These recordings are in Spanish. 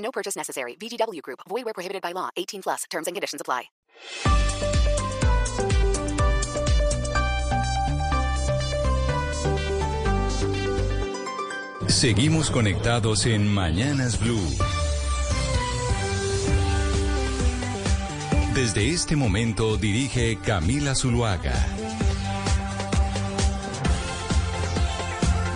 No purchase necessary. VGW Group. Void where prohibited by law. 18 plus. Terms and conditions apply. Seguimos conectados en Mañanas Blue. Desde este momento dirige Camila Zuluaga.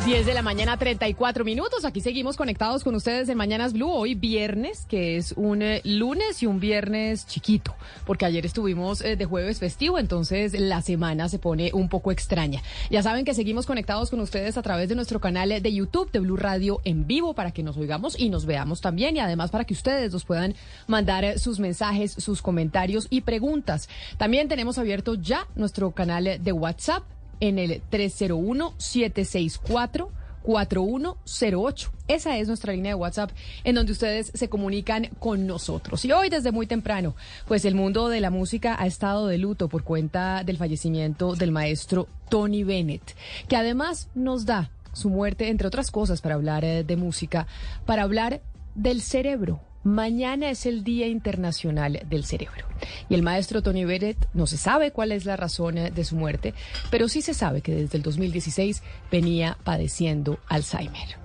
10 de la mañana, 34 minutos. Aquí seguimos conectados con ustedes en Mañanas Blue. Hoy viernes, que es un eh, lunes y un viernes chiquito, porque ayer estuvimos eh, de jueves festivo, entonces la semana se pone un poco extraña. Ya saben que seguimos conectados con ustedes a través de nuestro canal de YouTube de Blue Radio en vivo para que nos oigamos y nos veamos también y además para que ustedes nos puedan mandar eh, sus mensajes, sus comentarios y preguntas. También tenemos abierto ya nuestro canal de WhatsApp en el 301-764-4108. Esa es nuestra línea de WhatsApp en donde ustedes se comunican con nosotros. Y hoy desde muy temprano, pues el mundo de la música ha estado de luto por cuenta del fallecimiento del maestro Tony Bennett, que además nos da su muerte, entre otras cosas, para hablar eh, de música, para hablar del cerebro Mañana es el Día Internacional del Cerebro. Y el maestro Tony Bennett no se sabe cuál es la razón eh, de su muerte, pero sí se sabe que desde el 2016 venía padeciendo Alzheimer.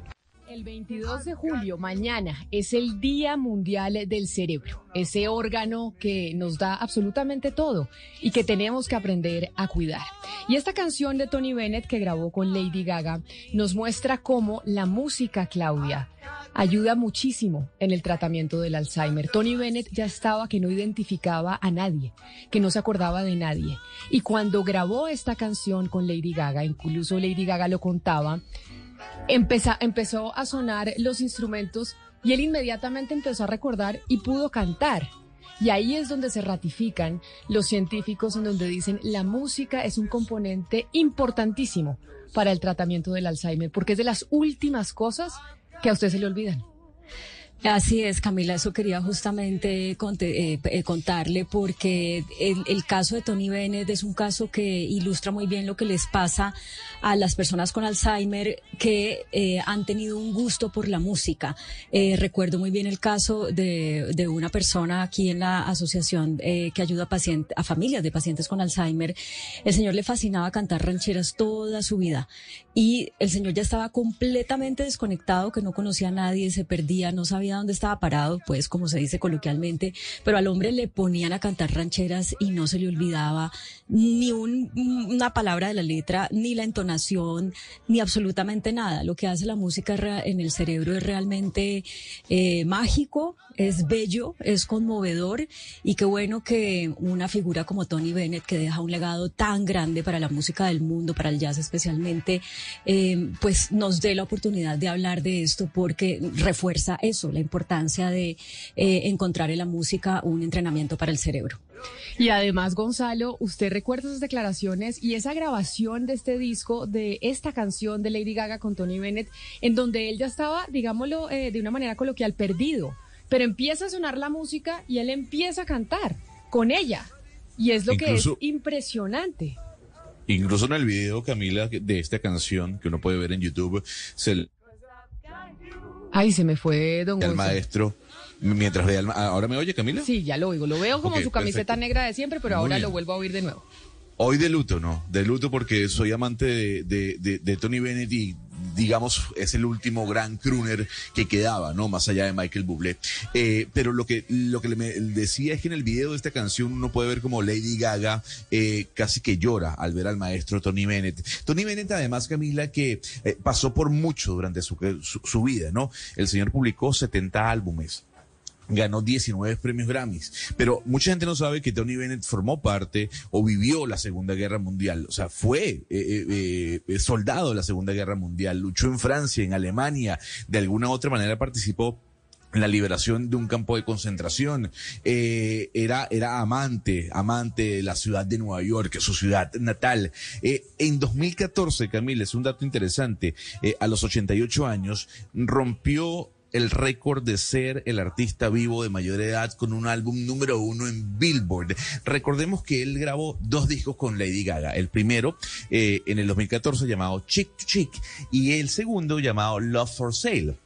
El 22 de julio, mañana, es el Día Mundial del Cerebro, ese órgano que nos da absolutamente todo y que tenemos que aprender a cuidar. Y esta canción de Tony Bennett que grabó con Lady Gaga nos muestra cómo la música, Claudia, ayuda muchísimo en el tratamiento del Alzheimer. Tony Bennett ya estaba que no identificaba a nadie, que no se acordaba de nadie. Y cuando grabó esta canción con Lady Gaga, incluso Lady Gaga lo contaba, empezó a sonar los instrumentos y él inmediatamente empezó a recordar y pudo cantar. Y ahí es donde se ratifican los científicos en donde dicen la música es un componente importantísimo para el tratamiento del Alzheimer, porque es de las últimas cosas que a usted se le olvidan. Así es, Camila, eso quería justamente eh, eh, contarle porque el, caso de Tony Bennett es un caso que ilustra muy bien lo que les pasa a las personas con Alzheimer que eh, han tenido un gusto por la música. recuerdo muy bien el caso de, una persona aquí en la asociación que ayuda a, a familias de pacientes con Alzheimer. El señor le fascinaba cantar rancheras toda su vida y el señor ya estaba completamente desconectado, que no conocía a nadie, se perdía, no sabía dónde estaba parado, pues como se dice coloquialmente, pero al hombre le ponían a cantar rancheras y no se le olvidaba ni una palabra de la letra, ni la entonación, ni absolutamente nada. Lo que hace la música en el cerebro es realmente eh, mágico, es bello, es conmovedor y qué bueno que una figura como Tony Bennett, que deja un legado tan grande para la música del mundo, para el jazz especialmente, eh, pues nos dé la oportunidad de hablar de esto porque refuerza eso, la importancia de eh, encontrar en la música un entrenamiento para el cerebro. Y además, Gonzalo, usted recuerda esas declaraciones y esa grabación de este disco, de esta canción de Lady Gaga con Tony Bennett, en donde él ya estaba, digámoslo eh, de una manera coloquial, perdido, pero empieza a sonar la música y él empieza a cantar con ella. Y es lo que es impresionante. Incluso en el video, Camila, de esta canción que uno puede ver en YouTube, se... Ay, se me fue don El maestro Mientras vea, ¿ahora me oye Camila? Sí, ya lo oigo. Lo veo como su camiseta negra de siempre, pero ahora lo vuelvo a oír de nuevo. Hoy de luto, no, de luto porque soy amante de, Tony Bennett y digamos es el último gran crooner que quedaba, ¿no? Más allá de Michael Bublé. Eh, pero lo que, lo que le decía es que en el video de esta canción uno puede ver como Lady Gaga eh, casi que llora al ver al maestro Tony Bennett. Tony Bennett además, Camila, que eh, pasó por mucho durante su, su vida, ¿no? El señor publicó 70 álbumes ganó 19 premios Grammys. Pero mucha gente no sabe que Tony Bennett formó parte o vivió la Segunda Guerra Mundial. O sea, fue eh, eh, eh, soldado de la Segunda Guerra Mundial, luchó en Francia, en Alemania, de alguna u otra manera participó la liberación de un campo de concentración, era, era amante, amante de la ciudad de Nueva York, su ciudad natal. En 2014, Camila, es un dato interesante, a los 88 años, rompió el récord de ser el artista vivo de mayor edad con un álbum número uno en Billboard. Recordemos que él grabó dos discos con Lady Gaga. El primero eh, en el 2014 llamado Chick to Chick y el segundo llamado Love for Sale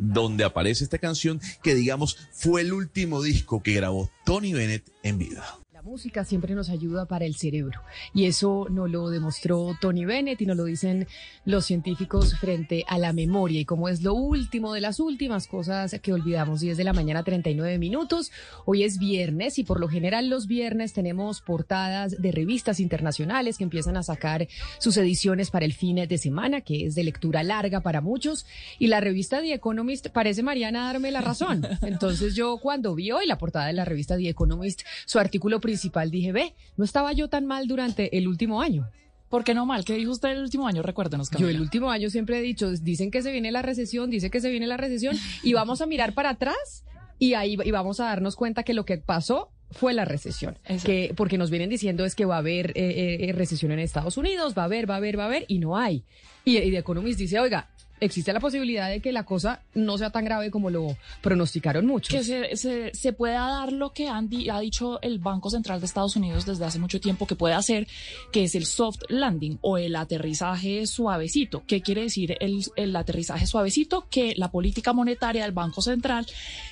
donde aparece esta canción que digamos fue el último disco que grabó Tony Bennett en vida. Música siempre nos ayuda para el cerebro. Y eso nos lo demostró Tony Bennett y nos lo dicen los científicos frente a la memoria. Y como es lo último de las últimas cosas que olvidamos, 10 de la mañana 39 minutos, hoy es viernes y por lo general los viernes tenemos portadas de revistas internacionales que empiezan a sacar sus ediciones para el fin de semana, que es de lectura larga para muchos. Y la revista The Economist parece Mariana darme la razón. Entonces yo cuando vi hoy la portada de la revista The Economist, su artículo principal, dije, ve, no estaba yo tan mal durante el último año. ¿Por qué no mal? ¿Qué dijo usted el último año? Recuérdenos, Yo el último año siempre he dicho, dicen que se viene la recesión, dice que se viene la recesión, y vamos a mirar para atrás y ahí y vamos a darnos cuenta que lo que pasó fue la recesión. Que, porque nos vienen diciendo es que va a haber eh, eh, recesión en Estados Unidos, va a haber, va a haber, va a haber, y no hay. Y, y The Economist dice, oiga, existe la posibilidad de que la cosa no sea tan grave como lo pronosticaron muchos. Que se, se, se pueda dar lo que han ha dicho el Banco Central de Estados Unidos desde hace mucho tiempo que puede hacer, que es el soft landing o el aterrizaje suavecito. ¿Qué quiere decir el, el aterrizaje suavecito? Que la política monetaria del Banco Central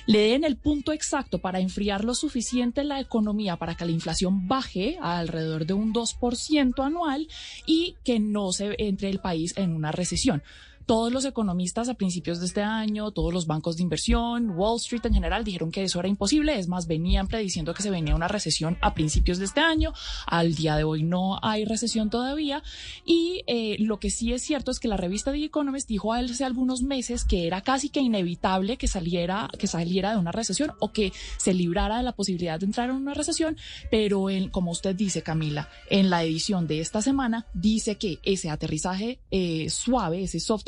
le den el punto exacto para enfriar lo suficiente la economía para que la inflación baje alrededor de un 2% anual y que no se entre el país en una recesión todos los economistas a principios de este año, todos los bancos de inversión, Wall Street en general, dijeron que eso era imposible. Es más, venían prediciendo que se venía una recesión a principios de este año. Al día de hoy no hay recesión todavía. Y eh, lo que sí es cierto es que la revista The Economist dijo hace algunos meses que era casi que inevitable que saliera, que saliera de una recesión o que se librara de la posibilidad de entrar en una recesión. Pero como usted dice, Camila, en la edición de esta semana dice que ese aterrizaje eh, suave, ese soft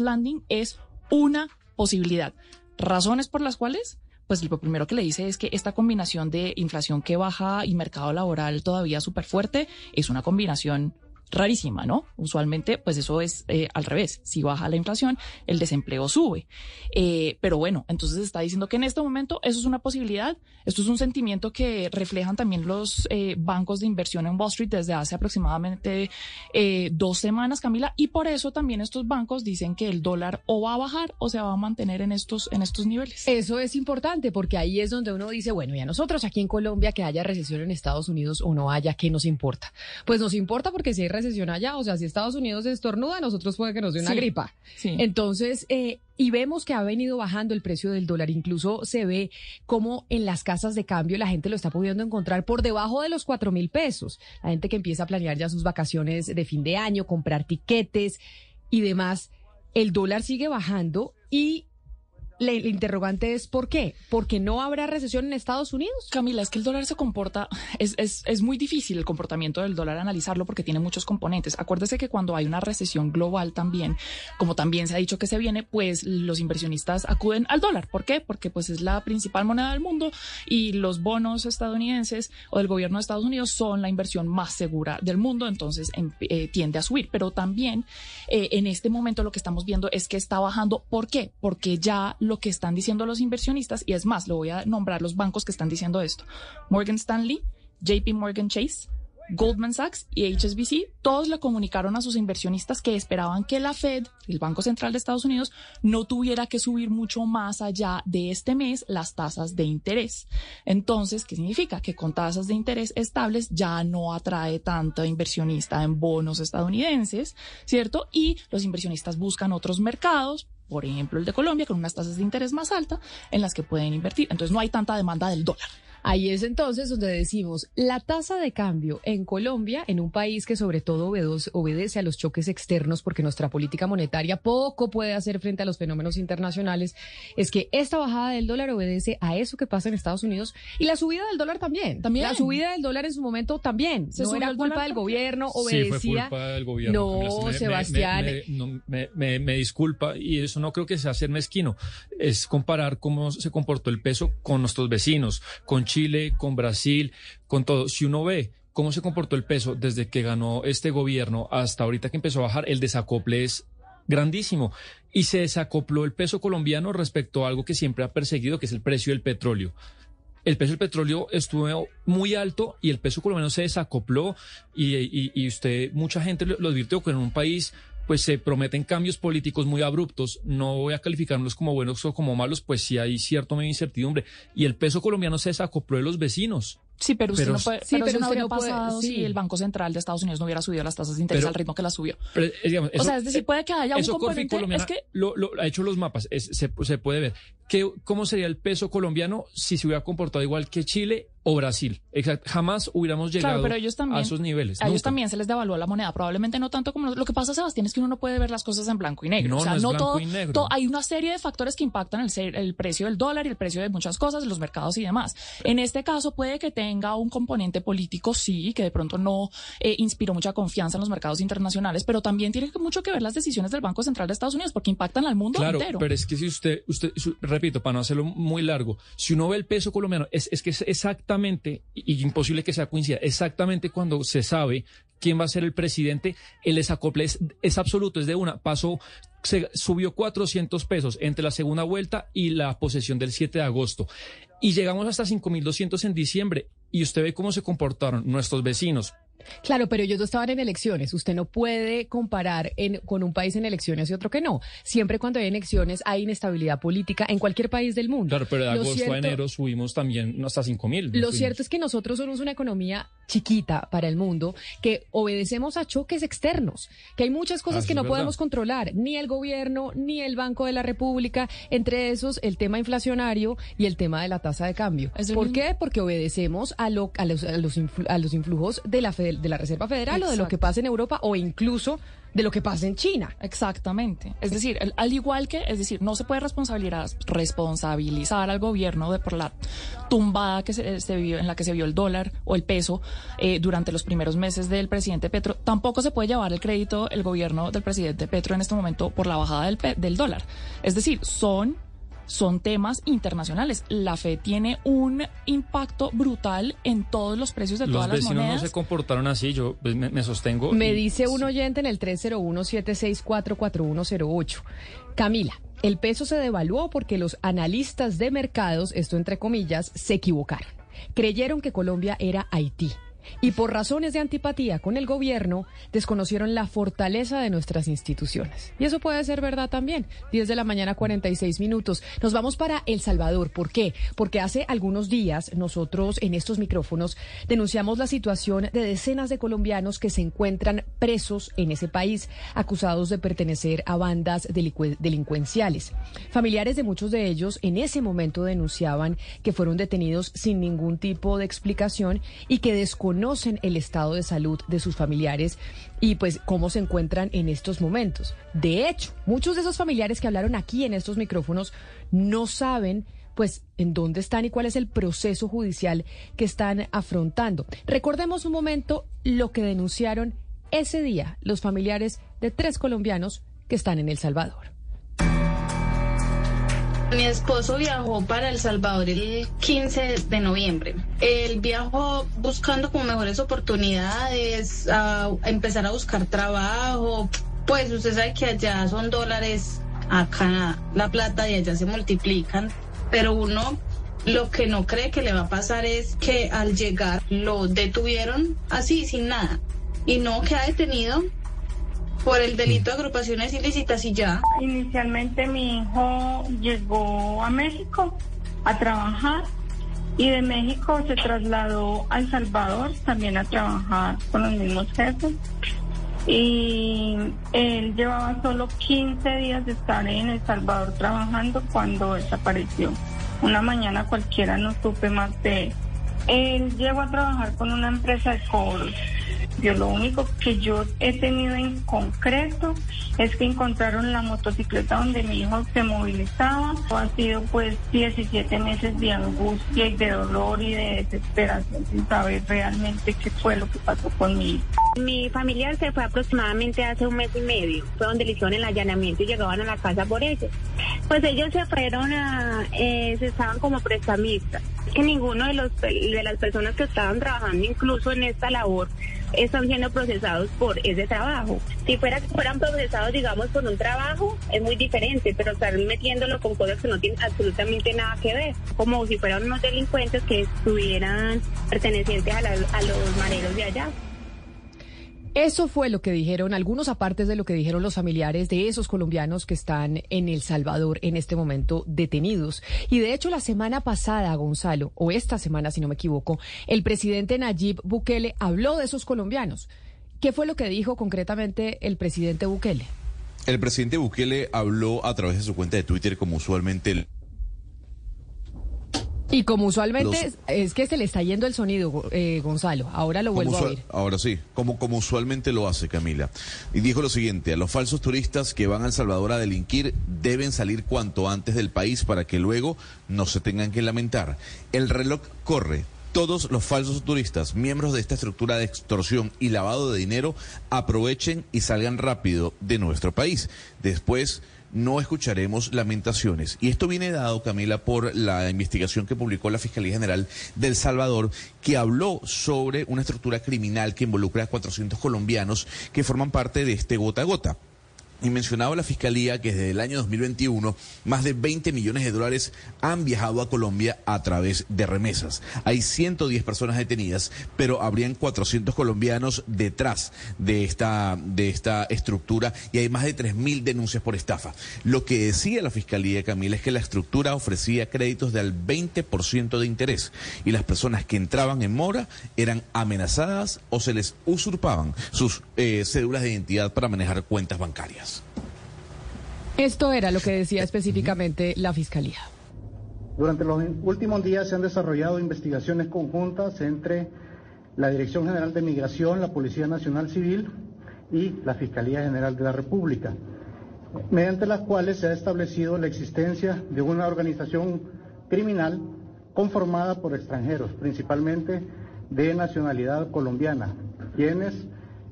es una posibilidad. Razones por las cuales pues lo primero que le dice es que esta combinación de inflación que baja y mercado laboral todavía súper fuerte es una combinación rarísima, ¿no? Usualmente, pues eso es eh, al revés. Si baja la inflación, el desempleo sube. Eh, pero bueno, entonces está diciendo que en este momento eso es una posibilidad. Esto es un sentimiento que reflejan también los eh, bancos de inversión en Wall Street desde hace aproximadamente dos semanas, Camila, y por eso también estos bancos dicen que el dólar o va a bajar o se va a mantener en estos, en estos niveles. Eso es importante porque ahí es donde uno dice, bueno, y a nosotros aquí en Colombia que haya recesión en Estados Unidos o no haya, ¿qué nos importa? Pues nos importa porque si hay recesión allá. O sea, si Estados Unidos estornuda, nosotros puede que nos dé una gripa. Entonces, eh, y vemos que ha venido bajando el precio del dólar. Incluso se ve como en las casas de cambio la gente lo está pudiendo encontrar por debajo de los cuatro mil pesos. La gente que empieza a planear ya sus vacaciones de fin de año, comprar tiquetes y demás. El dólar sigue bajando y el interrogante es ¿por qué? ¿Porque no habrá recesión en Estados Unidos? Camila, es que el dólar se comporta, es, es, es muy difícil el comportamiento del dólar analizarlo porque tiene muchos componentes. Acuérdese que cuando hay una recesión global también, como también se ha dicho que se viene, pues los inversionistas acuden al dólar. ¿Por qué? Porque pues es la principal moneda del mundo y los bonos estadounidenses o del gobierno de Estados Unidos son la inversión más segura del mundo, entonces eh, tiende a subir. Pero también eh, en este momento lo que estamos viendo es que está bajando. ¿Por qué? Porque ya lo que están diciendo los inversionistas, y es más, lo voy a nombrar los bancos que están diciendo esto. Morgan Stanley, JP Morgan Chase, Goldman Sachs y HSBC, todos le comunicaron a sus inversionistas que esperaban que la Fed, el Banco Central de Estados Unidos, no tuviera que subir mucho más allá de este mes las tasas de interés. Entonces, ¿qué significa? Que con tasas de interés estables ya no atrae tanto inversionista en bonos estadounidenses, ¿cierto? Y los inversionistas buscan otros mercados, por ejemplo el de Colombia, con unas tasas de interés más altas en las que pueden invertir. Entonces no hay tanta demanda del dólar. Ahí es entonces donde decimos, la tasa de cambio en Colombia, en un país que sobre todo obedece, a los choques externos, porque nuestra política monetaria poco puede hacer frente a los fenómenos internacionales, es que esta bajada del dólar obedece a eso que pasa en Estados Unidos y la subida del dólar también. También. La subida del dólar en su momento también. ¿Se no era culpa del gobierno, Sí, fue obedecía. culpa del gobierno. No. Me- Sebastián. Me- me disculpa, y eso no creo que sea ser mezquino. Es comparar cómo se comportó el peso con nuestros vecinos, con Chile, con Brasil, con todo. Si uno ve cómo se comportó el peso desde que ganó este gobierno hasta ahorita que empezó a bajar, el desacople es grandísimo. Y se desacopló el peso colombiano respecto a algo que siempre ha perseguido, que es el precio del petróleo el precio del petróleo estuvo muy alto y el peso colombiano se desacopló y, y- usted, mucha gente lo, lo advirtió que en un país pues se prometen cambios políticos muy abruptos. No voy a calificarlos como buenos o como malos, pues sí hay cierto medio incertidumbre. Y el peso colombiano se desacopló de los vecinos. Sí, pero usted Pero- no puede, Sí, pero, pero eso no usted habría no puede- pasado sí. si el Banco Central de Estados Unidos no hubiera subido las tasas de interés Pero- al ritmo que las subió. Eh, digamos, o sea, es decir, puede que haya un eso componente, es que lo, lo- ha hecho los mapas, es- se, se puede ver. ¿Qué, ¿Cómo sería el peso colombiano si se hubiera comportado igual que Chile o Brasil? Exacto, jamás hubiéramos llegado Claro, pero ellos también, a esos niveles. A ellos nunca. también se les devaluó la moneda, probablemente no tanto como lo que pasa, Sebastián, es que uno no puede ver las cosas en blanco y negro. No, o sea, no es no blanco todo, y negro. to- hay una serie de factores que impactan el, el precio del dólar y el precio de muchas cosas, los mercados y demás. En este caso puede que tenga un componente político, sí, que de pronto no eh, inspiró mucha confianza en los mercados internacionales, pero también tiene mucho que ver las decisiones del Banco Central de Estados Unidos porque impactan al mundo Claro, entero. pero es que si usted, usted, su- repito, para no hacerlo muy largo, si uno ve el peso colombiano, es, es que es exactamente, y y imposible que sea coincida, exactamente cuando se sabe quién va a ser el presidente, el desacople es, es absoluto, es de una. Pasó, se subió 400 pesos entre la segunda vuelta y la posesión del 7 de agosto. Y llegamos hasta 5.200 en diciembre. Y usted ve cómo se comportaron nuestros vecinos, Claro, pero ellos no estaban en elecciones. Usted no puede comparar en- con un país en elecciones y otro que no. Siempre cuando hay elecciones hay inestabilidad política en cualquier país del mundo. Claro, pero de Lo agosto cierto- a enero subimos también hasta 5 mil. Lo cierto es que nosotros somos una economía chiquita para el mundo, que obedecemos a choques externos, que hay muchas cosas Ah, que no podemos controlar, ni el gobierno, ni el Banco de la República, entre esos el tema inflacionario y el tema de la tasa de cambio. ¿Por mismo- qué? Porque obedecemos a, lo- a los, a los influ- a los influjos de la, Fede- de la Reserva Federal o de lo que pasa en Europa o incluso de lo que pasa en China. Exactamente. Es decir, al igual que, es decir, no se puede responsabilizar, responsabilizar al gobierno de por la tumbada que se, se vio, en la que se vio el dólar o el peso eh, durante los primeros meses del presidente Petro. Tampoco se puede llevar el crédito el gobierno del presidente Petro en este momento por la bajada del, del dólar. Es decir, son son temas internacionales. La fe tiene un impacto brutal en todos los precios de Los todas las vecinos monedas. no se comportaron así, yo pues, me, me sostengo. Me y- dice un oyente en el 301-764-4108. Camila, el peso se devaluó porque los analistas de mercados, esto entre comillas, se equivocaron. Creyeron que Colombia era Haití. Y por razones de antipatía con el gobierno, desconocieron la fortaleza de nuestras instituciones. Y eso puede ser verdad también. 10 de la mañana, 46 minutos. Nos vamos para El Salvador. ¿Por qué? Porque hace algunos días nosotros en estos micrófonos denunciamos la situación de decenas de colombianos que se encuentran presos en ese país, acusados de pertenecer a bandas delincuenciales. Familiares de muchos de ellos en ese momento denunciaban que fueron detenidos sin ningún tipo de explicación y que desconocen el estado de salud de sus familiares y pues cómo se encuentran en estos momentos. De hecho, muchos de esos familiares que hablaron aquí en estos micrófonos no saben pues en dónde están y cuál es el proceso judicial que están afrontando. Recordemos un momento lo que denunciaron ese día los familiares de tres colombianos que están en El Salvador. Mi esposo viajó para El Salvador el 15 de noviembre. Él viajó buscando como mejores oportunidades, a empezar a buscar trabajo. Pues usted sabe que allá son dólares, acá la plata y allá se multiplican. Pero uno lo que no cree que le va a pasar es que al llegar lo detuvieron así, sin nada. Y no queda detenido por el delito de agrupaciones ilícitas y ya. Inicialmente mi hijo llegó a México a trabajar y de México se trasladó a El Salvador también a trabajar con los mismos jefes. Y él llevaba solo 15 días de estar en El Salvador trabajando cuando desapareció. Una mañana cualquiera no supe más de él. Él llegó a trabajar con una empresa de cobros. Yo lo único que yo he tenido en concreto es que encontraron la motocicleta donde mi hijo se movilizaba. Ha sido pues 17 meses de angustia y de dolor y de desesperación sin saber realmente qué fue lo que pasó con mi hijo. Mi familia se fue aproximadamente hace un mes y medio. Fue donde le hicieron el allanamiento y llegaban a la casa por ellos. Pues ellos se fueron a, eh, se estaban como prestamistas. Que ninguno de los de las personas que estaban trabajando incluso en esta labor están siendo procesados por ese trabajo. Si fuera fueran procesados, digamos, por un trabajo, es muy diferente, pero estar metiéndolo con cosas que no tienen absolutamente nada que ver, como si fueran unos delincuentes que estuvieran pertenecientes a, la- a los mareros de allá. Eso fue lo que dijeron, algunos apartes de lo que dijeron los familiares de esos colombianos que están en El Salvador en este momento detenidos. Y de hecho, la semana pasada, Gonzalo, o esta semana, si no me equivoco, el presidente Nayib Bukele habló de esos colombianos. ¿Qué fue lo que dijo concretamente el presidente Bukele? El presidente Bukele habló a través de su cuenta de Twitter, como usualmente Y como usualmente Los- es que se le está yendo el sonido, eh, Gonzalo. Ahora lo vuelvo a oír. Ahora sí, como, como usualmente lo hace Camila. Y dijo lo siguiente, a los falsos turistas que van a El Salvador a delinquir deben salir cuanto antes del país para que luego no se tengan que lamentar. El reloj corre. Todos los falsos turistas, miembros de esta estructura de extorsión y lavado de dinero, aprovechen y salgan rápido de nuestro país. Después no escucharemos lamentaciones. Y esto viene dado, Camila, por la investigación que publicó la Fiscalía General del Salvador, que habló sobre una estructura criminal que involucra a 400 colombianos que forman parte de este gota a gota. Y mencionaba la Fiscalía que desde el año 2021 más de 20 millones de dólares han viajado a Colombia a través de remesas. Hay 110 personas detenidas, pero habrían 400 colombianos detrás de esta, de esta estructura y hay más de 3.000 denuncias por estafa. Lo que decía la Fiscalía, Camila, es que la estructura ofrecía créditos del 20% de interés y las personas que entraban en mora eran amenazadas o se les usurpaban sus eh, cédulas de identidad para manejar cuentas bancarias. Esto era lo que decía específicamente la fiscalía. Durante los últimos días se han desarrollado investigaciones conjuntas entre la Dirección General de Migración, la Policía Nacional Civil y la Fiscalía General de la República, mediante las cuales se ha establecido la existencia de una organización criminal conformada por extranjeros, principalmente de nacionalidad colombiana, quienes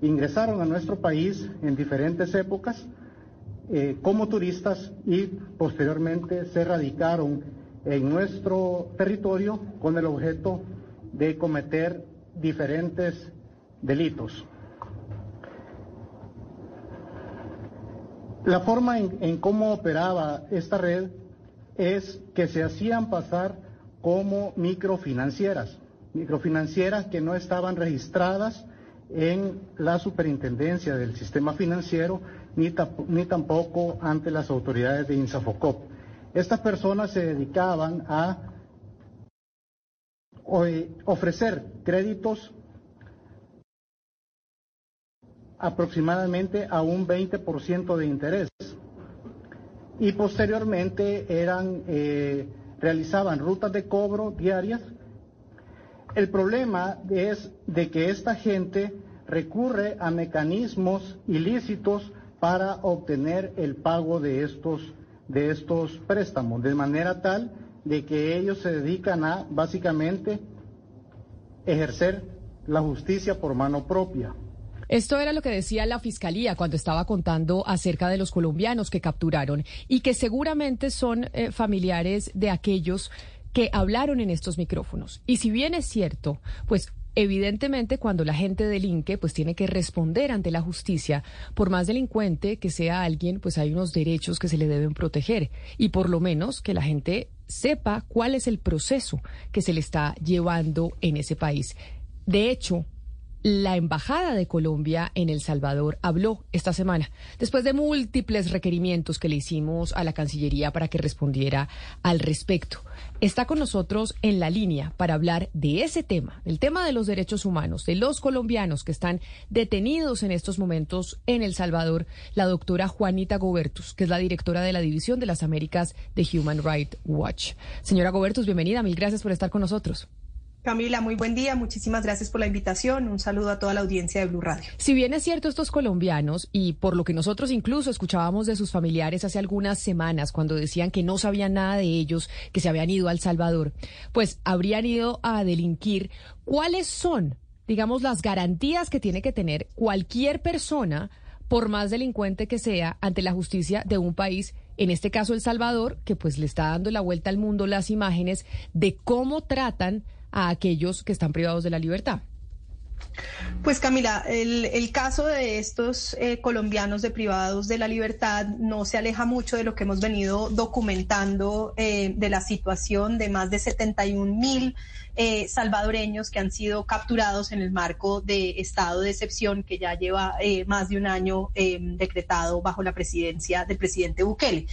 ingresaron a nuestro país en diferentes épocas eh, como turistas y posteriormente se radicaron en nuestro territorio con el objeto de cometer diferentes delitos. La forma en, en cómo operaba esta red es que se hacían pasar como microfinancieras, microfinancieras que no estaban registradas en la superintendencia del sistema financiero ni, ni tampoco ante las autoridades de INSAFOCOP. Estas personas se dedicaban a ofrecer créditos aproximadamente a un 20% de interés y posteriormente eran eh, realizaban rutas de cobro diarias. El problema es de que esta gente recurre a mecanismos ilícitos para obtener el pago de estos de estos préstamos, de manera tal de que ellos se dedican a básicamente ejercer la justicia por mano propia. Esto era lo que decía la fiscalía cuando estaba contando acerca de los colombianos que capturaron y que seguramente son eh, familiares de aquellos que hablaron en estos micrófonos. Y si bien es cierto, pues evidentemente cuando la gente delinque, pues tiene que responder ante la justicia. Por más delincuente que sea alguien, pues hay unos derechos que se le deben proteger y por lo menos que la gente sepa cuál es el proceso que se le está llevando en ese país. De hecho, la Embajada de Colombia en El Salvador habló esta semana, después de múltiples requerimientos que le hicimos a la Cancillería para que respondiera al respecto. Está con nosotros en la línea para hablar de ese tema, del tema de los derechos humanos, de los colombianos que están detenidos en estos momentos en El Salvador, la doctora Juanita Gobertus, que es la directora de la División de las Américas de Human Rights Watch. Señora Gobertus, bienvenida, mil gracias por estar con nosotros. Camila, muy buen día. Muchísimas gracias por la invitación. Un saludo a toda la audiencia de Blue Radio. Si bien es cierto, estos colombianos, y por lo que nosotros incluso escuchábamos de sus familiares hace algunas semanas, cuando decían que no sabían nada de ellos, que se habían ido a El Salvador, pues habrían ido a delinquir, ¿cuáles son, digamos, las garantías que tiene que tener cualquier persona, por más delincuente que sea, ante la justicia de un país? en este caso El Salvador, que pues le está dando la vuelta al mundo las imágenes de cómo tratan a aquellos que están privados de la libertad. Pues Camila, el, caso de estos eh, colombianos de privados de la libertad no se aleja mucho de lo que hemos venido documentando eh, de la situación de más de 71 mil eh, salvadoreños que han sido capturados en el marco de estado de excepción que ya lleva eh, más de un año eh, decretado bajo la presidencia del presidente Bukele.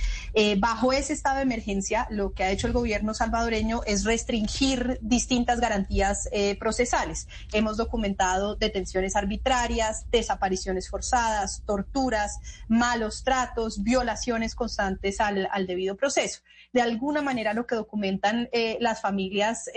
bajo ese estado de emergencia, lo que ha hecho el gobierno salvadoreño es restringir distintas garantías procesales. Hemos documentado detenciones arbitrarias, desapariciones forzadas, torturas, malos tratos, violaciones constantes al, al debido proceso. De alguna manera lo que documentan las familias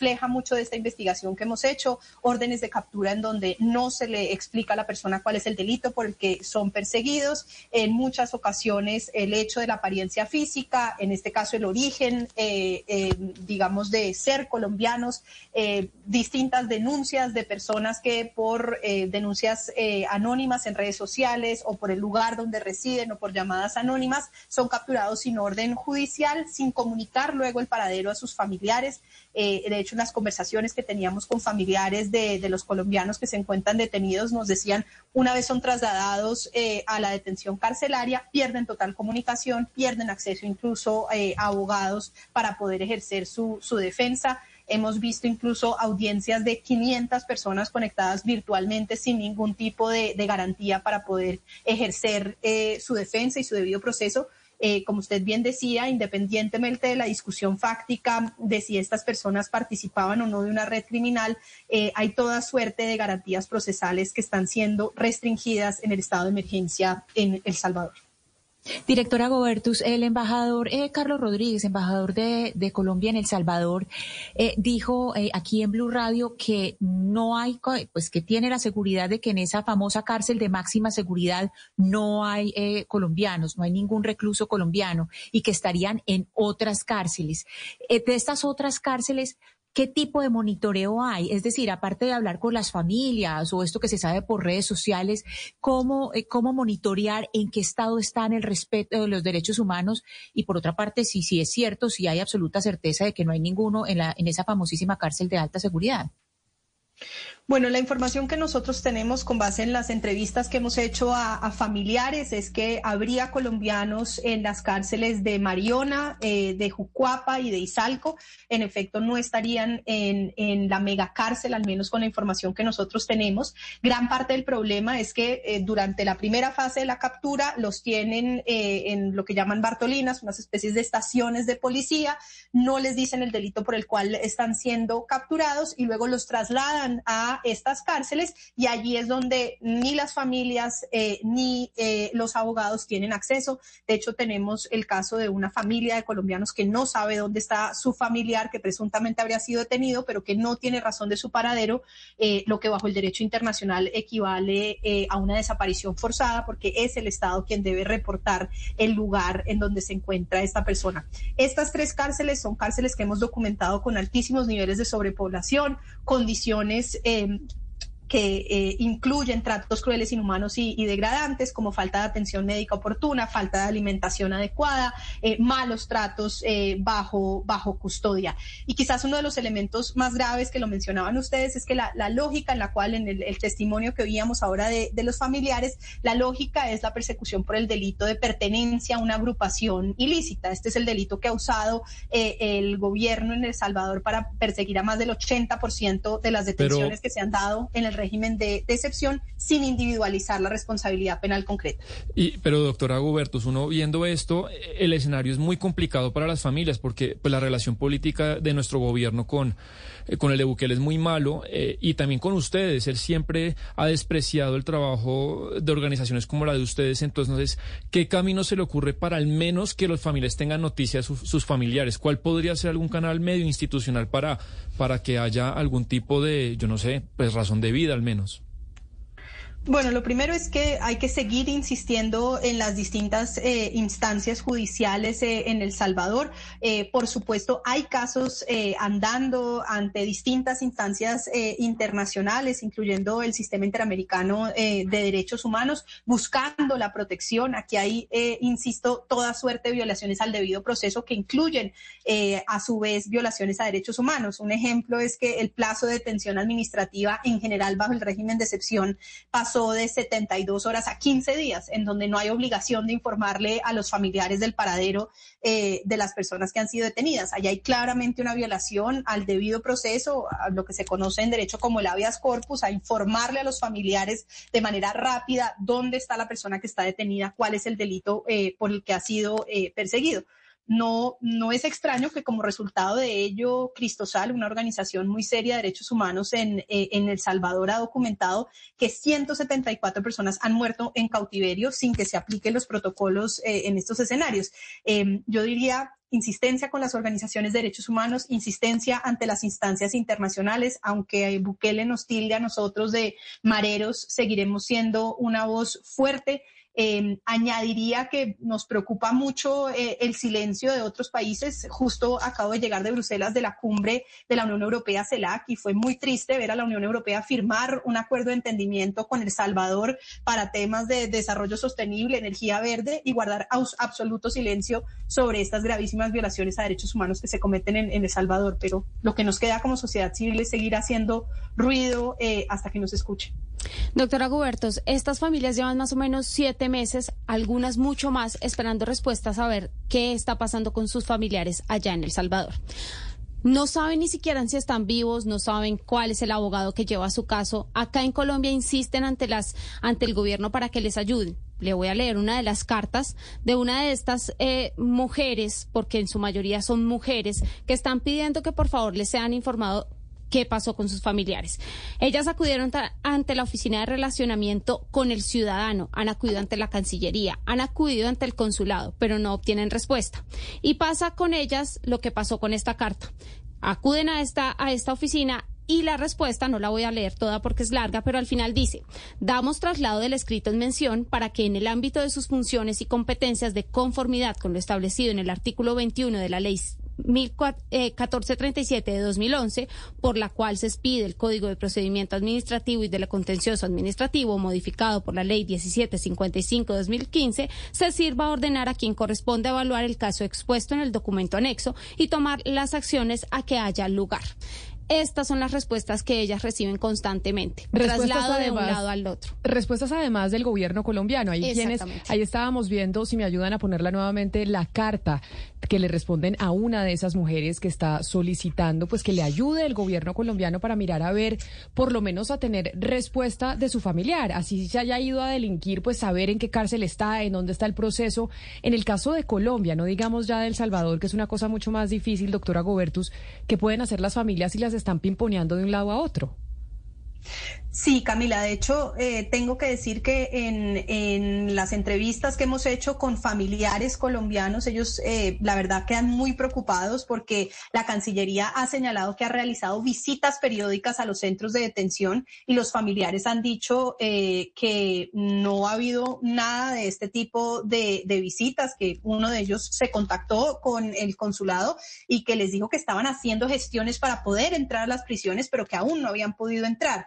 refleja mucho de esta investigación que hemos hecho, órdenes de captura en donde no se le explica a la persona cuál es el delito por el que son perseguidos, en muchas ocasiones el hecho de la apariencia física, en este caso el origen, eh, eh, digamos, de ser colombianos, eh, distintas denuncias de personas que por denuncias anónimas en redes sociales o por el lugar donde residen o por llamadas anónimas son capturados sin orden judicial, sin comunicar luego el paradero a sus familiares. de hecho, las conversaciones que teníamos con familiares de, los colombianos que se encuentran detenidos nos decían, una vez son trasladados eh, a la detención carcelaria, pierden total comunicación, pierden acceso incluso eh, a abogados para poder ejercer su, su defensa. Hemos visto incluso audiencias de 500 personas conectadas virtualmente sin ningún tipo de, garantía para poder ejercer eh, su defensa y su debido proceso eh, como usted bien decía, independientemente de la discusión fáctica de si estas personas participaban o no de una red criminal, eh, hay toda suerte de garantías procesales que están siendo restringidas en el estado de emergencia en El Salvador. Directora Gobertus, el embajador eh, Carlos Rodríguez, embajador de, Colombia en El Salvador, eh, dijo eh, aquí en Blue Radio que no hay, pues que tiene la seguridad de que en esa famosa cárcel de máxima seguridad no hay colombianos, no hay ningún recluso colombiano y que estarían en otras cárceles. de estas otras cárceles, ¿Qué tipo de monitoreo hay? Es decir, aparte de hablar con las familias o esto que se sabe por redes sociales, ¿cómo, eh, cómo monitorear en qué estado están el respeto de los derechos humanos? Y por otra parte, si, si es cierto, si hay absoluta certeza de que no hay ninguno en, la, en esa famosísima cárcel de alta seguridad. Bueno, la información que nosotros tenemos con base en las entrevistas que hemos hecho a, familiares es que habría colombianos en las cárceles de Mariona, eh, de Jucuapa y de Izalco. En efecto, no estarían en, en, la megacárcel, al menos con la información que nosotros tenemos. Gran parte del problema es que eh, durante la primera fase de la captura los tienen eh, en lo que llaman Bartolinas, unas especies de estaciones de policía. No les dicen el delito por el cual están siendo capturados y luego los trasladan a estas cárceles y allí es donde ni las familias eh, ni eh, los abogados tienen acceso. De hecho, tenemos el caso de una familia de colombianos que no sabe dónde está su familiar que presuntamente habría sido detenido, pero que no tiene razón de su paradero, eh, lo que bajo el derecho internacional equivale a una desaparición forzada porque es el Estado quien debe reportar el lugar en donde se encuentra esta persona. Estas tres cárceles son cárceles que hemos documentado con altísimos niveles de sobrepoblación, condiciones eh, eh, que eh, incluyen tratos crueles, inhumanos y, degradantes, como falta de atención médica oportuna, falta de alimentación adecuada, eh, malos tratos eh, bajo, bajo custodia. Y quizás uno de los elementos más graves que lo mencionaban ustedes es que la, lógica en la cual en el, testimonio que oíamos ahora de, de, los familiares, la lógica es la persecución por el delito de pertenencia a una agrupación ilícita. Este es el delito que ha usado el gobierno en El Salvador para perseguir a más del 80% de las detenciones que se han dado en el régimen de, excepción sin individualizar la responsabilidad penal concreta. Pero doctora Gubertus, uno viendo esto, el escenario es muy complicado para las familias porque pues, la relación política de nuestro gobierno con, eh, con el de es muy malo eh, y también con ustedes. Él siempre ha despreciado el trabajo de organizaciones como la de ustedes. Entonces, ¿qué camino se le ocurre para al menos que los familiares tengan noticias de sus familiares? ¿Cuál podría ser algún canal medio institucional para, para que haya algún tipo de, yo no sé, pues razón de vida al menos? Bueno, lo primero es que hay que seguir insistiendo en las distintas eh, instancias judiciales eh, en El Salvador. Eh, por supuesto, hay casos andando ante distintas instancias internacionales, incluyendo el Sistema Interamericano de Derechos Humanos, buscando la protección. Aquí hay, insisto, toda suerte de violaciones al debido proceso que incluyen, a su vez, violaciones a derechos humanos. Un ejemplo es que el plazo de detención administrativa en general bajo el régimen de excepción pasó de 72 horas a 15 días, en donde no hay obligación de informarle a los familiares del paradero eh, de las personas que han sido detenidas. Allá hay claramente una violación al debido proceso, a lo que se conoce en derecho como el habeas corpus, a informarle a los familiares de manera rápida dónde está la persona que está detenida, cuál es el delito eh, por el que ha sido eh, perseguido no, no es extraño que como resultado de ello, Cristosal, una organización muy seria de derechos humanos en, eh, en El Salvador, ha documentado que 174 personas han muerto en cautiverio sin que se apliquen los protocolos eh, en estos escenarios. Em, yo diría insistencia con las organizaciones de derechos humanos, insistencia ante las instancias internacionales, aunque Bukele nos tilde a nosotros de mareros, seguiremos siendo una voz fuerte Em, añadiría que nos preocupa mucho eh, el silencio de otros países. Justo acabo de llegar de Bruselas de la cumbre de la Unión Europea, CELAC, y fue muy triste ver a la Unión Europea firmar un acuerdo de entendimiento con El Salvador para temas de desarrollo sostenible, energía verde y guardar absoluto silencio sobre estas gravísimas violaciones a derechos humanos que se cometen en, El Salvador. Pero lo que nos queda como sociedad civil es seguir haciendo ruido eh, hasta que nos escuchen. Doctora Gubertos, estas familias llevan más o menos siete meses, algunas mucho más, esperando respuestas a ver qué está pasando con sus familiares allá en El Salvador. No saben ni siquiera si están vivos, no saben cuál es el abogado que lleva su caso. Acá en Colombia insisten ante las ante el gobierno para que les ayuden. Le voy a leer una de las cartas de una de estas eh, mujeres, porque en su mayoría son mujeres, que están pidiendo que por favor les sean informados qué pasó con sus familiares. Ellas acudieron ante la oficina de relacionamiento con el ciudadano, han acudido ante la Cancillería, han acudido ante el consulado, pero no obtienen respuesta. Y pasa con ellas lo que pasó con esta carta. Acuden a esta, a esta oficina y la respuesta, no la voy a leer toda porque es larga, pero al final dice, damos traslado del escrito en mención para que en el ámbito de sus funciones y competencias de conformidad con lo establecido en el artículo 21 de la ley 1437 eh, de 2011, por la cual se expide el Código de Procedimiento Administrativo y de la Contencioso Administrativo, modificado por la Ley 1755 de 2015, se sirva a ordenar a quien corresponde evaluar el caso expuesto en el documento anexo y tomar las acciones a que haya lugar. Estas son las respuestas que ellas reciben constantemente. Traslado de un lado al otro. Respuestas además del gobierno colombiano. Ahí, quienes, ahí estábamos viendo, si me ayudan a ponerla nuevamente, la carta que le responden a una de esas mujeres que está solicitando pues que le ayude el gobierno colombiano para mirar a ver, por lo menos a tener respuesta de su familiar. Así se haya ido a delinquir, pues saber en qué cárcel está, en dónde está el proceso. En el caso de Colombia, no digamos ya de El Salvador, que es una cosa mucho más difícil, doctora Gobertus, que pueden hacer las familias y las están pimponeando de un lado a otro. Sí, Camila, de hecho, eh, tengo que decir que en, las entrevistas que hemos hecho con familiares colombianos, ellos, eh, la verdad, quedan muy preocupados porque la Cancillería ha señalado que ha realizado visitas periódicas a los centros de detención y los familiares han dicho eh, que no ha habido nada de este tipo de, de visitas, que uno de ellos se contactó con el consulado y que les dijo que estaban haciendo gestiones para poder entrar a las prisiones, pero que aún no habían podido entrar.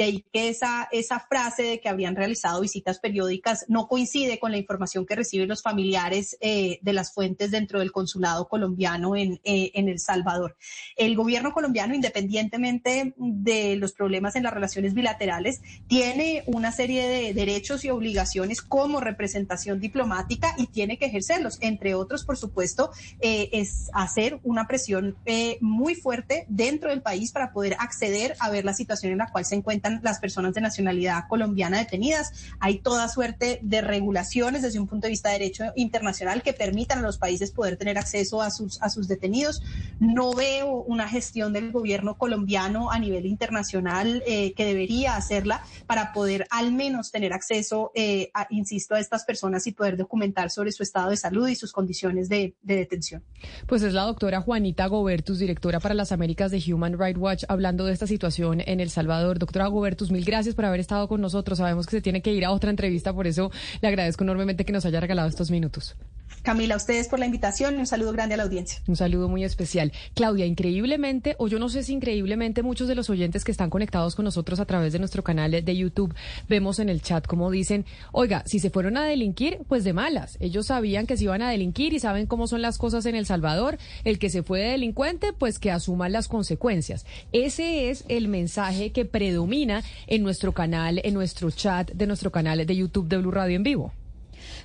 De ahí que esa, esa frase de que habrían realizado visitas periódicas no coincide con la información que reciben los familiares eh, de las fuentes dentro del consulado colombiano en, eh, en El Salvador. El gobierno colombiano, independientemente de los problemas en las relaciones bilaterales, tiene una serie de derechos y obligaciones como representación diplomática y tiene que ejercerlos. Entre otros, por supuesto, eh, es hacer una presión muy fuerte dentro del país para poder acceder a ver la situación en la cual se en las personas de nacionalidad colombiana detenidas. Hay toda suerte de regulaciones desde un punto de vista de derecho internacional que permitan a los países poder tener acceso a sus, a sus detenidos. No veo una gestión del gobierno colombiano a nivel internacional eh, que debería hacerla para poder al menos tener acceso, eh, insisto, a estas personas y poder documentar sobre su estado de salud y sus condiciones de, de detención. Pues es la doctora Juanita Gobertus, directora para las Américas de Human Rights Watch, hablando de esta situación en El Salvador. Doctora Gobertus, mil gracias por haber estado con nosotros. Sabemos que se tiene que ir a otra entrevista, por eso le agradezco enormemente que nos haya regalado estos minutos. Camila, a ustedes por la invitación un saludo grande a la audiencia. Un saludo muy especial. Claudia, increíblemente, o yo no sé si increíblemente, muchos de los oyentes que están conectados con nosotros a través de nuestro canal de YouTube, vemos en el chat como dicen, oiga, si se fueron a delinquir, pues de malas. Ellos sabían que se iban a delinquir y saben cómo son las cosas en El Salvador. El que se fue de delincuente, pues que asuma las consecuencias. Ese es el mensaje que predomina en nuestro canal, en nuestro chat de nuestro canal de YouTube de Blue Radio en vivo.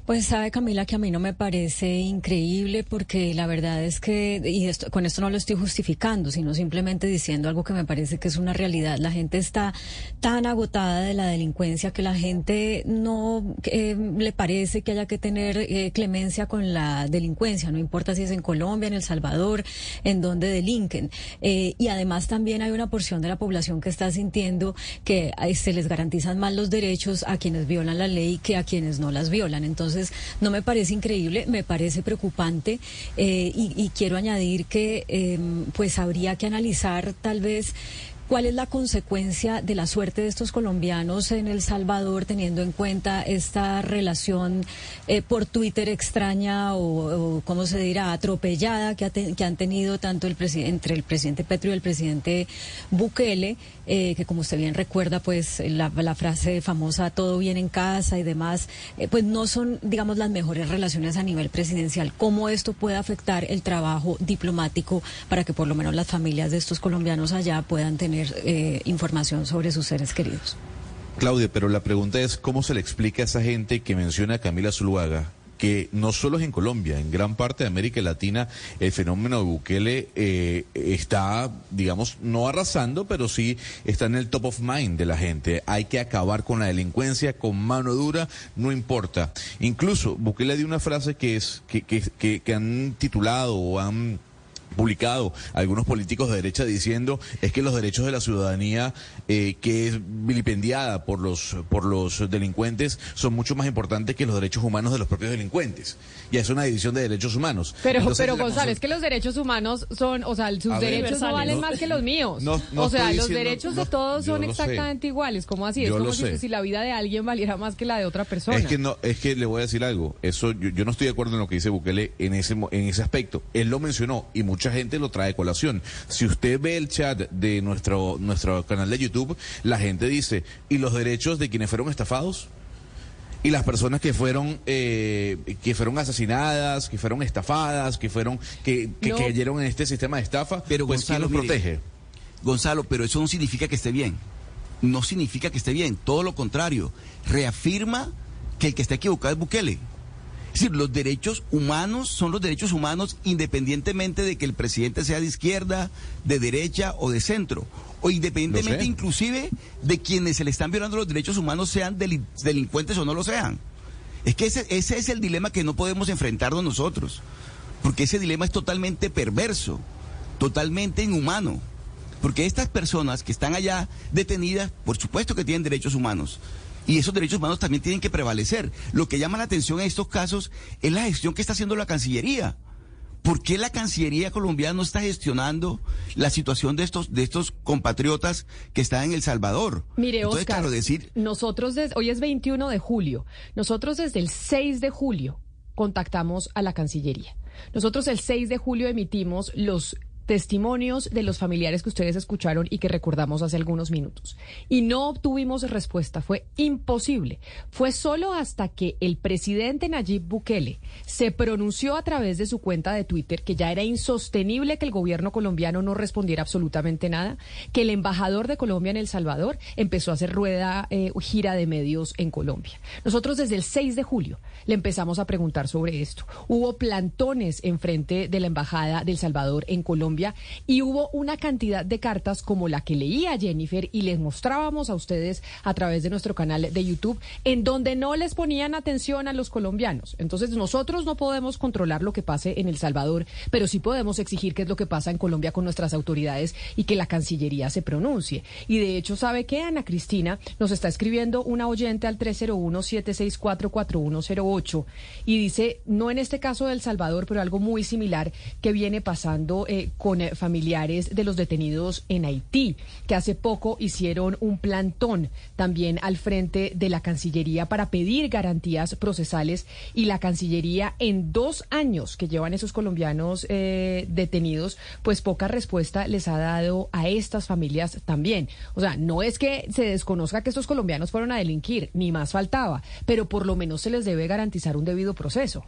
Pues sabe Camila que a mí no me parece increíble porque la verdad es que, y esto, con esto no lo estoy justificando, sino simplemente diciendo algo que me parece que es una realidad. La gente está tan agotada de la delincuencia que la gente no eh, le parece que haya que tener eh, clemencia con la delincuencia, no importa si es en Colombia, en El Salvador, en donde delinquen. Eh, y además también hay una porción de la población que está sintiendo que se les garantizan más los derechos a quienes violan la ley que a quienes no las violan. Entonces, no me parece increíble, me parece preocupante eh, y, quiero añadir que em, pues habría que analizar tal vez ¿Cuál es la consecuencia de la suerte de estos colombianos en El Salvador, teniendo en cuenta esta relación eh, por Twitter extraña o, ¿cómo se dirá?, atropellada que, que han tenido tanto el entre el presidente Petro y el presidente Bukele, eh, que como usted bien recuerda, pues la, frase famosa, todo bien en casa y demás, eh, pues no son, digamos, las mejores relaciones a nivel presidencial. ¿Cómo esto puede afectar el trabajo diplomático para que por lo menos las familias de estos colombianos allá puedan tener eh, información sobre sus seres queridos. Claudia, pero la pregunta es, ¿cómo se le explica a esa gente que menciona a Camila Zuluaga que no solo es en Colombia, en gran parte de América Latina el fenómeno de Bukele eh, está, digamos, no arrasando, pero sí está en el top of mind de la gente. Hay que acabar con la delincuencia con mano dura, no importa. Incluso Bukele dio una frase que es que, que, que han titulado o han publicado. Algunos políticos de derecha diciendo es que los derechos de la ciudadanía eh, que es vilipendiada por los por los delincuentes son mucho más importantes que los derechos humanos de los propios delincuentes. Y es una división de derechos humanos. Pero pero González que los derechos humanos son o sea sus derechos no valen más que los míos. o sea los derechos de todos son exactamente iguales. Como así es como si, la vida de alguien valiera más que la de otra persona. es que no es que le voy a decir algo. Eso yo, yo no estoy de acuerdo en lo que dice Bukele en ese en ese aspecto. Él lo mencionó y mucha gente lo trae colación. Si usted ve el chat de nuestro, nuestro canal de YouTube, la gente dice, ¿y los derechos de quienes fueron estafados? y las personas que fueron eh, que fueron asesinadas, que fueron estafadas, que fueron que, cayeron en este sistema de estafa, pero pues Gonzalo, los protege? Gonzalo, pero eso no significa que esté bien. No significa que esté bien, todo lo contrario. Reafirma que el que está equivocado es Bukele. Es decir, los derechos humanos son los derechos humanos independientemente de que el presidente sea de izquierda, de derecha o de centro. O independientemente inclusive de quienes se le están violando los derechos humanos sean delincuentes o no lo sean. Es que ese, ese es el dilema que no podemos enfrentarnos nosotros. Porque ese dilema es totalmente perverso, totalmente inhumano. Porque estas personas que están allá detenidas, por supuesto que tienen derechos humanos, y esos derechos humanos también tienen que prevalecer. Lo que llama la atención en estos casos es la gestión que está haciendo la Cancillería. ¿Por qué la Cancillería colombiana no está gestionando la situación de estos, de estos compatriotas que están en El Salvador? Mire, Oscar, decir... nosotros, hoy es 21 de julio, nosotros desde el 6 de julio contactamos a la Cancillería. Nosotros el 6 de julio emitimos los testimonios de los familiares que ustedes escucharon y que recordamos hace algunos minutos. Y no obtuvimos respuesta, fue imposible. Fue solo hasta que el presidente Nayib Bukele se pronunció a través de su cuenta de Twitter que ya era insostenible que el gobierno colombiano no respondiera absolutamente nada, que el embajador de Colombia en El Salvador empezó a hacer rueda, eh, gira de medios en Colombia. Nosotros desde el 6 de julio le empezamos a preguntar sobre esto. Hubo plantones enfrente de la embajada del Salvador en Colombia Y hubo una cantidad de cartas como la que leía Jennifer y les mostrábamos a ustedes a través de nuestro canal de YouTube en donde no les ponían atención a los colombianos. Entonces nosotros no podemos controlar lo que pase en El Salvador, pero sí podemos exigir qué es lo que pasa en Colombia con nuestras autoridades y que la Cancillería se pronuncie. Y de hecho, ¿sabe qué, Ana Cristina? Nos está escribiendo una oyente al 301-764-4108 y dice, no en este caso de El Salvador, pero algo muy similar que viene pasando eh, con eh, familiares de los detenidos en Haití, que hace poco hicieron un plantón también al frente de la Cancillería para pedir garantías procesales y la Cancillería en dos años que llevan esos colombianos eh, detenidos, pues poca respuesta les ha dado a estas familias también. O sea, no es que se desconozca que estos colombianos fueron a delinquir, ni más faltaba, pero por lo menos se les debe garantizar un debido proceso.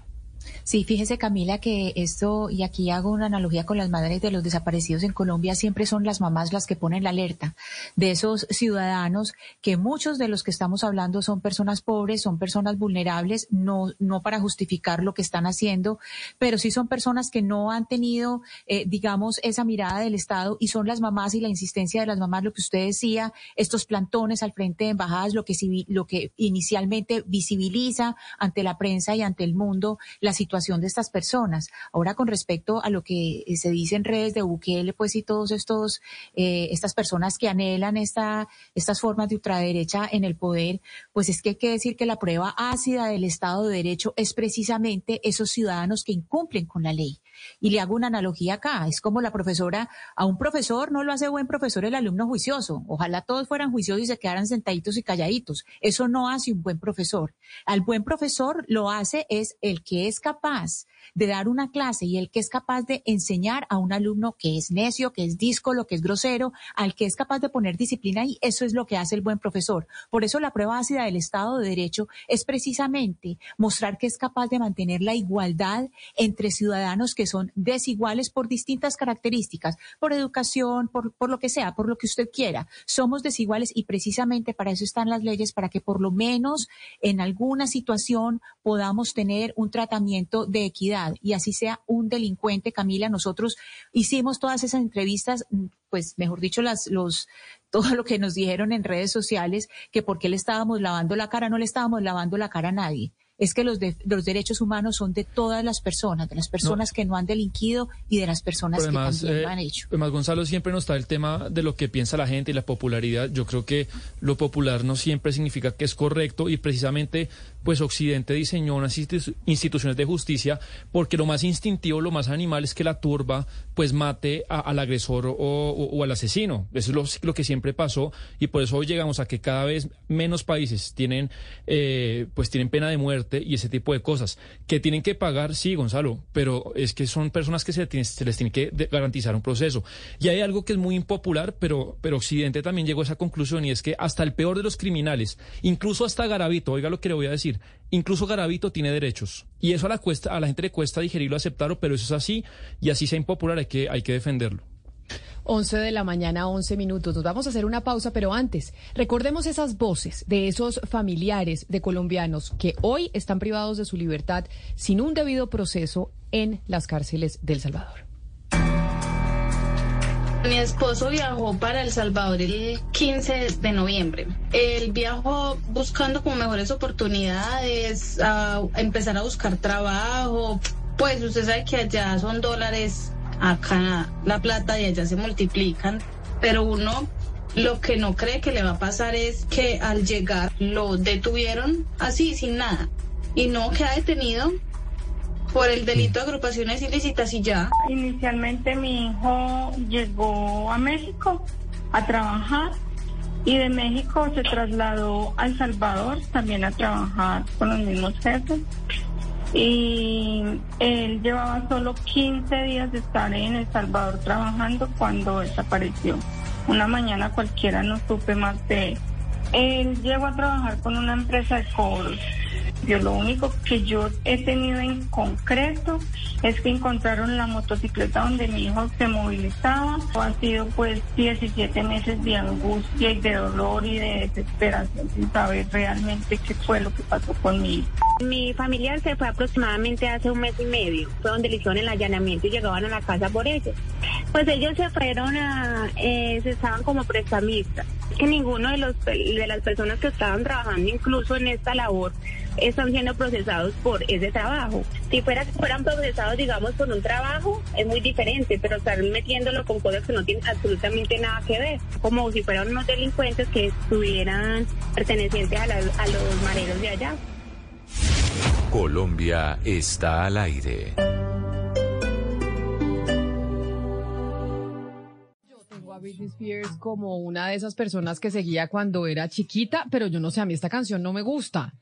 Sí, fíjese Camila que esto, y aquí hago una analogía con las madres de los desaparecidos en Colombia, siempre son las mamás las que ponen la alerta de esos ciudadanos que muchos de los que estamos hablando son personas pobres, son personas vulnerables, no, no para justificar lo que están haciendo, pero sí son personas que no han tenido, eh, digamos, esa mirada del Estado y son las mamás y la insistencia de las mamás, lo que usted decía, estos plantones al frente de embajadas, lo que, lo que inicialmente visibiliza ante la prensa y ante el mundo las situación de estas personas. Ahora, con respecto a lo que eh, se dice en redes de Bukele, pues y todos estos, eh, estas personas que anhelan esta, estas formas de ultraderecha en el poder, pues es que hay que decir que la prueba ácida del Estado de Derecho es precisamente esos ciudadanos que incumplen con la ley. Y le hago una analogía acá, es como la profesora, a un profesor no lo hace buen profesor el alumno juicioso. Ojalá todos fueran juiciosos y se quedaran sentaditos y calladitos. Eso no hace un buen profesor. Al buen profesor lo hace es el que es capaz de dar una clase y el que es capaz de enseñar a un alumno que es necio, que es díscolo, que es grosero, al que es capaz de poner disciplina y eso es lo que hace el buen profesor. Por eso la prueba ácida del Estado de Derecho es precisamente mostrar que es capaz de mantener la igualdad entre ciudadanos que son desiguales por distintas características, por educación, por, por lo que sea, por lo que usted quiera. Somos desiguales y precisamente para eso están las leyes, para que por lo menos en alguna situación podamos tener un tratamiento de equidad y así sea un delincuente. Camila, nosotros hicimos todas esas entrevistas, pues mejor dicho, las, los, todo lo que nos dijeron en redes sociales, que por qué le estábamos lavando la cara, no le estábamos lavando la cara a nadie es que los, los derechos humanos son de todas las personas, de las personas que no han delinquido y de las personas que también lo han hecho. Además, Gonzalo, siempre nos está el tema de lo que piensa la gente y la popularidad. Yo creo que lo popular no siempre significa que es correcto y precisamente pues Occidente diseñó unas instituciones de justicia porque lo más instintivo, lo más animal es que la turba pues mate al agresor o, al asesino. Eso es lo, que siempre pasó y por eso hoy llegamos a que cada vez menos países tienen eh, pues tienen pena de muerte y ese tipo de cosas. Que tienen que pagar, sí, Gonzalo, pero es que son personas que se, les tiene que garantizar un proceso. Y hay algo que es muy impopular, pero, pero Occidente también llegó a esa conclusión y es que hasta el peor de los criminales, incluso hasta Garavito, oiga lo que le voy a decir, incluso Garavito tiene derechos. Y eso a la, cuesta, a la gente le cuesta digerirlo, aceptarlo, pero eso es así y así sea impopular, hay que, hay que defenderlo. 11 de la mañana, 11 minutos. Nos vamos a hacer una pausa, pero antes, recordemos esas voces de esos familiares de colombianos que hoy están privados de su libertad sin un debido proceso en las cárceles del Salvador. Mi esposo viajó para El Salvador el 15 de noviembre. Él viajó buscando como mejores oportunidades, a empezar a buscar trabajo. Pues usted sabe que allá son dólares acá la plata y allá se multiplican, pero uno lo que no cree que le va a pasar es que al llegar lo detuvieron así, sin nada, y no queda detenido por el delito de agrupaciones ilícitas y ya. Inicialmente mi hijo llegó a México a trabajar y de México se trasladó a El Salvador también a trabajar con los mismos jefes y él llevaba solo 15 días de estar en El Salvador trabajando cuando desapareció. Una mañana cualquiera no supe más de él. Él llegó a trabajar con una empresa de cobros yo lo único que yo he tenido en concreto es que encontraron la motocicleta donde mi hijo se movilizaba. Ha sido pues 17 meses de angustia y de dolor y de desesperación sin saber realmente qué fue lo que pasó con mi hijo. Mi familiar se fue aproximadamente hace un mes y medio. Fue donde le hicieron el allanamiento y llegaban a la casa por ellos. Pues ellos se fueron a, eh, se estaban como prestamistas. Que ninguno de los de las personas que estaban trabajando incluso en esta labor están siendo procesados por ese trabajo. Si fuera, fueran procesados, digamos, por un trabajo, es muy diferente, pero están metiéndolo con cosas que no tienen absolutamente nada que ver, como si fueran unos delincuentes que estuvieran pertenecientes a, la- a los mareros de allá. Colombia está al aire. Tengo a Britney Spears como una de esas personas que seguía cuando era chiquita, pero yo no sé, a mí esta canción no me gusta.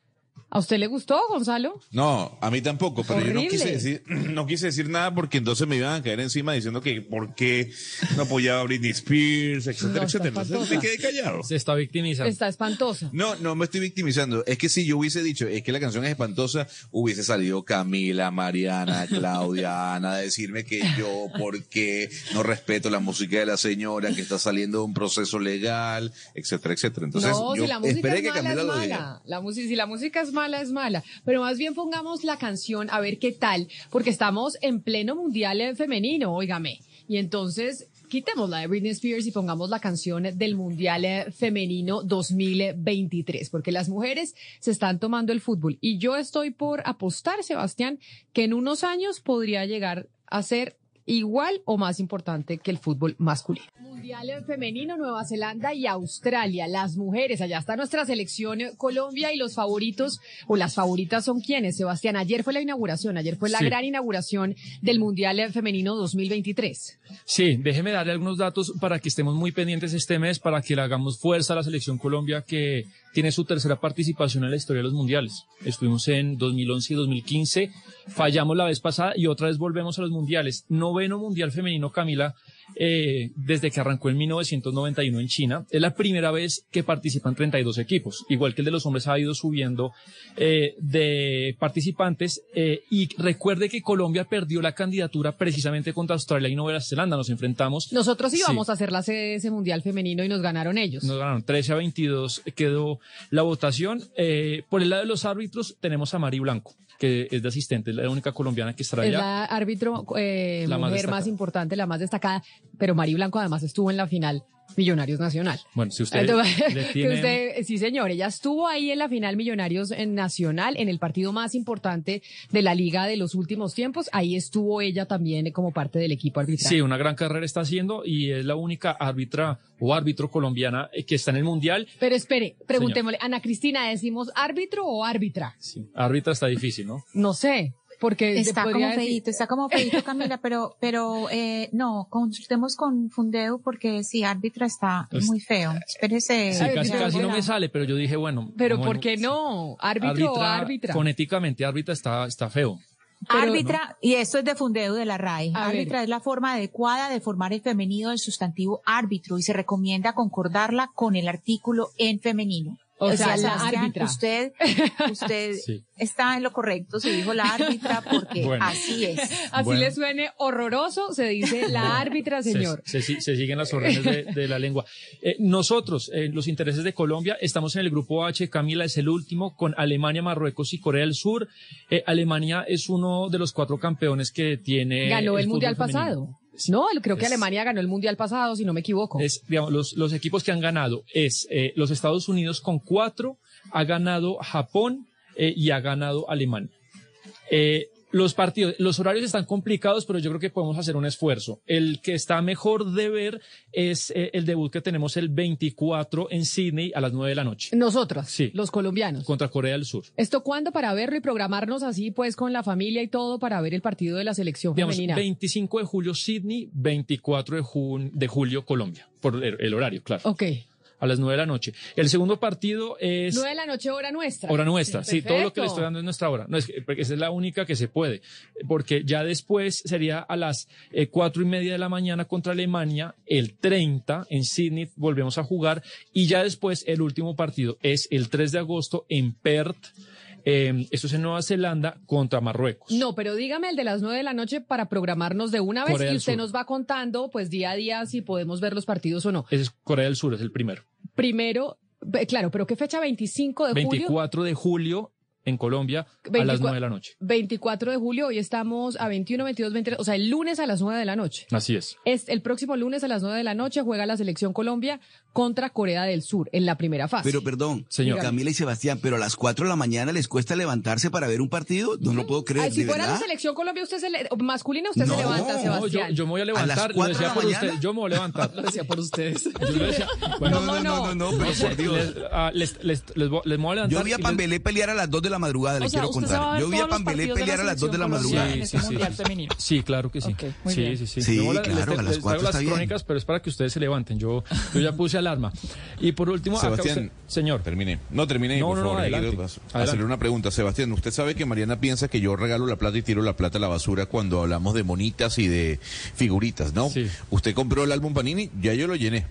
¿A usted le gustó, Gonzalo? No, a mí tampoco, pero yo no quise decir, no quise decir nada porque entonces me iban a caer encima diciendo que por qué no apoyaba a Britney Spears, etcétera, No, etcétera. Entonces me quedé callado. Se está victimizando. Está espantosa. No, no me estoy victimizando. Es que si yo hubiese dicho, es que la canción es espantosa, hubiese salido Camila, Mariana, Claudia, Ana a decirme que yo, porque no respeto la música de la señora, que está saliendo de un proceso legal, etcétera, etcétera. Entonces, no, yo si la música esperé es que mala, Camila es lo mala. dijera. La música, si la música es mala, es mala. Pero más bien pongamos la canción a ver qué tal, porque estamos en pleno mundial eh, femenino, óigame. Y entonces quitemos la de Britney Spears y pongamos la canción del mundial eh, femenino 2023, porque las mujeres se están tomando el fútbol. Y yo estoy por apostar, Sebastián, que en unos años podría llegar a ser igual o más importante que el fútbol masculino. Mundial femenino, Nueva Zelanda y Australia. Las mujeres, allá está nuestra selección eh, Colombia y los favoritos o las favoritas son quienes, Sebastián. Ayer fue la inauguración, ayer fue la Sí. gran inauguración del Mundial femenino 2023. Sí, déjeme darle algunos datos para que estemos muy pendientes este mes, para que le hagamos fuerza a la selección Colombia que tiene su tercera participación en la historia de los mundiales. Estuvimos en 2011 y 2015, fallamos la vez pasada y otra vez volvemos a los mundiales. Noveno mundial femenino, Camila, eh, desde que arrancó en 1991 en China. Es la primera vez que participan 32 equipos, igual que el de los hombres ha ido subiendo eh, de participantes. eh, y recuerde que Colombia perdió la candidatura precisamente contra Australia y Nueva Zelanda. Nos enfrentamos. Nosotros Sí. íbamos a hacer la sede de ese Mundial femenino y nos ganaron ellos. Nos ganaron 13 a 22, quedó la votación. Eh, por el lado de los árbitros tenemos a Mari Blanco, que es de asistente, es la única colombiana que estará Es allá. la árbitro eh, La más mujer más destacada. importante, la más destacada, pero Mari Blanco además estuvo en la final Millonarios Nacional. Bueno, si usted Entonces, le que tiene... usted- sí, señor, ella estuvo ahí en la final Millonarios en Nacional, en el partido más importante de la liga de los últimos tiempos. Ahí estuvo ella también como parte del equipo arbitral. Sí, una gran carrera está haciendo y es la única árbitra o árbitro colombiana eh, que está en el Mundial. Pero espere, preguntémosle, Ana Cristina, ¿decimos árbitro o árbitra? Sí, árbitra está difícil, ¿no? No sé, porque Está como decir- feíto, está como feíto, Camila, pero, pero eh, no, consultemos con Fundeu porque sí, árbitra está Es- muy feo. Espérese. Sí, casi, casi no me sale, pero yo dije, bueno. Pero bueno, ¿por qué no? ¿Árbitro o árbitra? Fonéticamente, árbitra está, está feo. árbitra, y esto es de Fundeu de la RAE. A ver. Árbitra es la forma adecuada de formar el femenino del sustantivo árbitro y se recomienda concordarla con el artículo en femenino. O sea, la Sebastián, árbitra. Usted, usted Sí. está en lo correcto, se dijo la árbitra porque Bueno. así es. Así Bueno. le suene horroroso, se dice la árbitra, Se- señor. Se, se- se siguen las órdenes de, de la lengua. Eh, nosotros, eh, los intereses de Colombia, estamos en el grupo H. Camila es el último con Alemania, Marruecos y Corea del Sur. Eh, Alemania es uno de los cuatro campeones que tiene. Ganó el, mundial femenino. pasado. No, creo que Es- Alemania ganó el mundial pasado, si no me equivoco. Es, digamos, los, los equipos que han ganado es eh, los Estados Unidos con cuatro, ha ganado Japón eh, y ha ganado Alemania. Eh, los partidos, los horarios están complicados, pero yo creo que podemos hacer un esfuerzo. El que está mejor de ver es eh, el debut que tenemos el 24 en Sydney a las 9 de la noche Nosotros, Sí. los colombianos. contra Corea del Sur. ¿Esto cuándo para verlo y programarnos así, pues, con la familia y todo para ver el partido de la selección Digamos, femenina? 25 de julio Sydney, 24 de, jun- de julio Colombia, por el, el horario, claro, Ok. A las 9 de la noche. El segundo partido es... Nueve de la noche, hora nuestra. Hora nuestra, sí, todo lo que le estoy dando es nuestra hora. No, es que, porque esa es la única que se puede, porque ya después sería a las eh, cuatro y media de la mañana contra Alemania, el 30 en Sydney volvemos a jugar, y ya después el último partido es el 3 de agosto en Perth, eh, esto es en Nueva Zelanda contra Marruecos. No, pero dígame el de las nueve de la noche para programarnos de una vez Corea y usted Sur. nos va contando, pues, día a día si podemos ver los partidos o no. Ese es Corea del Sur, es el primero. Primero, claro, pero ¿qué fecha? 25 de julio. 24 de julio en Colombia a las 24 9 de la noche. 24 de julio, hoy estamos a 21, 22, 23, o sea, el lunes a las 9 de la noche. Así es. Es el próximo lunes a las 9 de la noche juega la selección Colombia contra Corea del Sur en la primera fase. Pero perdón, Señor. Camila y Sebastián, pero a las 4 de la mañana les cuesta levantarse para ver un partido, no lo puedo creer. Ay, si ¿de fuera la verdad? selección Colombia, usted se le, masculina, usted se No, levanta, No, yo, Sebastián. yo me voy a ¿A las levantar, lo cuatro de decía la por mañana? usted, yo me voy a levantar. Lo decía por ustedes. Yo lo decía, bueno, No, no, no, no, no, pero por Dios. les, ah, les, les, les voy les voy a levantar. Yo vi a Pambelé pelear a las 2 de la madrugada, le quiero se a contar. Yo vi a Pambelé de pelear la a las 2 de la madrugada. este mundial femenino. Sí, claro que sí. Sí, sí, sí, Sí, la- claro, a las les traigo cuatro las está bien. crónicas, pero es para que ustedes se levanten. Yo, yo ya puse alarma. Y por último, acá Sebastián, usted- señor. Termine. No, termine, No, por no, no, favor. Adelante. hacerle una pregunta. Sebastián, usted sabe que Mariana piensa que yo regalo la plata y tiro la plata a la basura cuando hablamos de monitas y de figuritas, ¿no? Sí. Usted compró el álbum Panini, ya yo lo llené.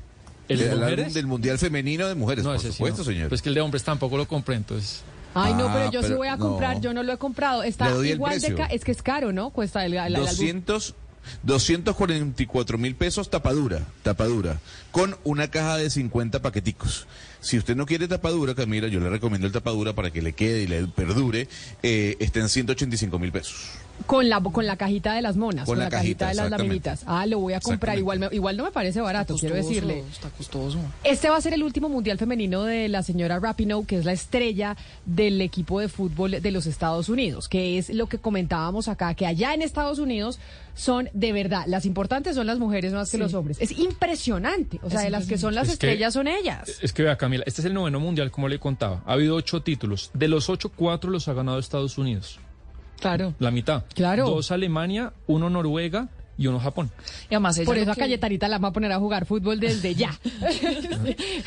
¿El de álbum del Mundial Femenino de Mujeres, No, por sí supuesto, no. señor. Pues que el de hombres tampoco lo compré, entonces. Ay, no, Ah, pero yo sí voy a no. comprar, yo no lo he comprado. Está igual de ca- es que es caro, ¿no? Cuesta el, el- el álbum. 200, 244 mil pesos tapadura, tapadura, con una caja de 50 paqueticos. Si usted no quiere tapadura, Camila, yo le recomiendo el tapadura para que le quede y le perdure, eh, está en 185 mil pesos. Con la, con la cajita de las monas, con, Con la, la cajita, cajita, de las laminitas. Ah, lo voy a comprar. Igual, me- igual no me parece barato, quiero decirle. Está costoso. Este va a ser el último mundial femenino de la señora Rapinoe, que es la estrella del equipo de fútbol de los Estados Unidos, que es lo que comentábamos acá, que allá en Estados Unidos son de verdad, las importantes son las mujeres más que Sí. los hombres. Es impresionante, o sea, Es de las que son las Es que- estrellas son ellas. Es que vea, Camila, este es el noveno mundial, como le contaba. Ha habido ocho títulos. De los ocho, cuatro los ha ganado Estados Unidos. Claro. La mitad. Claro. Dos Alemania, uno Noruega y uno Japón. Y además ella Por eso a que- Cayetanita la va a poner a jugar fútbol desde ya.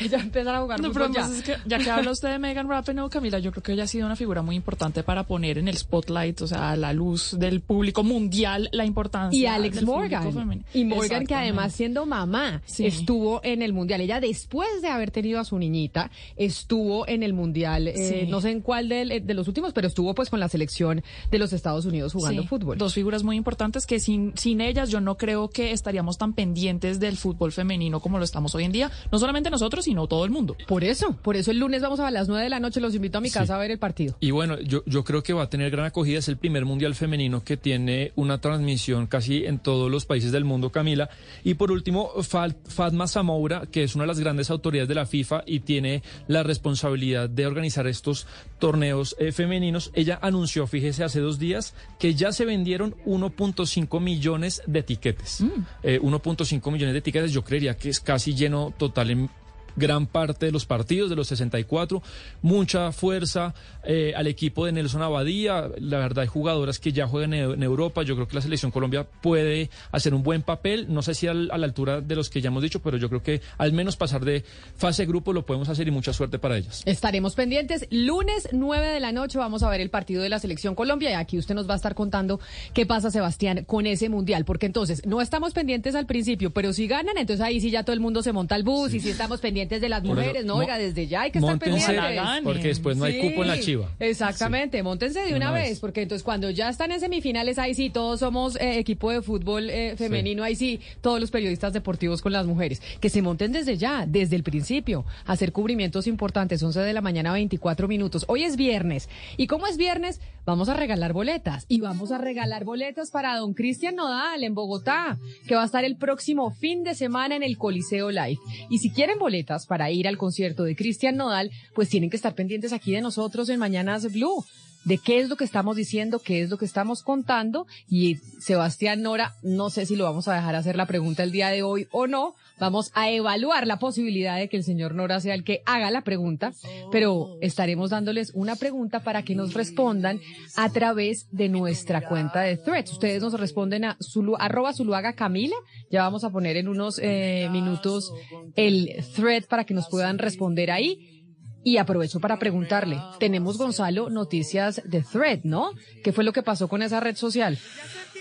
ella va a empezar a jugar No, pero fútbol ya. es que, ya que habla usted de Megan Rapinoe, Camila, yo creo que ella ha sido una figura muy importante para poner en el spotlight, o sea, a la luz del público mundial, la importancia Y Alex del Morgan. Y Morgan, que además siendo mamá, Sí. estuvo en el Mundial. Ella después de haber tenido a su niñita, estuvo en el Mundial, eh, Sí. no sé en cuál del- de, los últimos, pero estuvo pues con la selección de los Estados Unidos jugando Sí, fútbol. Dos figuras muy importantes que sin, sin ellas yo no creo que estaríamos tan pendientes del fútbol femenino como lo estamos hoy en día. No solamente nosotros, sino todo el mundo. Por eso, por eso el lunes vamos a las 9 de la noche, los invito a mi Sí. casa a ver el partido. Y bueno, yo, yo creo que va a tener gran acogida. Es el primer mundial femenino que tiene una transmisión casi en todos los países del mundo, Camila. Y por último, Fatma Zamoura, que es una de las grandes autoridades de la FIFA y tiene la responsabilidad de organizar estos torneos eh, femeninos. Ella anunció, fíjese, hace dos días que ya se vendieron 1.5 millones de tiquetes. Eh, 1.5 millones de tiquetes, yo creería que es casi lleno total en gran parte de los partidos de los 64, mucha fuerza eh, al equipo de Nelson Abadía, la verdad hay jugadoras que ya juegan en, Europa, yo creo que la selección Colombia puede hacer un buen papel, no sé si al- a la altura de los que ya hemos dicho, pero yo creo que al menos pasar de fase grupo lo podemos hacer y mucha suerte para ellas. Estaremos pendientes. Lunes 9 de la noche vamos a ver el partido de la Selección Colombia y aquí usted nos va a estar contando qué pasa, Sebastián, con ese mundial. Porque entonces no estamos pendientes al principio, pero si ganan, entonces ahí sí ya todo el mundo se monta al bus y si estamos pendientes de las eso, mujeres, no, oiga, desde ya hay que estar pendientes. porque después no hay cupo en la chiva. Exactamente, móntense de De una una vez, vez. porque entonces cuando ya están en semifinales, ahí sí todos somos eh, equipo de fútbol eh, femenino, ahí sí todos los periodistas deportivos con las mujeres. Que se monten desde ya, desde el principio, a hacer cubrimientos importantes, 11 de la mañana, 24 minutos. Hoy es viernes, y como es viernes, vamos a regalar boletas, y vamos a regalar boletas para don Cristian Nodal en Bogotá, que va a estar el próximo fin de semana en el Coliseo Live. Y si quieren boletas para ir al concierto de Cristian Nodal, pues tienen que estar pendientes aquí de nosotros en Mañanas Blue de qué es lo que estamos diciendo, qué es lo que estamos contando. Y Sebastián Nora, no sé si lo vamos a dejar hacer la pregunta el día de hoy o no. Vamos a evaluar la posibilidad de que el señor Nora sea el que haga la pregunta, pero estaremos dándoles una pregunta para que nos respondan a través de nuestra cuenta de threads. Ustedes nos responden a Zulu, arroba Zuluaga Camila. Ya vamos a poner en unos eh, minutos el thread para que nos puedan responder ahí. Y aprovecho para preguntarle, tenemos Gonzalo noticias de Thread, ¿no? ¿Qué fue lo que pasó con esa red social?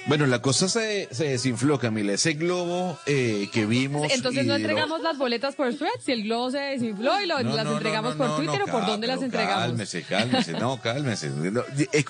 Bueno, la cosa se, se desinfló, Camila. Ese globo eh, que vimos. Entonces y no lo- entregamos las boletas por Thread, si el globo se desinfló y lo- No, las no, entregamos no, por Twitter no, o por dónde las entregamos. Cálmese, cálmese, no, cálmese.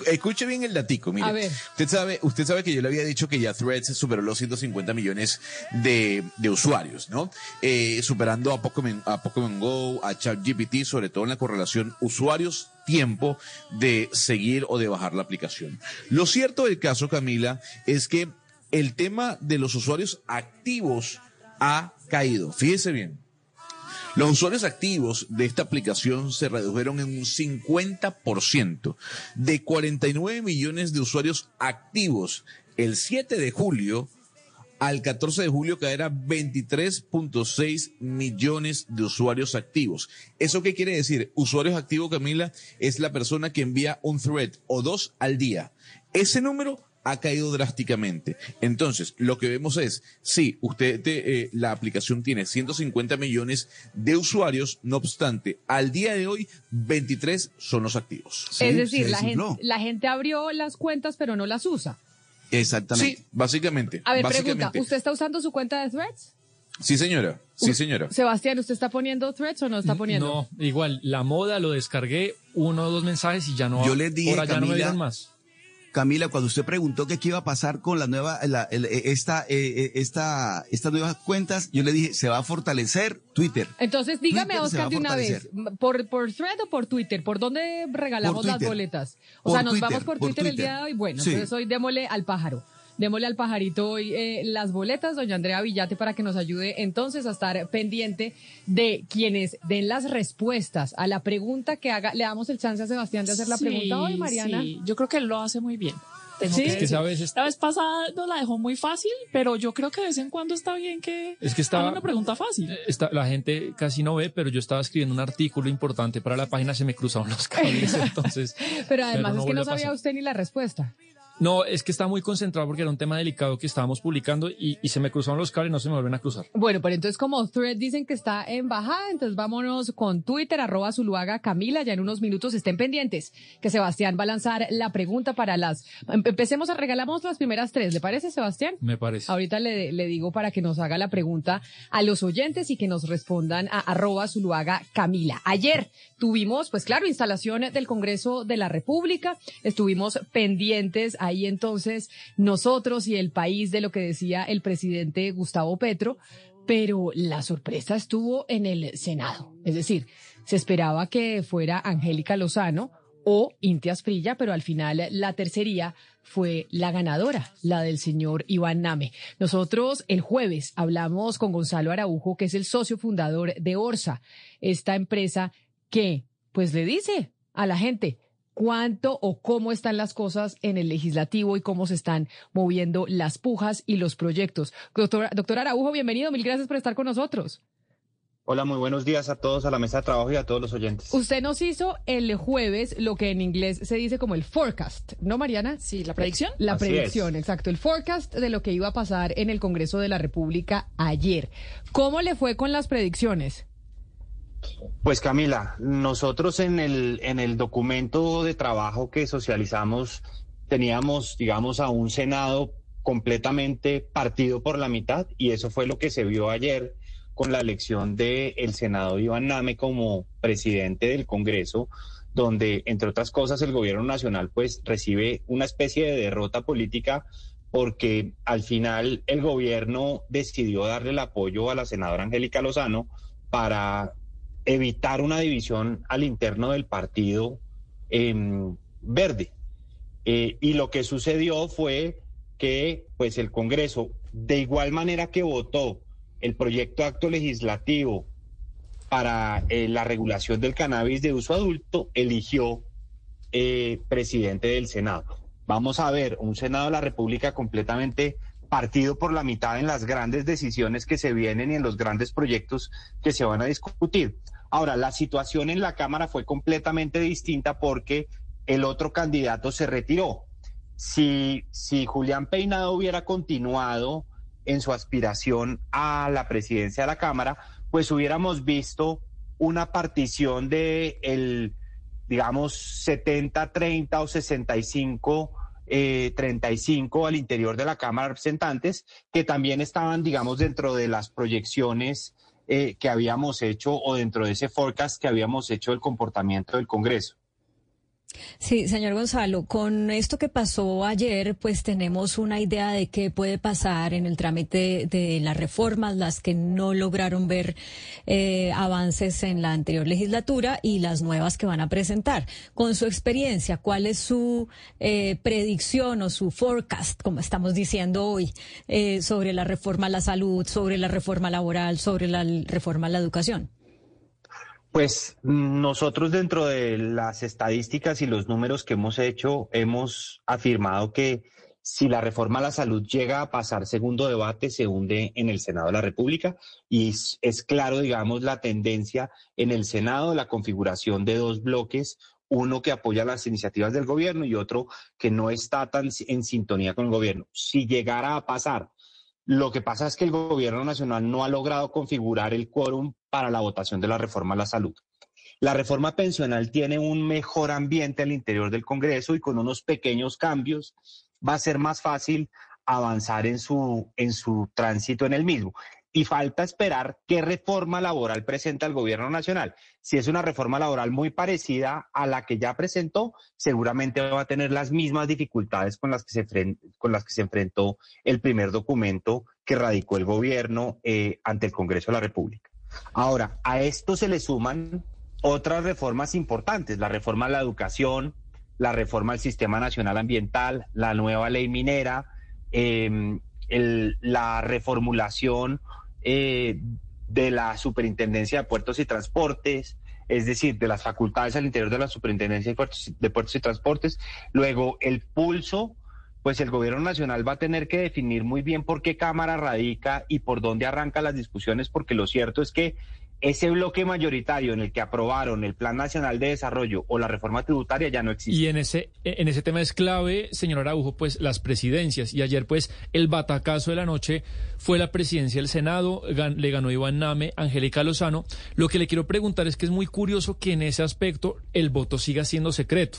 Escuche bien el datico, mire. A ver. Usted sabe, usted sabe que yo le había dicho que ya Threads superó los 150 millones de, de usuarios, ¿no? Eh, superando a Pokémon, a Pokémon Go, a ChatGPT, sobre todo en la correlación usuarios tiempo de seguir o de bajar la aplicación. Lo cierto del caso, Camila, es que el tema de los usuarios activos ha caído. Fíjese bien. Los usuarios activos de esta aplicación se redujeron en un 50%. De 49 millones de usuarios activos el 7 de julio, al 14 de julio caerá 23.6 millones de usuarios activos. ¿Eso qué quiere decir? Usuarios activos, Camila, es la persona que envía un thread o dos al día. Ese número ha caído drásticamente. Entonces, lo que vemos es, sí, usted, eh, la aplicación tiene 150 millones de usuarios, no obstante, al día de hoy, 23 son los activos. es decir, la gente, la gente abrió las cuentas, pero no las usa. Exactamente. Sí, básicamente. A ver, pregunta, ¿usted está usando su cuenta de Threads? Sí, señora. Sí, señora. Sebastián, ¿usted está poniendo threads o no está poniendo? No, igual, la moda lo descargué, uno o dos mensajes y ya no. Yo le dije, ya no me más. Camila, cuando usted preguntó que qué iba a pasar con la nueva, la, eh, esta, eh, esta, estas nuevas cuentas, yo le dije, se va a fortalecer Twitter. Entonces, dígame, Oscar, de una vez, ¿por, ¿por thread o por Twitter? ¿Por dónde regalamos las boletas? O sea, nos vamos por Twitter, el día de hoy. Bueno, entonces hoy démosle al pájaro. Démosle al pajarito hoy eh, las boletas, doña Andrea Villate, para que nos ayude entonces a estar pendiente de quienes den las respuestas a la pregunta que haga. Le damos el chance a Sebastián de hacer la pregunta hoy, Mariana. Sí, yo creo que él lo hace muy bien. ¿Sí? Es que sabes, La vez pasada nos la dejó muy fácil, pero yo creo que de vez en cuando está bien que, es que estaba, una pregunta fácil. Está, la gente casi no ve, pero yo estaba escribiendo un artículo importante para la página, se me cruzaron los cables, entonces... pero además es que no sabía usted ni la respuesta. No, es que está muy concentrado porque era un tema delicado que estábamos publicando y, se me cruzaron los cables y no se me vuelven a cruzar. Bueno, pero entonces como Thread dicen que está en bajada, entonces vámonos con Twitter, arroba Zuluaga Camila, ya en unos minutos estén pendientes que Sebastián va a lanzar la pregunta para las... Empecemos a regalamos las primeras tres, ¿le parece Sebastián? Me parece. Ahorita le, le digo para que nos haga la pregunta a los oyentes y que nos respondan a arroba Zuluaga Camila. Ayer tuvimos, pues claro, instalación del Congreso de la República, estuvimos pendientes a ahí entonces nosotros y el país de lo que decía el presidente Gustavo Petro, pero la sorpresa estuvo en el Senado. Es decir, se esperaba que fuera Angélica Lozano o Intias Frilla, pero al final la tercería fue la ganadora, la del señor Iván Name. Nosotros el jueves hablamos con Gonzalo Araujo, que es el socio fundador de Orsa, esta empresa que pues le dice a la gente, cuánto o cómo están las cosas en el legislativo y cómo se están moviendo las pujas y los proyectos. Doctor, doctor Araujo, bienvenido, mil gracias por estar con nosotros. Hola, muy buenos días a todos a la mesa de trabajo y a todos los oyentes. Usted nos hizo el jueves lo que en inglés se dice como el forecast, ¿no, Mariana? Sí, la predicción. La predicción, exacto. El forecast de lo que iba a pasar en el Congreso de la República ayer. ¿Cómo le fue con las predicciones? Pues Camila, nosotros en el, en el documento de trabajo que socializamos teníamos, digamos, a un Senado completamente partido por la mitad y eso fue lo que se vio ayer con la elección del el senador Iván Name como presidente del Congreso, donde, entre otras cosas, el gobierno nacional pues recibe una especie de derrota política porque al final el gobierno decidió darle el apoyo a la senadora Angélica Lozano para evitar una división al interno del partido em, verde. Eh, y lo que sucedió fue que pues el Congreso, de igual manera que votó el proyecto de acto legislativo para eh, la regulación del cannabis de uso adulto, eligió eh, presidente del Senado. Vamos a ver un Senado de la República completamente partido por la mitad en las grandes decisiones que se vienen y en los grandes proyectos que se van a discutir. Ahora, la situación en la Cámara fue completamente distinta porque el otro candidato se retiró. Si, si Julián Peinado hubiera continuado en su aspiración a la presidencia de la Cámara, pues hubiéramos visto una partición de el, digamos, 70-30 o 65 35 eh, al interior de la Cámara de Representantes, que también estaban, digamos, dentro de las proyecciones eh, que habíamos hecho o dentro de ese forecast que habíamos hecho del comportamiento del Congreso. Sí, señor Gonzalo, con esto que pasó ayer, pues tenemos una idea de qué puede pasar en el trámite de las reformas, las que no lograron ver eh, avances en la anterior legislatura y las nuevas que van a presentar. Con su experiencia, ¿cuál es su eh, predicción o su forecast, como estamos diciendo hoy, eh, sobre la reforma a la salud, sobre la reforma laboral, sobre la reforma a la educación? Pues nosotros dentro de las estadísticas y los números que hemos hecho, hemos afirmado que si la reforma a la salud llega a pasar segundo debate, se hunde en el Senado de la República y es, claro, digamos, la tendencia en el Senado, la configuración de dos bloques, uno que apoya las iniciativas del gobierno y otro que no está tan en sintonía con el gobierno. Si llegara a pasar, lo que pasa es que el gobierno nacional no ha logrado configurar el quórum para la votación de la reforma a la salud. La reforma pensional tiene un mejor ambiente al interior del Congreso y con unos pequeños cambios va a ser más fácil avanzar en su, en su tránsito en el mismo. Y falta esperar qué reforma laboral presenta el gobierno nacional. Si es una reforma laboral muy parecida a la que ya presentó, seguramente va a tener las mismas dificultades con las que se, con las que se enfrentó el primer documento que radicó el gobierno eh, ante el Congreso de la República. Ahora, a esto se le suman otras reformas importantes, la reforma a la educación, la reforma al Sistema Nacional Ambiental, la nueva ley minera, em, la reformulación eh, de la Superintendencia de Puertos y Transportes, es decir, de las facultades al interior de la Superintendencia de Puertos, de Puertos y Transportes, luego el pulso pues el gobierno nacional va a tener que definir muy bien por qué Cámara radica y por dónde arranca las discusiones, porque lo cierto es que ese bloque mayoritario en el que aprobaron el Plan Nacional de Desarrollo o la reforma tributaria ya no existe. Y en ese, en ese tema es clave, señor Araujo, pues las presidencias. Y ayer, pues, el batacazo de la noche fue la presidencia del Senado, le ganó Iván Name, Angélica Lozano. Lo que le quiero preguntar es que es muy curioso que en ese aspecto el voto siga siendo secreto.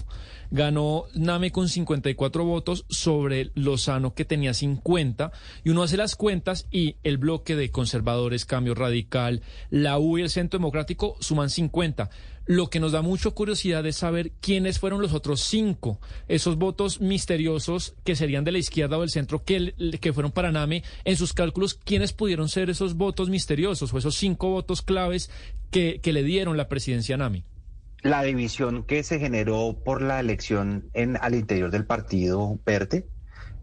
Ganó Name con 54 votos sobre Lozano que tenía 50 y uno hace las cuentas y el bloque de conservadores, cambio radical, la U y el Centro Democrático suman 50. Lo que nos da mucha curiosidad es saber quiénes fueron los otros cinco, esos votos misteriosos que serían de la izquierda o del centro que, que fueron para Name. En sus cálculos, ¿quiénes pudieron ser esos votos misteriosos o esos cinco votos claves que, que le dieron la presidencia a Name? la división que se generó por la elección en, al interior del partido Verde,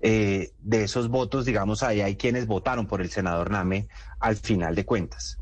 eh, de esos votos, digamos, ahí hay quienes votaron por el senador Name al final de cuentas.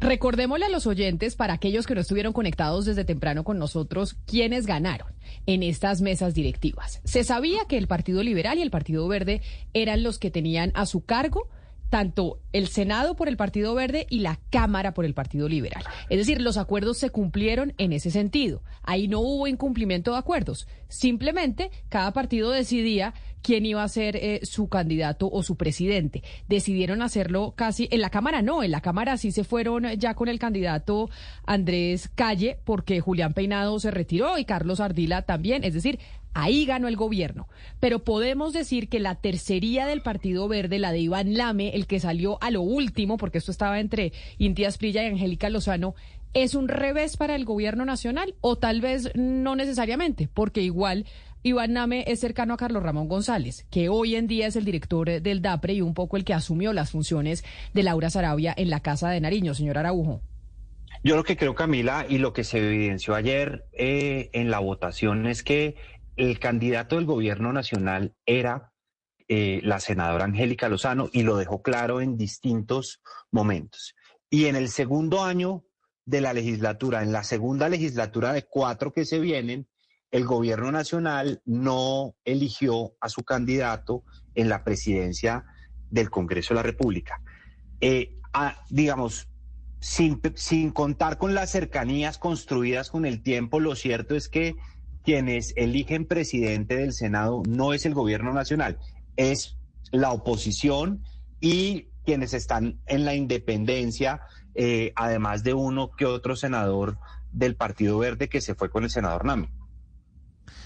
Recordémosle a los oyentes, para aquellos que no estuvieron conectados desde temprano con nosotros, quiénes ganaron en estas mesas directivas. Se sabía que el Partido Liberal y el Partido Verde eran los que tenían a su cargo tanto el Senado por el Partido Verde y la Cámara por el Partido Liberal. Es decir, los acuerdos se cumplieron en ese sentido. Ahí no hubo incumplimiento de acuerdos. Simplemente cada partido decidía quién iba a ser eh, su candidato o su presidente. Decidieron hacerlo casi en la Cámara, no, en la Cámara sí se fueron ya con el candidato Andrés Calle porque Julián Peinado se retiró y Carlos Ardila también. Es decir, Ahí ganó el gobierno. Pero podemos decir que la tercería del Partido Verde, la de Iván Lame, el que salió a lo último, porque esto estaba entre Inti Asprilla y Angélica Lozano, ¿es un revés para el gobierno nacional? O tal vez no necesariamente, porque igual Iván Name es cercano a Carlos Ramón González, que hoy en día es el director del DAPRE y un poco el que asumió las funciones de Laura Sarabia en la Casa de Nariño, señor Araujo. Yo lo que creo, Camila, y lo que se evidenció ayer eh, en la votación es que el candidato del gobierno nacional era eh, la senadora Angélica Lozano y lo dejó claro en distintos momentos. Y en el segundo año de la legislatura, en la segunda legislatura de cuatro que se vienen, el gobierno nacional no eligió a su candidato en la presidencia del Congreso de la República. Eh, digamos, sin, contar con las cercanías construidas con el tiempo, lo cierto es que quienes eligen presidente del Senado no es el gobierno nacional, es la oposición y quienes están en la independencia, eh, además de uno que otro senador del Partido Verde que se fue con el senador Nami.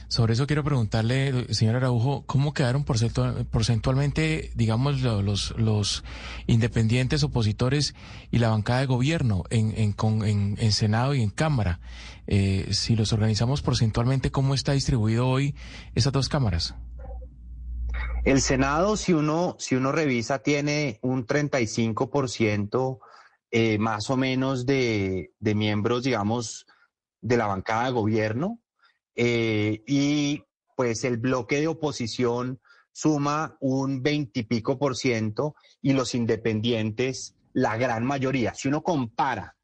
Sobre eso quiero preguntarle, señor Araujo, ¿cómo quedaron porcentualmente, digamos, los, los independientes opositores y la bancada de gobierno en, en, en, Senado y en Cámara? Eh, si los organizamos porcentualmente, ¿cómo está distribuido hoy esas dos cámaras? El Senado, si uno, si uno revisa, tiene un 35% eh, más o menos de miembros, digamos, de la bancada de gobierno eh, y pues el bloque de oposición suma un veintipico por ciento y los independientes la gran mayoría. Si uno compara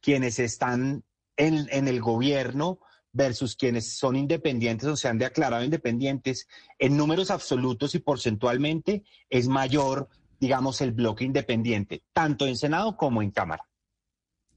quienes están en, en el gobierno versus quienes son independientes o se han declarado independientes, en números absolutos y porcentualmente es mayor, digamos, el bloque independiente, tanto en Senado como en Cámara.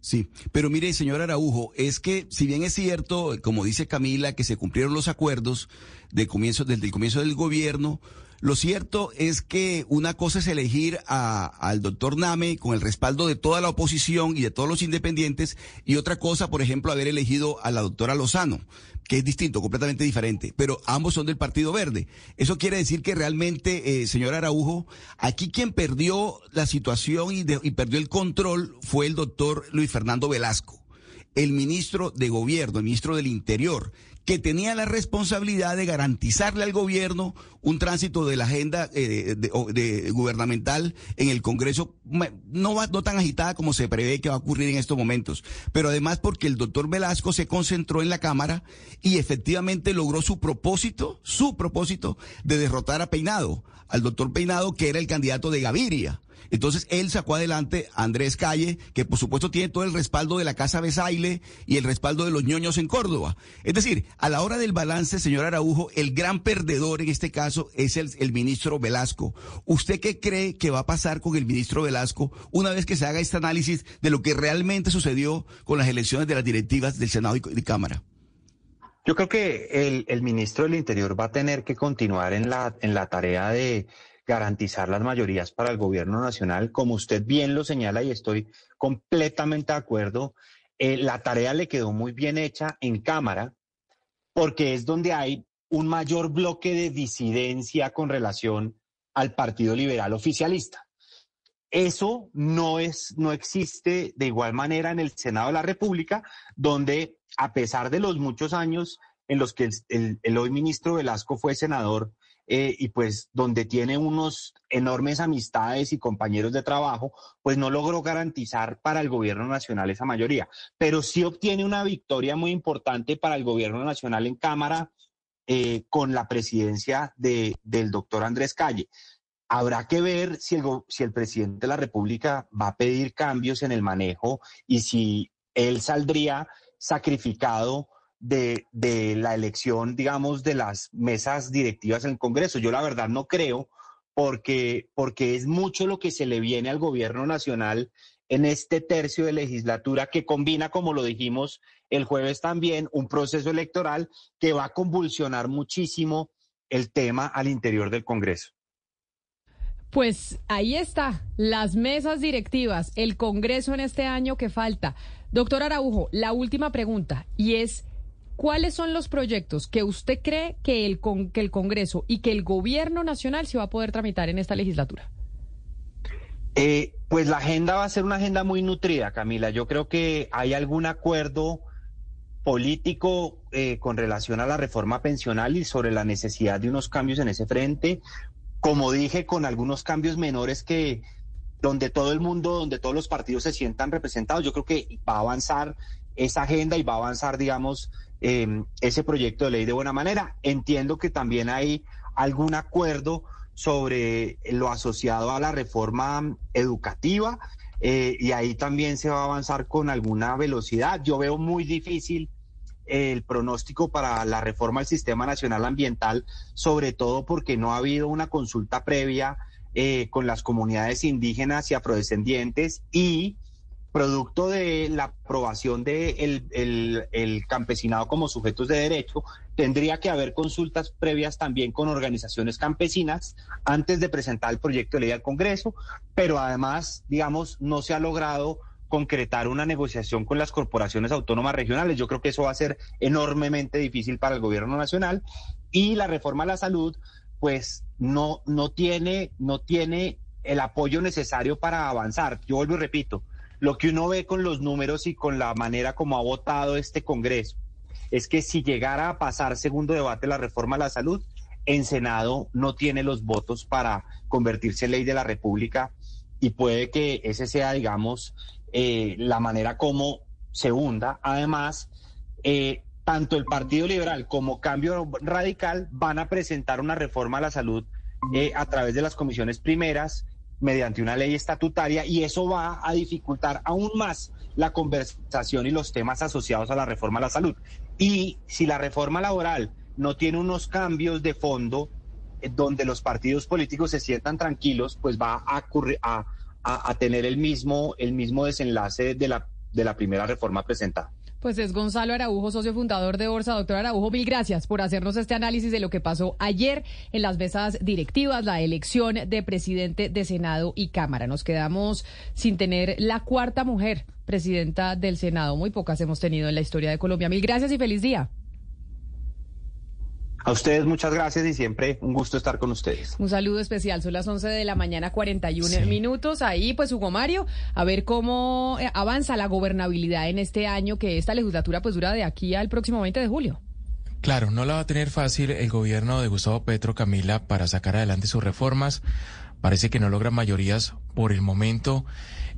Sí, pero mire, señor Araujo, es que si bien es cierto, como dice Camila, que se cumplieron los acuerdos de comienzo, desde el comienzo del gobierno, lo cierto es que una cosa es elegir a, al doctor Name con el respaldo de toda la oposición y de todos los independientes, y otra cosa, por ejemplo, haber elegido a la doctora Lozano, que es distinto, completamente diferente, pero ambos son del Partido Verde. Eso quiere decir que realmente, eh, señor Araujo, aquí quien perdió la situación y, y perdió el control fue el doctor Luis Fernando Velasco, el ministro de Gobierno, el ministro del Interior que tenía la responsabilidad de garantizarle al gobierno un tránsito de la agenda eh, de, gubernamental en el Congreso, no, va, no tan agitada como se prevé que va a ocurrir en estos momentos, pero además porque el doctor Velasco se concentró en la Cámara y efectivamente logró su propósito, su propósito de derrotar a Peinado, al doctor Peinado que era el candidato de Gaviria. Entonces él sacó adelante a Andrés Calle, que por supuesto tiene todo el respaldo de la Casa Besaile y el respaldo de los ñoños en Córdoba. Es decir, a la hora del balance, señor Araujo, el gran perdedor en este caso es el, el ministro Velasco. ¿Usted qué cree que va a pasar con el ministro Velasco una vez que se haga este análisis de lo que realmente sucedió con las elecciones de las directivas del Senado y de Cámara? Yo creo que el, el, ministro del Interior va a tener que continuar en la, en la tarea de garantizar las mayorías para el gobierno nacional. Como usted bien lo señala y estoy completamente de acuerdo, eh, la tarea le quedó muy bien hecha en Cámara porque es donde hay un mayor bloque de disidencia con relación al Partido Liberal oficialista. Eso no es, no existe de igual manera en el Senado de la República, donde a pesar de los muchos años en los que el hoy ministro Velasco fue senador, eh, y pues donde tiene unos enormes amistades y compañeros de trabajo, pues no logró garantizar para el gobierno nacional esa mayoría, pero sí obtiene una victoria muy importante para el gobierno nacional en Cámara eh, con la presidencia de, del doctor Andrés Calle. Habrá que ver si el, si el presidente de la República va a pedir cambios en el manejo y si él saldría sacrificado de, de, la elección, digamos, de las mesas directivas en el Congreso. Yo la verdad no creo, porque, porque es mucho lo que se le viene al gobierno nacional en este tercio de legislatura que combina, como lo dijimos el jueves también, un proceso electoral que va a convulsionar muchísimo el tema al interior del Congreso. Pues ahí está, las mesas directivas, el Congreso en este año que falta. Doctor Araujo, la última pregunta, y es, ¿Cuáles son los proyectos que usted cree que el, que el Congreso y que el Gobierno Nacional se va a poder tramitar en esta legislatura? Eh, pues la agenda va a ser una agenda muy nutrida, Camila. Yo creo que hay algún acuerdo político eh, con relación a la reforma pensional y sobre la necesidad de unos cambios en ese frente. Como dije, con algunos cambios menores que donde todo el mundo, donde todos los partidos se sientan representados, yo creo que va a avanzar esa agenda y va a avanzar, digamos, Em, ese proyecto de ley de buena manera. Entiendo que también hay algún acuerdo sobre lo asociado a la reforma educativa eh, y ahí también se va a avanzar con alguna velocidad. Yo veo muy difícil el pronóstico para la reforma al Sistema Nacional Ambiental, sobre todo porque no ha habido una consulta previa eh, con las comunidades indígenas y afrodescendientes y producto de la aprobación del de el, campesinado como sujetos de derecho, tendría que haber consultas previas también con organizaciones campesinas antes de presentar el proyecto de ley al Congreso, pero además, digamos, no se ha logrado concretar una negociación con las corporaciones autónomas regionales. Yo creo que eso va a ser enormemente difícil para el gobierno nacional y la reforma a la salud pues no, no, tiene, no tiene el apoyo necesario para avanzar. Yo vuelvo y repito, lo que uno ve con los números y con la manera como ha votado este Congreso es que si llegara a pasar segundo debate la reforma a la salud, en Senado no tiene los votos para convertirse en ley de la República y puede que ese sea, digamos, eh, la manera como se hunda. Además, eh, tanto el Partido Liberal como Cambio Radical van a presentar una reforma a la salud eh, a través de las comisiones primeras mediante una ley estatutaria y eso va a dificultar aún más la conversación y los temas asociados a la reforma a la salud. Y si la reforma laboral no tiene unos cambios de fondo eh, donde los partidos políticos se sientan tranquilos, pues va a, a, a, tener el mismo, el mismo desenlace de la, de la primera reforma presentada. Pues es Gonzalo Araujo, socio fundador de Orsa. Doctor Araujo, mil gracias por hacernos este análisis de lo que pasó ayer en las mesas directivas, la elección de presidente de Senado y Cámara. Nos quedamos sin tener la cuarta mujer presidenta del Senado. Muy pocas hemos tenido en la historia de Colombia. Mil gracias y feliz día. A ustedes muchas gracias y siempre un gusto estar con ustedes. Un saludo especial, son las 11 de la mañana, 41 minutos. Ahí, pues, Hugo Mario, a ver cómo eh, avanza la gobernabilidad en este año, que esta legislatura pues dura de aquí al próximo 20 de julio. Claro, no la va a tener fácil el gobierno de Gustavo Petro, Camila, para sacar adelante sus reformas. Parece que no logra mayorías por el momento,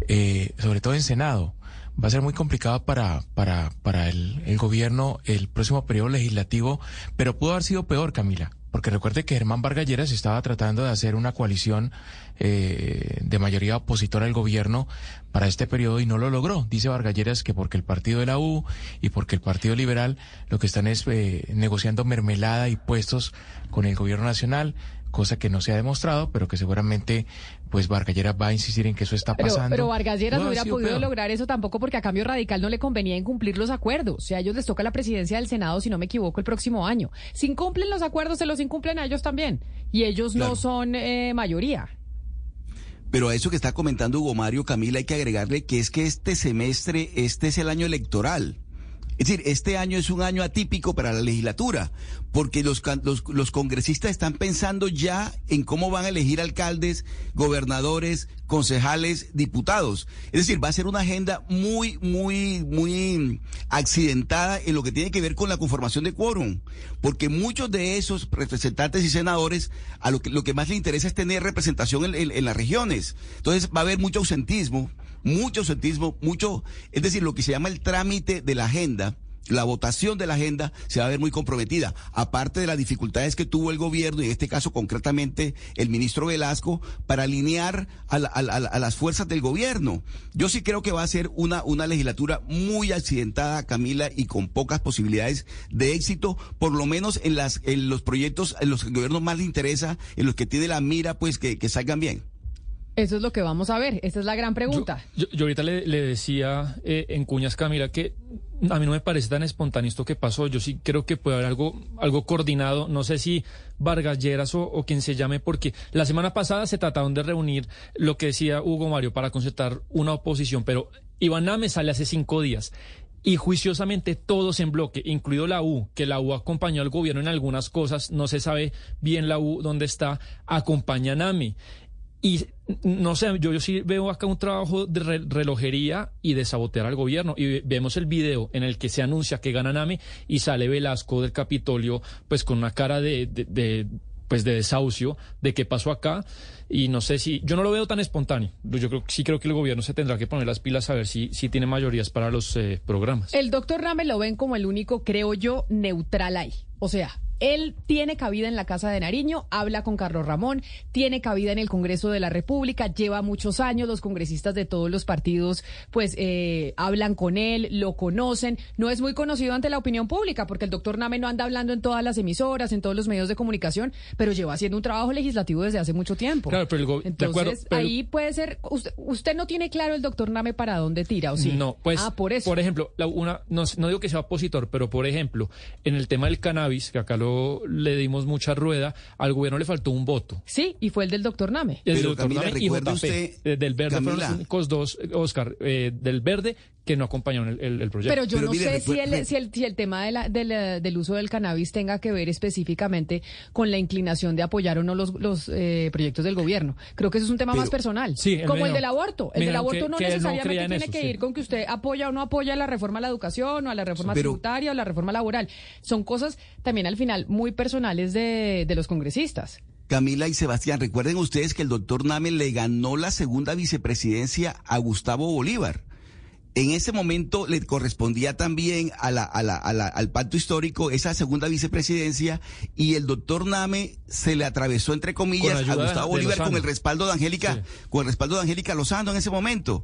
eh, sobre todo en Senado va a ser muy complicado para, para, para el, el gobierno el próximo periodo legislativo, pero pudo haber sido peor, Camila. Porque recuerde que Germán Vargas Lleras estaba tratando de hacer una coalición eh, de mayoría opositora al gobierno para este periodo y no lo logró. Dice Vargas Lleras que porque el partido de la U y porque el Partido Liberal lo que están es eh, negociando mermelada y puestos con el gobierno nacional cosa que no se ha demostrado, pero que seguramente pues Vargas Lleras va a insistir en que eso está pasando. Pero, Vargas Lleras no, hubiera podido lograr eso tampoco porque a cambio radical no le convenía incumplir los acuerdos. O sea, a ellos les toca la presidencia del Senado, si no me equivoco, el próximo año. Si incumplen los acuerdos, se los incumplen a ellos también. Y ellos no son eh, mayoría. Pero a eso que está comentando Hugo Mario Camila hay que agregarle que es que este semestre, este es el año electoral. Es decir, este año es un año atípico para la legislatura, porque los, los, congresistas están pensando ya en cómo van a elegir alcaldes, gobernadores, concejales, diputados. Es decir, va a ser una agenda muy, muy, muy accidentada en lo que tiene que ver con la conformación de quórum, porque muchos de esos representantes y senadores a lo que, lo que más les interesa es tener representación en, en las regiones. Entonces va a haber mucho ausentismo mucho ausentismo, mucho, es decir, lo que se llama el trámite de la agenda, la votación de la agenda se va a ver muy comprometida, aparte de las dificultades que tuvo el gobierno, y en este caso concretamente el ministro Velasco, para alinear a, las fuerzas del gobierno. Yo sí creo que va a ser una, una legislatura muy accidentada, Camila, y con pocas posibilidades de éxito, por lo menos en, las, en los proyectos en los que el gobierno más le interesa, en los que tiene la mira, pues que, que salgan bien. Eso es lo que vamos a ver. Esa es la gran pregunta. Yo, ahorita le, decía eh, en Cuñas Camila que a mí no me parece tan espontáneo esto que pasó. Yo sí creo que puede haber algo, algo coordinado. No sé si Vargas Lleras o, quien se llame, porque la semana pasada se trataron de reunir lo que decía Hugo Mario para concertar una oposición, pero Iván Name sale hace cinco días y juiciosamente todos en bloque, incluido la U, que la U acompañó al gobierno en algunas cosas, no se sabe bien la U dónde está, acompaña a NAMI. Y no sé, yo, yo sí veo acá un trabajo de relojería y de sabotear al gobierno. Y vemos el video en el que se anuncia que gana Nami y sale Velasco del Capitolio, pues con una cara de, de, pues de desahucio de qué pasó acá. Y no sé si yo no lo veo tan espontáneo. Yo creo sí creo que el gobierno se tendrá que poner las pilas a ver si, si tiene mayorías para los eh, programas. El doctor Rame lo ven como el único creo yo neutral ahí. O sea él tiene cabida en la Casa de Nariño, habla con Carlos Ramón, tiene cabida en el Congreso de la República, lleva muchos años, los congresistas de todos los partidos pues eh, hablan con él, lo conocen, no es muy conocido ante la opinión pública porque el doctor Name no anda hablando en todas las emisoras, en todos los medios de comunicación, pero lleva haciendo un trabajo legislativo desde hace mucho tiempo. Claro, pero el Entonces, ahí puede ser, usted, no tiene claro el doctor Name para dónde tira, ¿o sí? No, pues, ah, por eso. Por ejemplo, una, no, no digo que sea opositor, pero por ejemplo, en el tema del cannabis, que acá lo le dimos mucha rueda, al gobierno le faltó un voto. Sí, y fue el del doctor Name. El Pero, del doctor Camila, Name y ¿recuerda JP. usted, Eh, del verde fueron los únicos dos, eh, Oscar, eh, del verde que no acompañaron el, el- el proyecto. Pero yo Pero no mire, sé si el, si, el, si el tema de la- del, del uso del cannabis tenga que ver específicamente con la inclinación de apoyar o no los, los eh, proyectos del gobierno. Creo que eso es un tema Pero- más personal. Sí, como el del aborto. El del aborto que- no que él no necesariamente tiene eso, que sí. ir con que usted apoya o no apoya la reforma a la educación o a la reforma Pero- tributaria o la reforma laboral. Son cosas también al final muy personales de, de los congresistas. Camila y Sebastián, recuerden ustedes que el doctor Name le ganó la segunda vicepresidencia a Gustavo Bolívar. En ese momento le correspondía también a la, a la- a la- al pacto histórico esa segunda vicepresidencia y el doctor Name se le atravesó entre comillas Con a Gustavo Bolívar con el respaldo de Angélica, Sí. con el respaldo de Angélica Lozano en ese momento.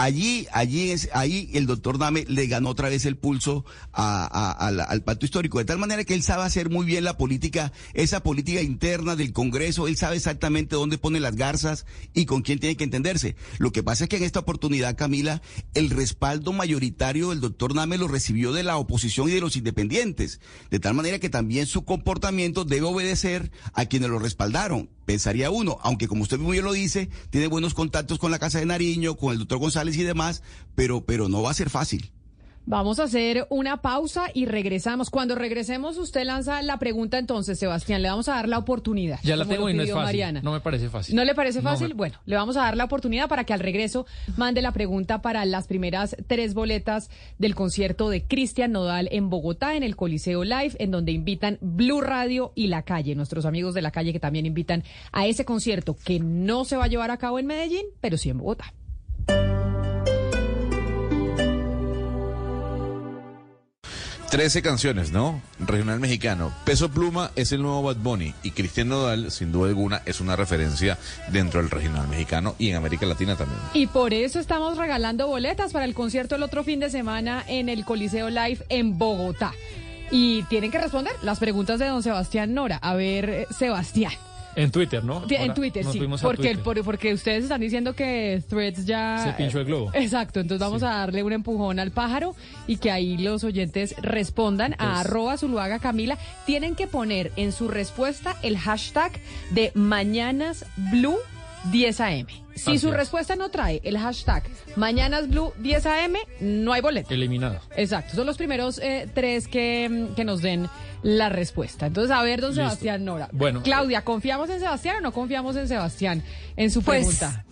Allí, allí, es, ahí el doctor Name le ganó otra vez el pulso a- al pacto histórico, de tal manera que él sabe hacer muy bien la política, esa política interna del Congreso, él sabe exactamente dónde pone las garzas y con quién tiene que entenderse. Lo que pasa es que en esta oportunidad, Camila, el respaldo mayoritario del doctor Name lo recibió de la oposición y de los independientes, de tal manera que también su comportamiento debe obedecer a quienes lo respaldaron. Pensaría uno, aunque como usted muy bien lo dice, tiene buenos contactos con la Casa de Nariño, con el doctor González y demás, pero, pero no va a ser fácil. Vamos a hacer una pausa y regresamos. Cuando regresemos, usted lanza la pregunta entonces, Sebastián. Le vamos a dar la oportunidad. ya la tengo y no es fácil. Mariana. No me parece fácil. ¿No le parece No fácil? me- Bueno, le vamos a dar la oportunidad para que al regreso mande la pregunta para las primeras tres boletas del concierto de Cristian Nodal en Bogotá, en el Coliseo Live, en donde invitan Blue Radio y La Calle, nuestros amigos de La Calle que también invitan a ese concierto que no se va a llevar a cabo en Medellín, pero sí en Bogotá. Trece canciones, ¿no? Regional mexicano. Peso Pluma es el nuevo Bad Bunny y Cristian Nodal, sin duda alguna, es una referencia dentro del regional mexicano y en América Latina también. Y por eso estamos regalando boletas para el concierto el otro fin de semana en el Coliseo Live en Bogotá. Y tienen que responder las preguntas de don Sebastián Nora. A ver, eh, Sebastián. En Twitter, ¿no? En Twitter, sí. Porque, Twitter. por- porque ustedes están diciendo que Threads ya... Se pinchó el globo. Exacto, entonces vamos a darle un empujón al pájaro y que ahí los oyentes respondan a arroba Zuluaga Camila. Tienen que poner en su respuesta el hashtag de Mañanas Blue 10 AM. Si Así su es. respuesta no trae el hashtag Mañanas Blue 10 AM, no hay boleto. Eliminado. Exacto, son los primeros eh, tres que, mm, que nos den la respuesta. Entonces, a ver, don Listo. Sebastián Nora. Bueno. Claudia, ¿confiamos en Sebastián o no confiamos en Sebastián en su Pues, pregunta?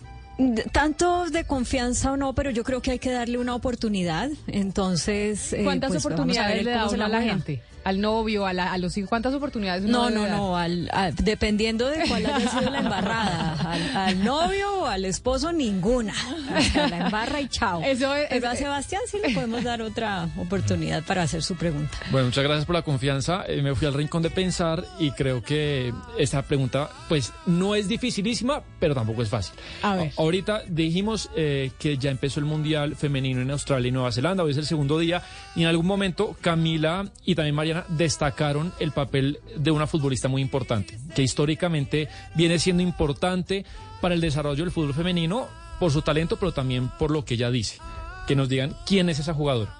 Tanto de confianza o no, pero yo creo que hay que darle una oportunidad. Entonces, eh, ¿Cuántas pues, oportunidades le da a la juega. gente? Al novio, a, la- a los hijos, ¿cuántas oportunidades uno No, no, dar? no, al, a- dependiendo de cuál haya sido la embarrada. Al, al novio o al esposo, ninguna. La embarra y chao. Eso es- Pero a es- Sebastián sí le podemos dar otra oportunidad para hacer su pregunta. Bueno, muchas gracias por la confianza. Eh, me fui al rincón de pensar y creo que esta pregunta, pues, no es dificilísima, pero tampoco es fácil. A ver. Ahorita dijimos eh, que ya empezó el Mundial Femenino en Australia y Nueva Zelanda. Hoy es el segundo día y en algún momento Camila y también Mariana destacaron el papel de una futbolista muy importante, que históricamente viene siendo importante para el desarrollo del fútbol femenino por su talento, pero también por lo que ella dice. Que nos digan quién es esa jugadora.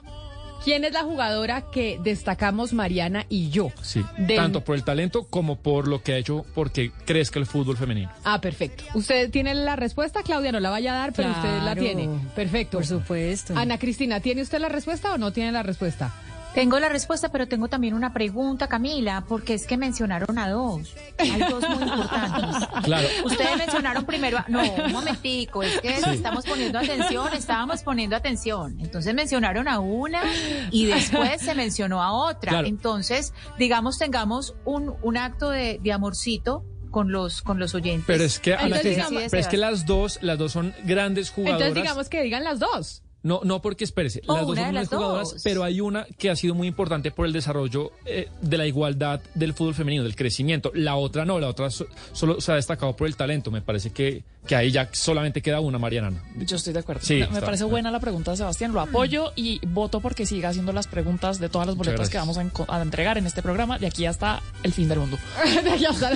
¿Quién es la jugadora que destacamos Mariana y yo? Sí, tanto por el talento como por lo que ha hecho porque crezca el fútbol femenino. Ah, perfecto. ¿Usted tiene la respuesta? Claudia no la vaya a dar, pero usted la tiene. Perfecto. Por supuesto. Ana Cristina, ¿tiene usted la respuesta o no tiene la respuesta? Tengo la respuesta, pero tengo también una pregunta, Camila, porque es que mencionaron a dos. Hay dos muy importantes. Claro. Ustedes mencionaron primero a... No, un momentico, es que Sí. estamos poniendo atención, estábamos poniendo atención. Entonces mencionaron a una y después se mencionó a otra. Claro. Entonces, digamos, tengamos un, un acto de, de amorcito con los, con los oyentes. Pero es que, Entonces, digamos- pero es que las dos, las dos son grandes jugadoras. Entonces digamos que digan las dos. No, no porque espérese, Oh, las dos son las jugadoras, dos. pero hay una que ha sido muy importante por el desarrollo eh, de la igualdad del fútbol femenino, del crecimiento. La otra no, la otra so- solo se ha destacado por el talento. Me parece que que ahí ya solamente queda una Mariana. Yo estoy de acuerdo. Sí, me, está- parece buena la pregunta de Sebastián, lo apoyo y voto porque siga haciendo las preguntas de todas las boletas que vamos a, entregar en este programa de aquí hasta el fin del mundo. Ya está.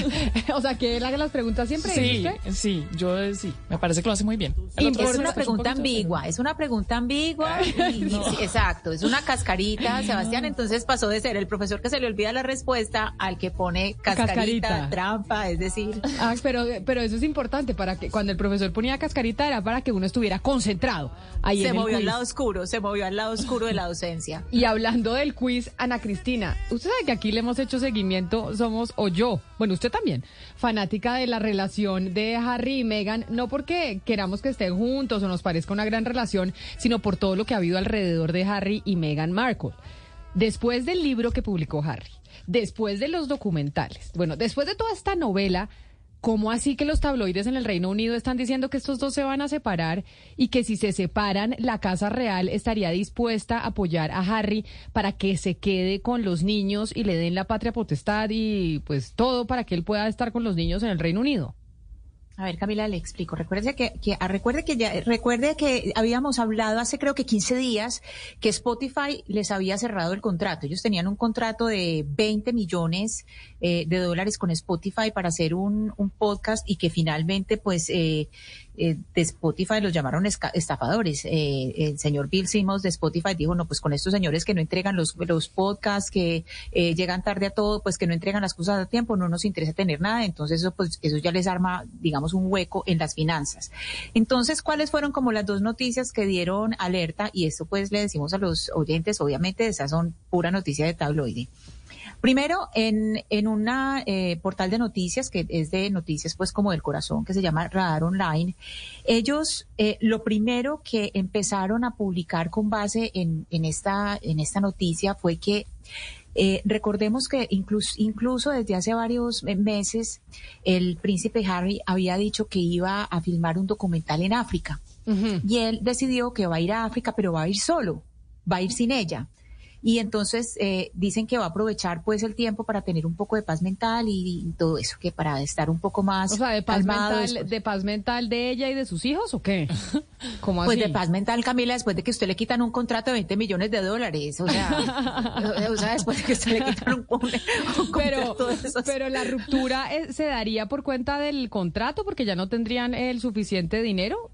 o sea, que él haga las preguntas siempre. Sí, sí, yo sí, me parece que lo hace muy bien. El otro Es una un pregunta ambigua, es una pregunta ambigua. y- y- sí, exacto, es una cascarita, Sebastián. Entonces pasó de ser el profesor que se le olvida la respuesta al que pone cascarita, Cascarita. trampa, es decir. Ah, pero, pero eso es importante para que cuando el profesor ponía cascarita era para que uno estuviera concentrado. Ahí se en el movió al lado oscuro, se movió al lado oscuro de la docencia. Y hablando del quiz, Ana Cristina, usted sabe que aquí le hemos hecho seguimiento, somos, o yo, bueno, usted también, fanática de la relación de Harry y Meghan, no porque queramos que estén juntos o nos parezca una gran relación, sino por todo lo que ha habido alrededor de Harry y Meghan Markle. Después del libro que publicó Harry, después de los documentales, bueno, después de toda esta novela, ¿cómo así que los tabloides en el Reino Unido están diciendo que estos dos se van a separar y que si se separan, la Casa Real estaría dispuesta a apoyar a Harry para que se quede con los niños y le den la patria potestad y pues todo para que él pueda estar con los niños en el Reino Unido? A ver, Camila, le explico. Recuerde que, que ah, recuerde que ya, recuerde que habíamos hablado hace creo que 15 días que Spotify les había cerrado el contrato. Ellos tenían un contrato de 20 millones eh, de dólares con Spotify para hacer un, podcast y que finalmente, pues, eh, eh, de Spotify los llamaron estafadores. Eh, el señor Bill Simmons de Spotify dijo, no, pues con estos señores que no entregan los, los podcasts, que eh, llegan tarde a todo, pues que no entregan las cosas a tiempo, no nos interesa tener nada. Entonces eso, pues, eso ya les arma, digamos, un hueco en las finanzas. Entonces, ¿cuáles fueron como las dos noticias que dieron alerta? Y esto pues le decimos a los oyentes, obviamente esas son pura noticia de tabloide. Primero, en, en una eh, portal de noticias que es de noticias pues como del corazón, que se llama Radar Online, ellos eh, lo primero que empezaron a publicar con base en, en, esta, en esta noticia fue que eh, recordemos que incluso, incluso desde hace varios meses el príncipe Harry había dicho que iba a filmar un documental en África y él decidió que va a ir a África pero va a ir solo, va a ir sin ella. Y entonces eh, dicen que va a aprovechar pues el tiempo para tener un poco de paz mental y, y todo eso, que para estar un poco más O sea, de paz, calmado mental, después. ¿de paz mental de ella y de sus hijos o qué? ¿Cómo Pues así? de paz mental, Camila, después de que usted le quitan un contrato de 20 millones de dólares. O sea, o sea después de que usted le quitan un, un- un pero, contrato de esos. pero la ruptura eh, se daría por cuenta del contrato porque ya no tendrían el suficiente dinero.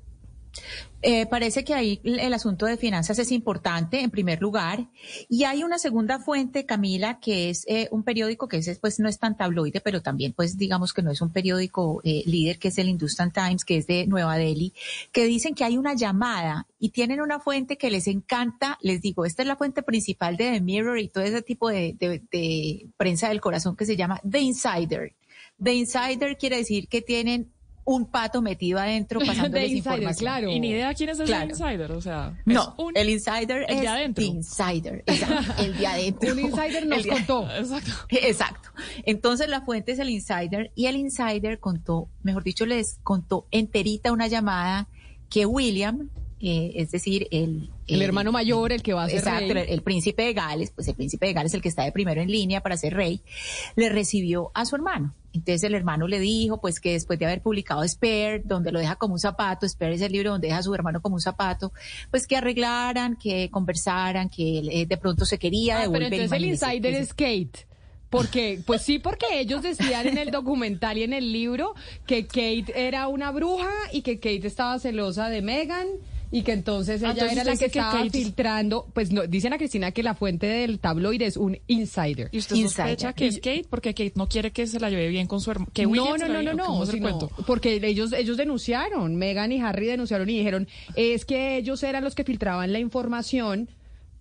Eh, parece que ahí el asunto de finanzas es importante, en primer lugar. Y hay una segunda fuente, Camila, que es eh, un periódico que ese, pues no es tan tabloide, pero también, pues digamos que no es un periódico eh, líder, que es el Hindustan Times, que es de Nueva Delhi, que dicen que hay una llamada y tienen una fuente que les encanta. Les digo, esta es la fuente principal de The Mirror y todo ese tipo de prensa del corazón que se llama The Insider. The Insider quiere decir que tienen un pato metido adentro pasándoles Insider, información. claro. Y ni idea quién es el Claro. insider, o sea. No, es un- el insider el es de adentro. the insider, exacto, el de adentro. Un insider nos El contó. Exacto. Exacto. Entonces la fuente es el insider y el insider contó, mejor dicho, les contó enterita una llamada que William, eh, es decir, el, El hermano mayor, el que va a ser Exacto, rey. el, el príncipe de Gales, pues el príncipe de Gales, el que está de primero en línea para ser rey, le recibió a su hermano. Entonces el hermano le dijo, pues que después de haber publicado Spare, donde lo deja como un zapato, Spare es el libro donde deja a su hermano como un zapato, pues que arreglaran, que conversaran, que él, eh, de pronto se quería Ah, pero entonces el insider que es Kate. Porque, pues sí, porque ellos decían en el documental y en el libro que Kate era una bruja y que Kate estaba celosa de Megan y que entonces Ah, ella entonces era la que estaba Kate- filtrando. Pues no, dicen a Cristina que la fuente del tabloide es un insider. Y usted sospecha que es Kate porque Kate no quiere que se la lleve bien con su hermano. Que no, no, no, no, no, porque ellos ellos denunciaron, Megan y Harry denunciaron y dijeron, es que ellos eran los que filtraban la información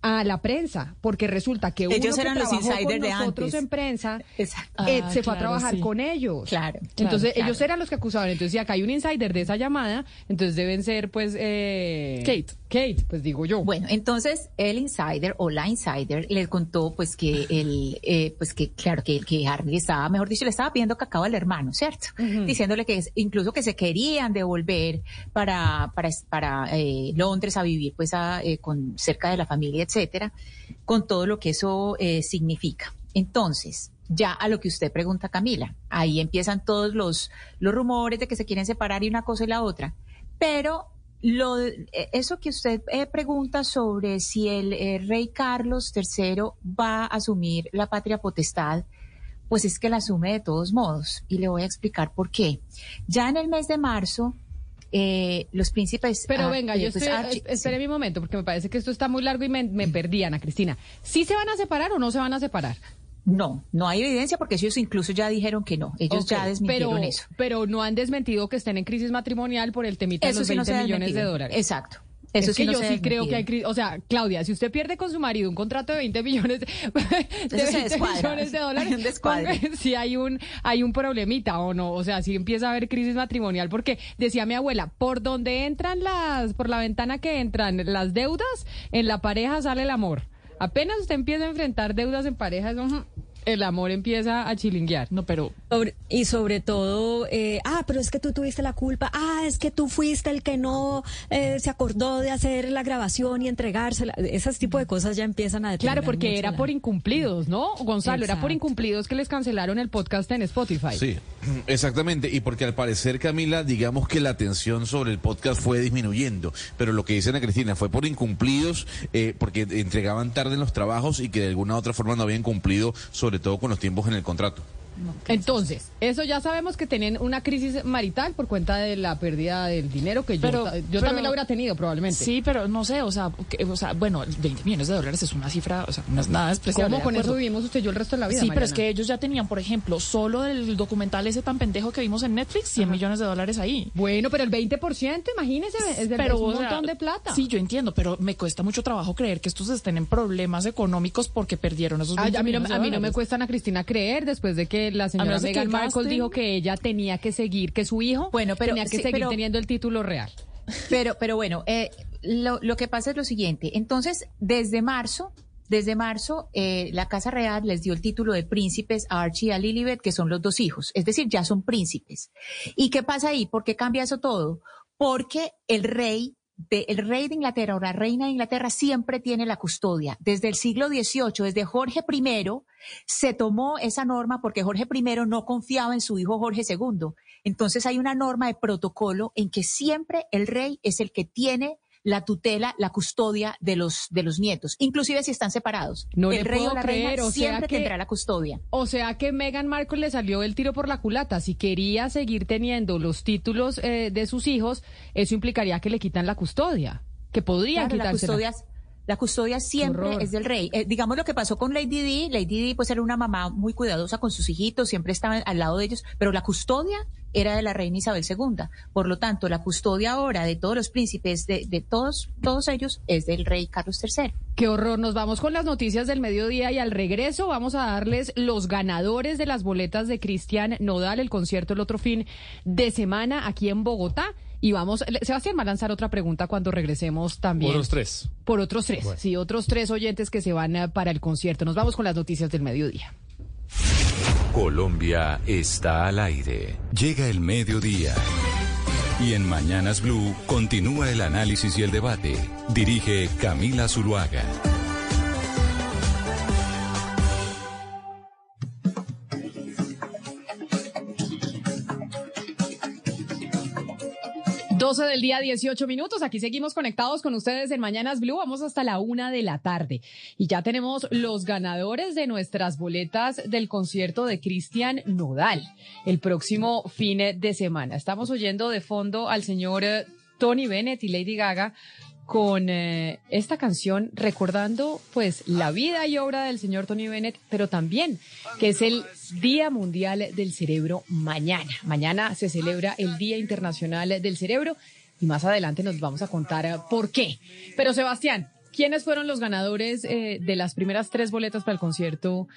a la prensa, porque resulta que uno que eran los trabajó con insiders de nosotros antes. en prensa eh, Ah, se fue a trabajar sí. con ellos. Claro, Entonces claro, ellos claro. eran los que acusaban. Entonces si acá hay un insider de esa llamada, entonces deben ser pues eh, Kate. Kate, pues digo yo. Bueno, entonces el insider o la insider les contó pues que el, eh, pues que claro que, que le estaba, mejor dicho, le estaba pidiendo cacao al hermano, ¿cierto? Diciéndole que es- incluso que se querían devolver para para para eh, Londres a vivir pues a, eh, con cerca de la familia, etcétera, con todo lo que eso eh, significa. Entonces ya a lo que usted pregunta, Camila. Ahí empiezan todos los, los rumores de que se quieren separar y una cosa y la otra. Pero lo, eh, eso que usted eh, pregunta sobre si el eh, rey Carlos III va a asumir la patria potestad, pues es que la asume de todos modos. Y le voy a explicar por qué. Ya en el mes de marzo, los príncipes... Pero ah, venga, yo pues, estoy, mi momento, porque me parece que esto está muy largo y me, me perdí, Ana Cristina. ¿Sí se van a separar o no se van a separar? No, no hay evidencia porque ellos incluso ya dijeron que no. Ellos ya desmintieron pero, eso. Pero no han desmentido que estén en crisis matrimonial por el temita de los sí no 20 se ha millones de dólares. Exacto. Eso es sí que no yo sí creo que hay crisis. O sea, Claudia, si usted pierde con su marido un contrato de 20 millones de, de Eso se 20 descuadra. millones de dólares, si hay un, hay un problemita o no. O sea, si empieza a haber crisis matrimonial, porque decía mi abuela, por donde entran las, por la ventana que entran las deudas, en la pareja sale el amor. Apenas usted empieza a enfrentar deudas en pareja, eso, ujú, el amor empieza a chilinguear. No, pero Sobre- y sobre todo, eh, ah, pero es que tú tuviste la culpa, ah, es que tú fuiste el que no eh, se acordó de hacer la grabación y entregársela. Esas tipo de cosas ya empiezan a Claro, porque era la- por incumplidos, ¿no? Gonzalo, era por incumplidos que les cancelaron el podcast en Spotify. Sí, exactamente. Y porque al parecer, Camila, digamos que la atención sobre el podcast fue disminuyendo. Pero lo que dice Ana Cristina fue por incumplidos, eh, porque entregaban tarde en los trabajos y que de alguna u otra forma no habían cumplido, sobre todo con los tiempos en el contrato. Entonces, eso ya sabemos que tienen una crisis marital por cuenta de la pérdida del dinero que yo, Pero- ta- yo pero- también la hubiera tenido probablemente. Sí, pero no sé, o sea, que- o sea, bueno, 20 millones de dólares es una cifra, o sea, no es nada especial. ¿Cómo con eso vivimos usted y yo el resto de la vida? Sí, pero es que ellos ya tenían, por ejemplo, solo del documental ese tan pendejo que vimos en Netflix, 100 millones de dólares ahí. Bueno, pero el 20%, imagínese, es, de- pero, es un o sea, montón de plata. Sí, yo entiendo, pero me cuesta mucho trabajo creer que estos estén en problemas económicos porque perdieron esos 20 Ay, a mí, no, millones de a mí no me dólares. cuesta Ana Cristina creer después de que la señora Meghan Markle dijo que ella tenía que seguir, que su hijo Bueno, pero- tenía que sí, seguir pero- teniendo el título real. Pero, pero bueno, eh, lo, lo que pasa es lo siguiente. Entonces, desde marzo, desde marzo, eh, la Casa Real les dio el título de príncipes a Archie y a Lilibet, que son los dos hijos. Es decir, ya son príncipes. ¿Y qué pasa ahí? ¿Por qué cambia eso todo? Porque el rey de- el rey de Inglaterra o la reina de Inglaterra siempre tiene la custodia. Desde el siglo XVIII, desde Jorge I, se tomó esa norma porque Jorge I no confiaba en su hijo Jorge II. Entonces hay una norma de protocolo en que siempre el rey es el que tiene la tutela, la custodia de los, de los nietos, inclusive si están separados. No el le rey puedo o la creer, reina o sea siempre que- tendrá la custodia. O sea que Meghan Markle le salió el tiro por la culata. Si quería seguir teniendo los títulos eh, de sus hijos, eso implicaría que le quitan la custodia. Que podrían Claro, custodia, la custodia siempre horror. es del rey. Eh, digamos lo que pasó con Lady Di. Lady Di pues era una mamá muy cuidadosa con sus hijitos, siempre estaba al lado de ellos, pero la custodia era de la reina Isabel II. Por lo tanto, la custodia ahora de todos los príncipes, de, de todos, todos ellos, es del rey Carlos III. Qué horror. Nos vamos con las noticias del mediodía y al regreso vamos a darles los ganadores de las boletas de Cristian Nodal, el concierto el otro fin de semana aquí en Bogotá. Y vamos, Sebastián va a lanzar otra pregunta cuando regresemos también. Por los tres. Por otros tres, sí, otros tres oyentes que se van eh, para el concierto. Nos vamos con las noticias del mediodía. Colombia está al aire. Llega el mediodía. Y en Mañanas Blue continúa el análisis y el debate. Dirige Camila Zuluaga. 12 del día, 18 minutos. Aquí seguimos conectados con ustedes en Mañanas Blue. Vamos hasta la una de la tarde. Y ya tenemos los ganadores de nuestras boletas del concierto de Cristian Nodal el próximo fin de semana. Estamos oyendo de fondo al señor eh, Tony Bennett y Lady Gaga con eh, esta canción recordando pues la vida y obra del señor Tony Bennett, pero también que es el Día Mundial del Cerebro mañana. Mañana se celebra el Día Internacional del Cerebro y más adelante nos vamos a contar eh, por qué. Pero Sebastián, ¿quiénes fueron los ganadores eh, de las primeras tres boletas para el concierto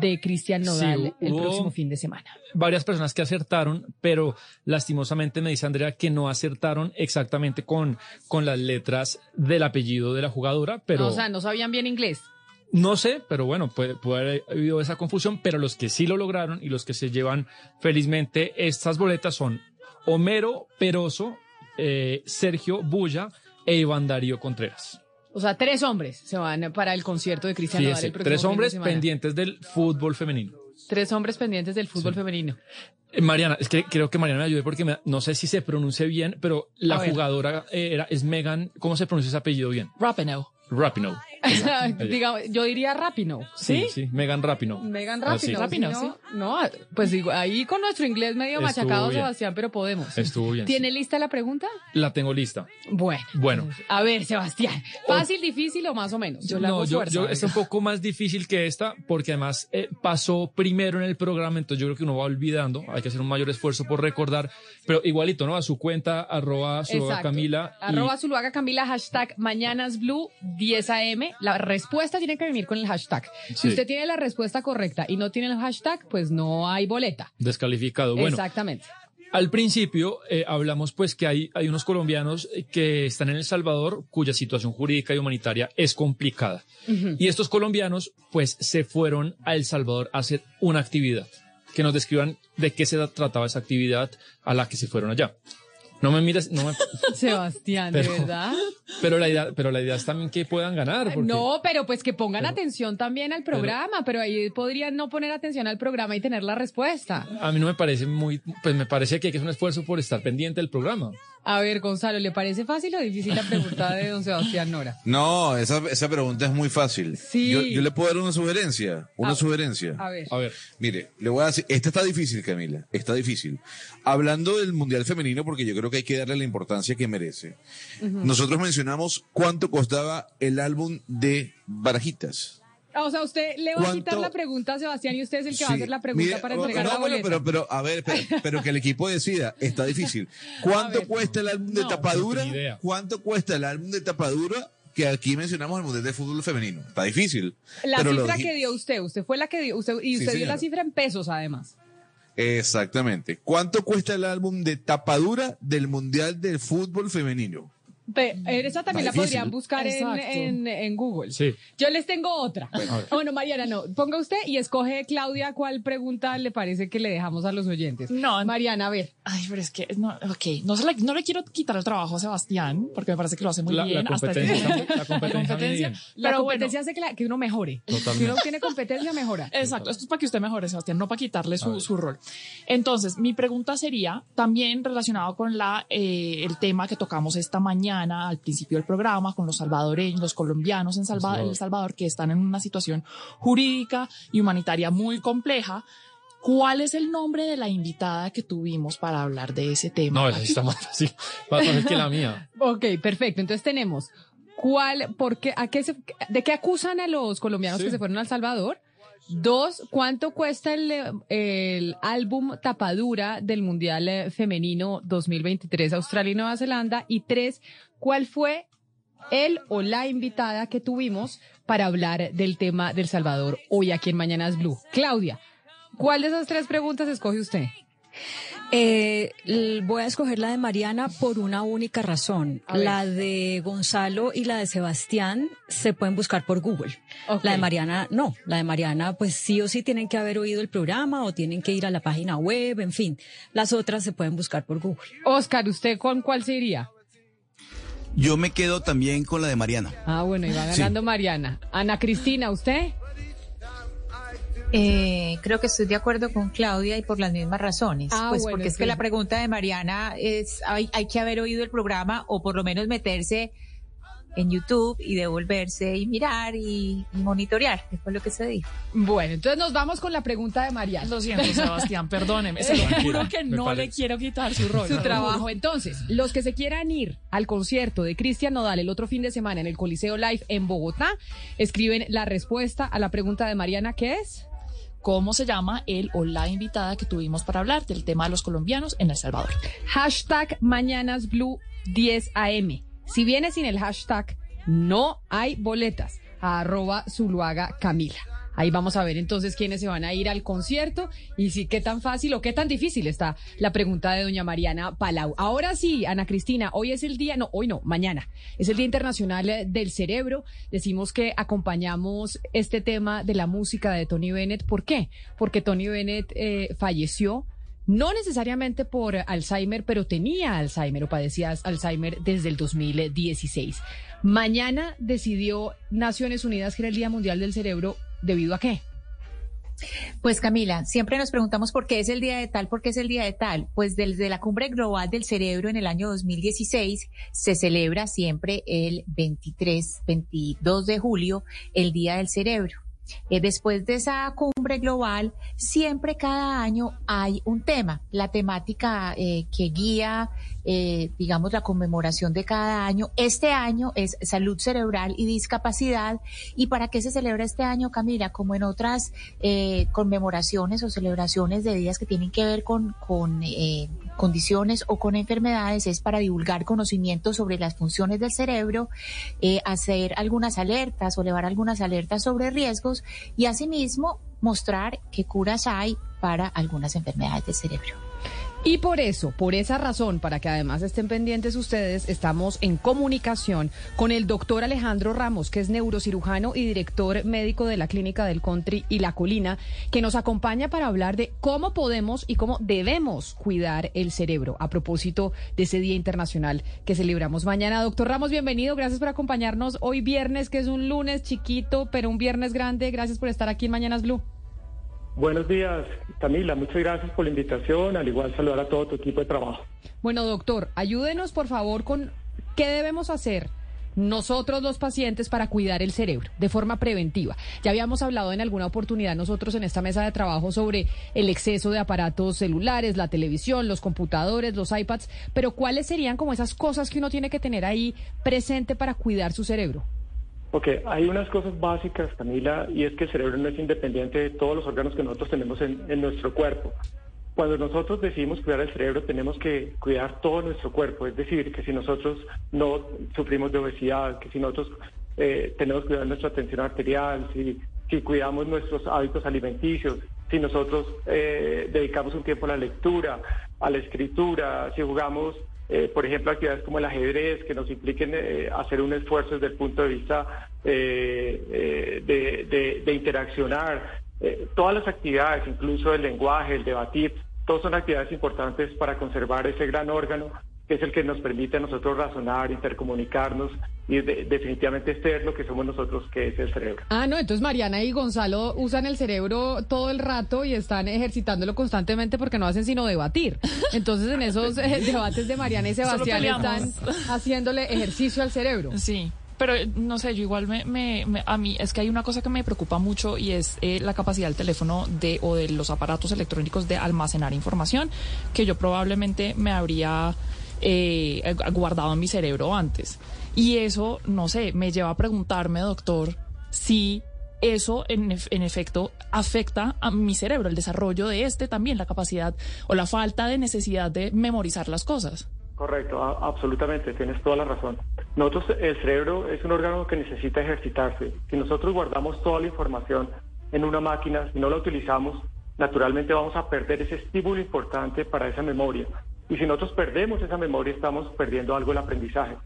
de Cristian Nodal Sí, el próximo fin de semana? varias personas que acertaron, pero lastimosamente me dice Andrea que no acertaron exactamente con, con las letras del apellido de la jugadora, pero o sea, no sabían bien inglés. no sé, pero bueno, puede, puede haber habido esa confusión, pero los que sí lo lograron y los que se llevan felizmente estas boletas son Homero Peroso, eh, Sergio Bulla e Iván Darío Contreras. O sea, tres hombres se van para el concierto de Cristian Nodal Fíjese, el próximo tres fin de hombres pendientes del fútbol femenino. Tres hombres pendientes del fútbol femenino. Eh, Mariana, es que creo que Mariana me ayude porque me- no sé si se pronuncia bien, pero la jugadora eh, era, es Megan, ¿cómo se pronuncia ese apellido bien? Rapinoe. Rapinoe. Digamos, yo diría Rapino. Sí, sí, Megan Rapinoe. Megan. Rapino. Rapinoe, si no, no, pues digo, ahí con nuestro inglés medio Estuvo machacado, bien. Sebastián, pero podemos. Estuvo bien. ¿Tiene lista la pregunta? La tengo lista. Bueno. Bueno. A ver, Sebastián. ¿Fácil, difícil o más o menos? Yo hago no, yo, fuerza. yo- es un poco más difícil que esta porque además eh, pasó primero en el programa, entonces yo creo que uno va olvidando, hay que hacer un mayor esfuerzo por recordar, pero igualito, ¿no? A su cuenta, arroba su Exacto. Camila. y- Arroba Zuluaga Camila, hashtag Mañanas Blue 10 AM. La respuesta tiene que venir con el hashtag. Si usted tiene la respuesta correcta y no tiene el hashtag, pues no hay boleta. Descalificado. Bueno, Exactamente. Al principio eh, hablamos pues que hay, hay unos colombianos eh, que están en El Salvador cuya situación jurídica y humanitaria es complicada. Y estos colombianos pues se fueron a El Salvador a hacer una actividad. Que nos describan de qué se trataba esa actividad a la que se fueron allá. No me mires, no me... Sebastián, ¿de verdad? Pero la idea, pero la idea es también que puedan ganar. Porque, No, pero pues que pongan atención también al programa, pero, ahí podrían no poner atención al programa y tener la respuesta. A mí no me parece muy, pues me parece que hay que hacer un esfuerzo por estar pendiente del programa. A ver, Gonzalo, ¿le parece fácil o difícil la pregunta de don Sebastián Nora? No, esa, esa pregunta es muy fácil. Sí. Yo, yo le puedo dar una sugerencia. Una A- sugerencia. A ver. A ver. Mire, le voy a decir, esta está difícil, Camila, está difícil. Hablando del Mundial Femenino, porque yo creo que hay que darle la importancia que merece. Nosotros mencionamos cuánto costaba el álbum de Barajitas. Ah, O sea, usted le va a quitar la pregunta a Sebastián y usted es el que va a hacer la pregunta Mire, para no, entregar la bueno, pero, pero, a ver, pero, pero que el equipo decida, está difícil. ¿Cuánto cuesta el álbum de No, tapadura? ¿Cuánto cuesta el álbum de tapadura que aquí mencionamos el Mundial de Fútbol Femenino? Está difícil. La cifra que dio usted, usted fue la que dio, usted, y Sí, usted dio la cifra en pesos además. Exactamente. ¿Cuánto cuesta el álbum de tapadura del Mundial del Fútbol Femenino? Pe- esa también la podrían buscar en, en- en Google. Sí. Yo les tengo otra. a ver. Bueno, Mariana, no. Ponga usted y escoge, Claudia, cuál pregunta le parece que le dejamos a los oyentes. No. Mariana, a ver. Ay, pero es que, no, ok, no, se le- no le quiero quitar el trabajo a Sebastián, porque me parece que lo hace muy La- la bien. hasta competencia este momento. muy- la competencia bien. La Pero competencia hace que, la- que uno mejore. Totalmente. Si uno tiene competencia, mejora. Exacto, esto es para que usted mejore, Sebastián, no para quitarle su, su rol. Entonces, mi pregunta sería también relacionado con la, eh, el tema que tocamos esta mañana al principio del programa, con los salvadoreños, los colombianos en Salva- Salvador. El Salvador, que están en una situación jurídica y humanitaria muy compleja. ¿Cuál es el nombre de la invitada que tuvimos para hablar de ese tema? No, esa está más fácil, más fácil que la mía. Ok, perfecto. Entonces tenemos, ¿cuál, por qué, a qué se- ¿de qué acusan a los colombianos Sí. que se fueron a El Salvador? Dos, ¿cuánto cuesta el, el álbum tapadura del Mundial eh, Femenino 2023 Australia y Nueva Zelanda? Y tres, ¿cuál fue el o la invitada que tuvimos para hablar del tema del Salvador hoy aquí en Mañanas Blue? Claudia, ¿cuál de esas tres preguntas escoge usted? Eh, voy a escoger la de Mariana por una única razón. La de Gonzalo y la de Sebastián se pueden buscar por Google. La de Mariana no. La de Mariana, pues sí o sí tienen que haber oído el programa o tienen que ir a la página web, en fin. Las otras se pueden buscar por Google. Oscar, ¿usted con cuál se iría? Yo me quedo también con la de Mariana. Ah, bueno, y va ganando Mariana. Ana Cristina, ¿usted? Eh, creo que estoy de acuerdo con Claudia y por las mismas razones. Ah, pues bueno, porque es sí. que la pregunta de Mariana es, hay, hay que haber oído el programa o por lo menos meterse en YouTube y devolverse y mirar y, y monitorear, que fue lo que se dijo. Bueno, entonces nos vamos con la pregunta de Mariana. Lo siento, Sebastián, perdóneme. Se lo juro que no le quiero quitar su rol. Su trabajo. Entonces, los que se quieran ir al concierto de Cristian Nodal el otro fin de semana en el Coliseo Live en Bogotá, escriben la respuesta a la pregunta de Mariana, ¿qué es? ¿Cómo se llama el o la invitada que tuvimos para hablar del tema de los colombianos en El Salvador? Hashtag Mañanas Blue 10 AM. Si viene sin el hashtag, no hay boletas. Arroba Zuluaga Camila. Ahí vamos a ver entonces quiénes se van a ir al concierto y si qué tan fácil o qué tan difícil está la pregunta de doña Mariana Palau. Ahora sí, Ana Cristina, hoy es el día, no, hoy no, mañana. Es el Día Internacional del Cerebro. Decimos que acompañamos este tema de la música de Tony Bennett. ¿Por qué? Porque Tony Bennett eh, falleció no necesariamente por Alzheimer, pero tenía Alzheimer o padecía Alzheimer desde el 2016. Mañana decidió Naciones Unidas que era el Día Mundial del Cerebro, ¿debido a qué? Pues Camila, siempre nos preguntamos por qué es el día de tal, por qué es el día de tal. Pues desde la Cumbre Global del Cerebro en el año 2016 se celebra siempre el 23, 22 de julio, el Día del Cerebro. Eh, después de esa cumbre global, siempre cada año hay un tema. La temática eh, que guía, eh, digamos, la conmemoración de cada año. Este año es salud cerebral y discapacidad. ¿Y para qué se celebra este año, Camila? Como en otras conmemoraciones o celebraciones de días que tienen que ver con, con condiciones o con enfermedades es para divulgar conocimientos sobre las funciones del cerebro, eh, hacer algunas alertas o elevar algunas alertas sobre riesgos y asimismo mostrar qué curas hay para algunas enfermedades del cerebro. Y por eso, por esa razón, para que además estén pendientes ustedes, estamos en comunicación con el doctor Alejandro Ramos, que es neurocirujano y director médico de la Clínica del Country y La Colina, que nos acompaña para hablar de cómo podemos y cómo debemos cuidar el cerebro a propósito de ese Día Internacional que celebramos mañana. Doctor Ramos, bienvenido, gracias por acompañarnos hoy viernes, que es un lunes chiquito, pero un viernes grande. Gracias por estar aquí en Mañanas Blue. Buenos días, Camila. Muchas gracias por la invitación. Al igual saludar a todo tu equipo de trabajo. Bueno, doctor, ayúdenos por favor con qué debemos hacer nosotros los pacientes para cuidar el cerebro de forma preventiva. Ya habíamos hablado en alguna oportunidad nosotros en esta mesa de trabajo sobre el exceso de aparatos celulares, la televisión, los computadores, los iPads, pero ¿cuáles serían como esas cosas que uno tiene que tener ahí presente para cuidar su cerebro? Ok, hay unas cosas básicas, Camila, y es que el cerebro no es independiente de todos los órganos que nosotros tenemos en, nuestro cuerpo. Cuando nosotros decidimos cuidar el cerebro, tenemos que cuidar todo nuestro cuerpo. Es decir, que si nosotros no sufrimos de obesidad, que si nosotros eh, tenemos que cuidar nuestra tensión arterial, si, si cuidamos nuestros hábitos alimenticios, si nosotros eh, dedicamos un tiempo a la lectura, a la escritura, si jugamos eh, por ejemplo, actividades como el ajedrez, que nos impliquen eh, hacer un esfuerzo desde el punto de vista eh, de, interaccionar. todas las actividades, incluso el lenguaje, el debatir, todas son actividades importantes para conservar ese gran órgano que es el que nos permite a nosotros razonar, intercomunicarnos y definitivamente ser lo que somos nosotros, que es el cerebro. Ah, no, entonces Mariana y Gonzalo usan el cerebro todo el rato y están ejercitándolo constantemente porque no hacen sino debatir. Entonces en esos eh, debates de Mariana y Sebastián están haciéndole ejercicio al cerebro. Sí. Pero no sé, yo igual me, a mí es que hay una cosa que me preocupa mucho y es eh, la capacidad del teléfono de o de los aparatos electrónicos de almacenar información que yo probablemente me habría eh, guardado en mi cerebro antes. Y eso, no sé, me lleva a preguntarme, doctor, si eso en, en, efecto afecta a mi cerebro, el desarrollo de este también, la capacidad o la falta de necesidad de memorizar las cosas. Correcto, absolutamente, tienes toda la razón. Nosotros, el cerebro es un órgano que necesita ejercitarse. Si nosotros guardamos toda la información en una máquina, si no la utilizamos, naturalmente vamos a perder ese estímulo importante para esa memoria. Y si nosotros perdemos esa memoria, estamos perdiendo algo del aprendizaje.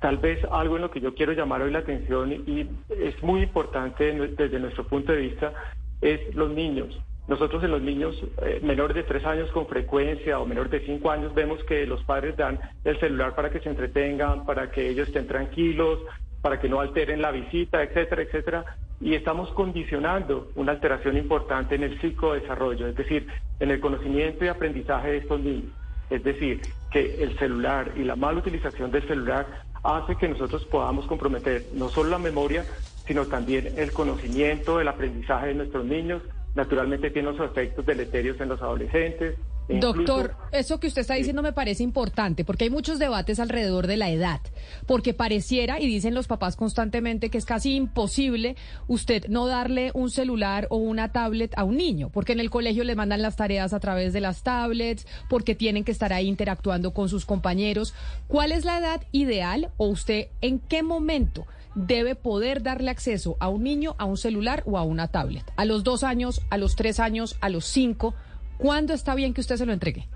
Tal vez algo en lo que yo quiero llamar hoy la atención y es muy importante desde nuestro punto de vista es los niños. Nosotros en los niños eh, menores de tres años con frecuencia o menores de cinco años vemos que los padres dan el celular para que se entretengan, para que ellos estén tranquilos, para que no alteren la visita, etcétera, etcétera. Y estamos condicionando una alteración importante en el psicodesarrollo, es decir, en el conocimiento y aprendizaje de estos niños. Es decir, que el celular y la mala utilización del celular hace que nosotros podamos comprometer no solo la memoria, sino también el conocimiento, el aprendizaje de nuestros niños. Naturalmente tiene los efectos deleterios en los adolescentes, Doctor, eso que usted está diciendo me parece importante porque hay muchos debates alrededor de la edad, porque pareciera, y dicen los papás constantemente, que es casi imposible usted no darle un celular o una tablet a un niño, porque en el colegio le mandan las tareas a través de las tablets, porque tienen que estar ahí interactuando con sus compañeros. ¿Cuál es la edad ideal o usted en qué momento? debe poder darle acceso a un niño a un celular o a una tablet. A los dos años, a los tres años, a los cinco. ¿Cuándo está bien que usted se lo entregue?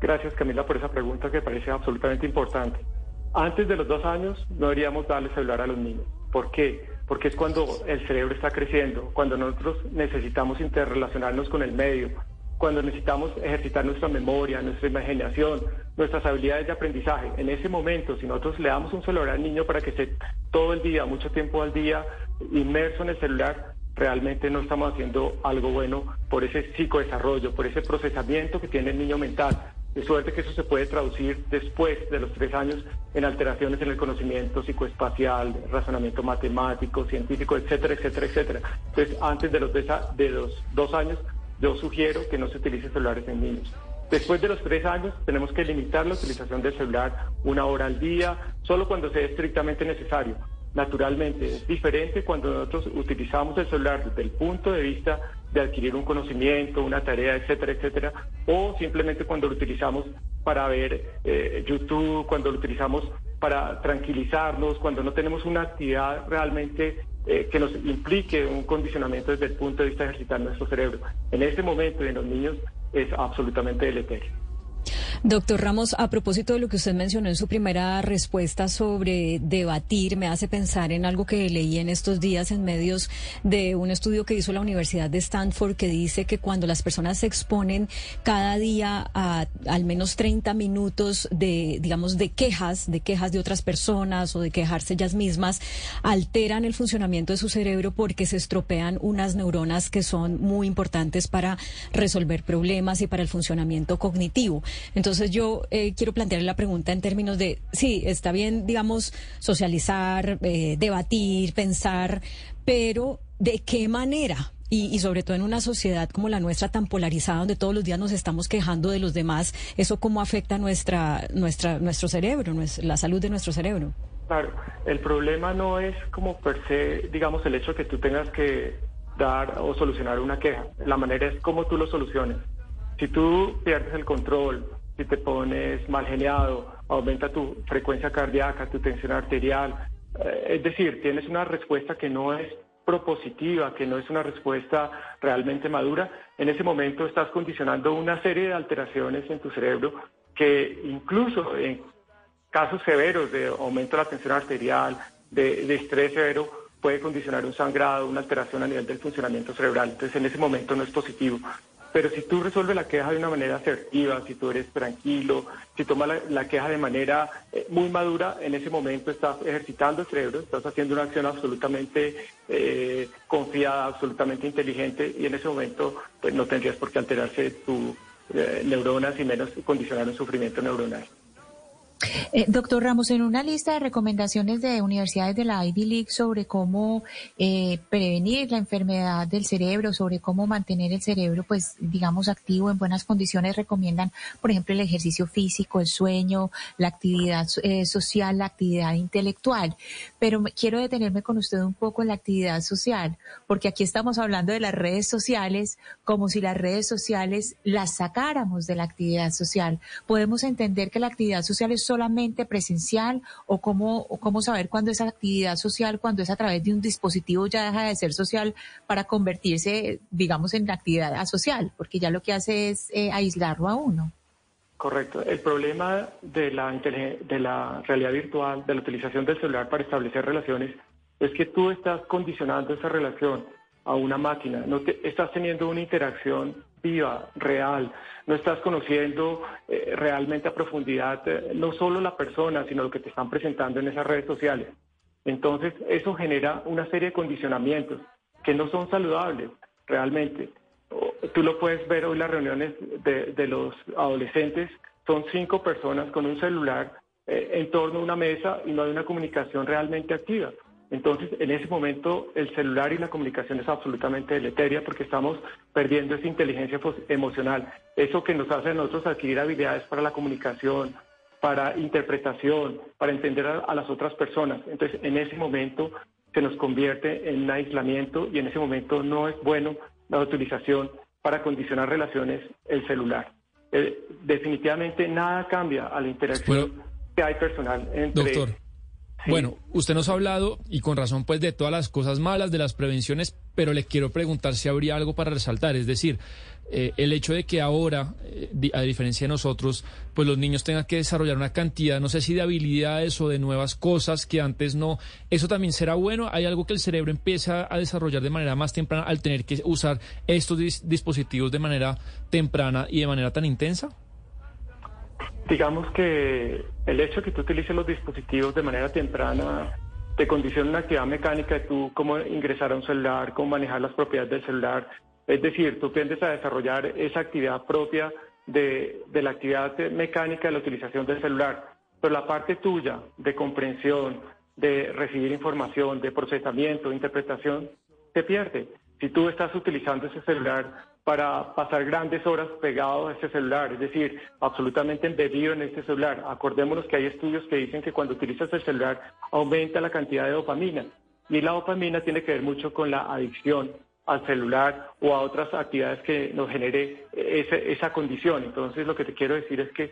Gracias, Camila, por esa pregunta que parece absolutamente importante. Antes de los dos años no deberíamos darle celular a los niños. ¿Por qué? Porque es cuando el cerebro está creciendo, cuando nosotros necesitamos interrelacionarnos con el medio, cuando necesitamos ejercitar nuestra memoria, nuestra imaginación, nuestras habilidades de aprendizaje. En ese momento, si nosotros le damos un celular al niño para que esté todo el día, mucho tiempo al día, inmerso en el celular, realmente no estamos haciendo algo bueno por ese psicodesarrollo, por ese procesamiento que tiene el niño mental. De suerte que eso se puede traducir después de los tres años en alteraciones en el conocimiento psicoespacial, razonamiento matemático, científico, etcétera, etcétera, etcétera. Entonces, antes de los, de los dos años, yo sugiero que no se utilicen celulares en niños. Después de los tres años tenemos que limitar la utilización del celular una hora al día, solo cuando sea estrictamente necesario. Naturalmente, es diferente cuando nosotros utilizamos el celular desde el punto de vista de adquirir un conocimiento, una tarea, etcétera, etcétera, o simplemente cuando lo utilizamos para ver eh, YouTube, cuando lo utilizamos para tranquilizarnos, cuando no tenemos una actividad realmente eh, que nos implique un condicionamiento desde el punto de vista de ejercitar nuestro cerebro. En este momento en los niños es absolutamente deleterio. Doctor Ramos, a propósito de lo que usted mencionó en su primera respuesta sobre debatir, me hace pensar en algo que leí en estos días en medios de un estudio que hizo la Universidad de Stanford que dice que cuando las personas se exponen cada día a al menos 30 minutos de, digamos, de quejas, de quejas de otras personas o de quejarse ellas mismas, alteran el funcionamiento de su cerebro porque se estropean unas neuronas que son muy importantes para resolver problemas y para el funcionamiento cognitivo. Yo eh, quiero plantearle la pregunta en términos de, sí, está bien, digamos, socializar, eh, debatir, pensar, pero ¿de qué manera? Y, sobre todo en una sociedad como la nuestra tan polarizada donde todos los días nos estamos quejando de los demás, eso cómo afecta nuestra, nuestra, nuestro cerebro, la salud de nuestro cerebro. Claro, el problema no es como per se, digamos, el hecho que tú tengas que dar o solucionar una queja. La manera es cómo tú lo soluciones. Si tú pierdes el control, si te pones mal geniado, aumenta tu frecuencia cardíaca, tu tensión arterial. Eh, es decir, tienes una respuesta que no es propositiva, que no es una respuesta realmente madura, en ese momento estás condicionando una serie de alteraciones en tu cerebro que incluso en casos severos de aumento de la tensión arterial, de, de estrés severo, puede condicionar un sangrado, una alteración a nivel del funcionamiento cerebral. Entonces, en ese momento no es positivo. Pero si tú resuelves la queja de una manera asertiva, si tú eres tranquilo, si tomas la, queja de manera eh, muy madura, en ese momento estás ejercitando el cerebro, estás haciendo una acción absolutamente eh, confiada, absolutamente inteligente y en ese momento pues, no tendrías por qué alterarse tus eh, neuronas y menos condicionar un sufrimiento neuronal. Eh, doctor Ramos, en una lista de recomendaciones de universidades de la Ivy League sobre cómo eh, prevenir la enfermedad del cerebro, sobre cómo mantener el cerebro, pues, digamos, activo en buenas condiciones, recomiendan, por ejemplo, el ejercicio físico, el sueño, la actividad eh, social, la actividad intelectual. Pero quiero detenerme con usted un poco en la actividad social, porque aquí estamos hablando de las redes sociales como si las redes sociales las sacáramos de la actividad social. Podemos entender que la actividad social es solamente presencial o cómo, cómo saber cuándo es actividad social, cuando es a través de un dispositivo ya deja de ser social para convertirse, digamos, en actividad asocial, porque ya lo que hace es eh, aislarlo a uno. Correcto. El problema de la, de la realidad virtual, de la utilización del celular para establecer relaciones, es que tú estás condicionando esa relación a una máquina, no te, estás teniendo una interacción viva, real, no estás conociendo eh, realmente a profundidad eh, no solo la persona, sino lo que te están presentando en esas redes sociales. Entonces, eso genera una serie de condicionamientos que no son saludables realmente. Tú lo puedes ver hoy las reuniones de, los adolescentes, son cinco personas con un celular eh, en torno a una mesa y no hay una comunicación realmente activa. Entonces, en ese momento, el celular y la comunicación es absolutamente deleteria porque estamos perdiendo esa inteligencia emocional, eso que nos hace a nosotros adquirir habilidades para la comunicación, para interpretación, para entender a, las otras personas. Entonces, en ese momento se nos convierte en un aislamiento y en ese momento no es bueno la utilización para condicionar relaciones el celular. Eh, definitivamente nada cambia a la interacción que hay personal entre... Bueno, usted nos ha hablado, y con razón, pues de todas las cosas malas, de las prevenciones, pero le quiero preguntar si habría algo para resaltar. Es decir, eh, el hecho de que ahora, eh, a diferencia de nosotros, pues los niños tengan que desarrollar una cantidad, no sé si de habilidades o de nuevas cosas que antes no, ¿eso también será bueno? ¿Hay algo que el cerebro empieza a desarrollar de manera más temprana al tener que usar estos dispositivos de manera temprana y de manera tan intensa? Digamos que el hecho de que tú utilices los dispositivos de manera temprana te condiciona una actividad mecánica de tú cómo ingresar a un celular, cómo manejar las propiedades del celular. Es decir, tú tiendes a desarrollar esa actividad propia de, de la actividad mecánica de la utilización del celular. Pero la parte tuya de comprensión, de recibir información, de procesamiento, de interpretación, se pierde. Si tú estás utilizando ese celular para pasar grandes horas pegado a ese celular, es decir, absolutamente embebido en este celular. Acordémonos que hay estudios que dicen que cuando utilizas el celular aumenta la cantidad de dopamina y la dopamina tiene que ver mucho con la adicción al celular o a otras actividades que nos genere ese, esa condición. Entonces lo que te quiero decir es que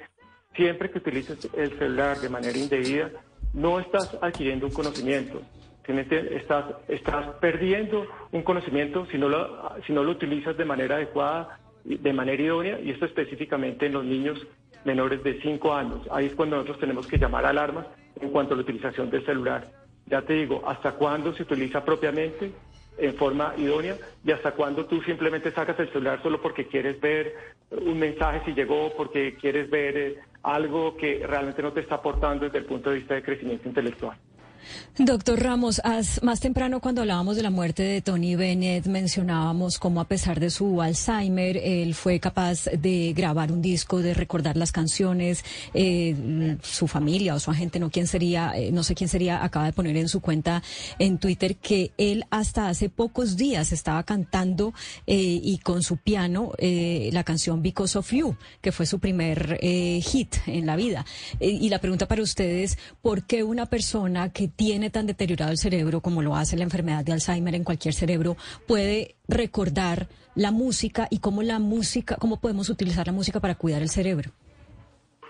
siempre que utilices el celular de manera indebida, no estás adquiriendo un conocimiento, estás, estás perdiendo un conocimiento si no, lo, si no lo utilizas de manera adecuada, de manera idónea, y esto específicamente en los niños menores de 5 años. Ahí es cuando nosotros tenemos que llamar alarmas en cuanto a la utilización del celular. Ya te digo, hasta cuándo se utiliza propiamente en forma idónea y hasta cuándo tú simplemente sacas el celular solo porque quieres ver un mensaje si llegó, porque quieres ver eh, algo que realmente no te está aportando desde el punto de vista de crecimiento intelectual. Doctor Ramos, más temprano cuando hablábamos de la muerte de Tony Bennett mencionábamos cómo a pesar de su Alzheimer, él fue capaz de grabar un disco, de recordar las canciones, eh, su familia o su agente, no quién sería, eh, no sé quién sería, acaba de poner en su cuenta en Twitter que él hasta hace pocos días estaba cantando eh, y con su piano la canción Because of You, que fue su primer hit en la vida. y la pregunta para ustedes, ¿por qué una persona que tiene tan deteriorado el cerebro como lo hace la enfermedad de Alzheimer en cualquier cerebro, puede recordar la música y cómo la música, cómo podemos utilizar la música para cuidar el cerebro.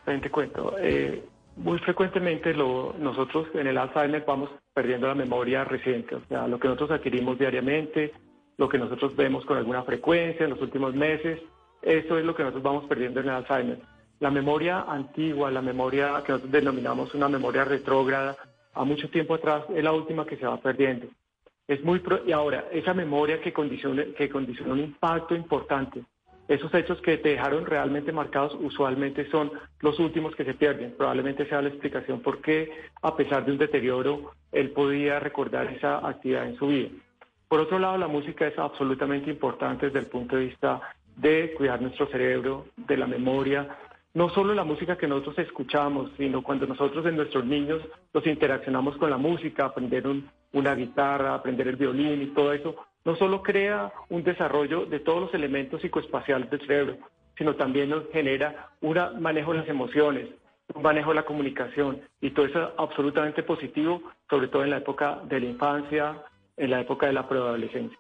Te cuento, eh, muy frecuentemente lo, nosotros en el Alzheimer vamos perdiendo la memoria reciente, o sea, lo que nosotros adquirimos diariamente, lo que nosotros vemos con alguna frecuencia en los últimos meses, eso es lo que nosotros vamos perdiendo en el Alzheimer. La memoria antigua, la memoria que nosotros denominamos una memoria retrógrada, a mucho tiempo atrás es la última que se va perdiendo. Es muy y ahora, esa memoria que condiciona, que condiciona un impacto importante, esos hechos que te dejaron realmente marcados usualmente son los últimos que se pierden. Probablemente sea la explicación por qué, a pesar de un deterioro, él podía recordar esa actividad en su vida. Por otro lado, la música es absolutamente importante desde el punto de vista de cuidar nuestro cerebro, de la memoria, no solo la música que nosotros escuchamos, sino cuando nosotros en nuestros niños los interaccionamos con la música, aprender una guitarra, aprender el violín y todo eso, no solo crea un desarrollo de todos los elementos psicoespaciales del cerebro, sino también nos genera un manejo de las emociones, un manejo de la comunicación y todo eso es absolutamente positivo, sobre todo en la época de la infancia, en la época de la preadolescencia.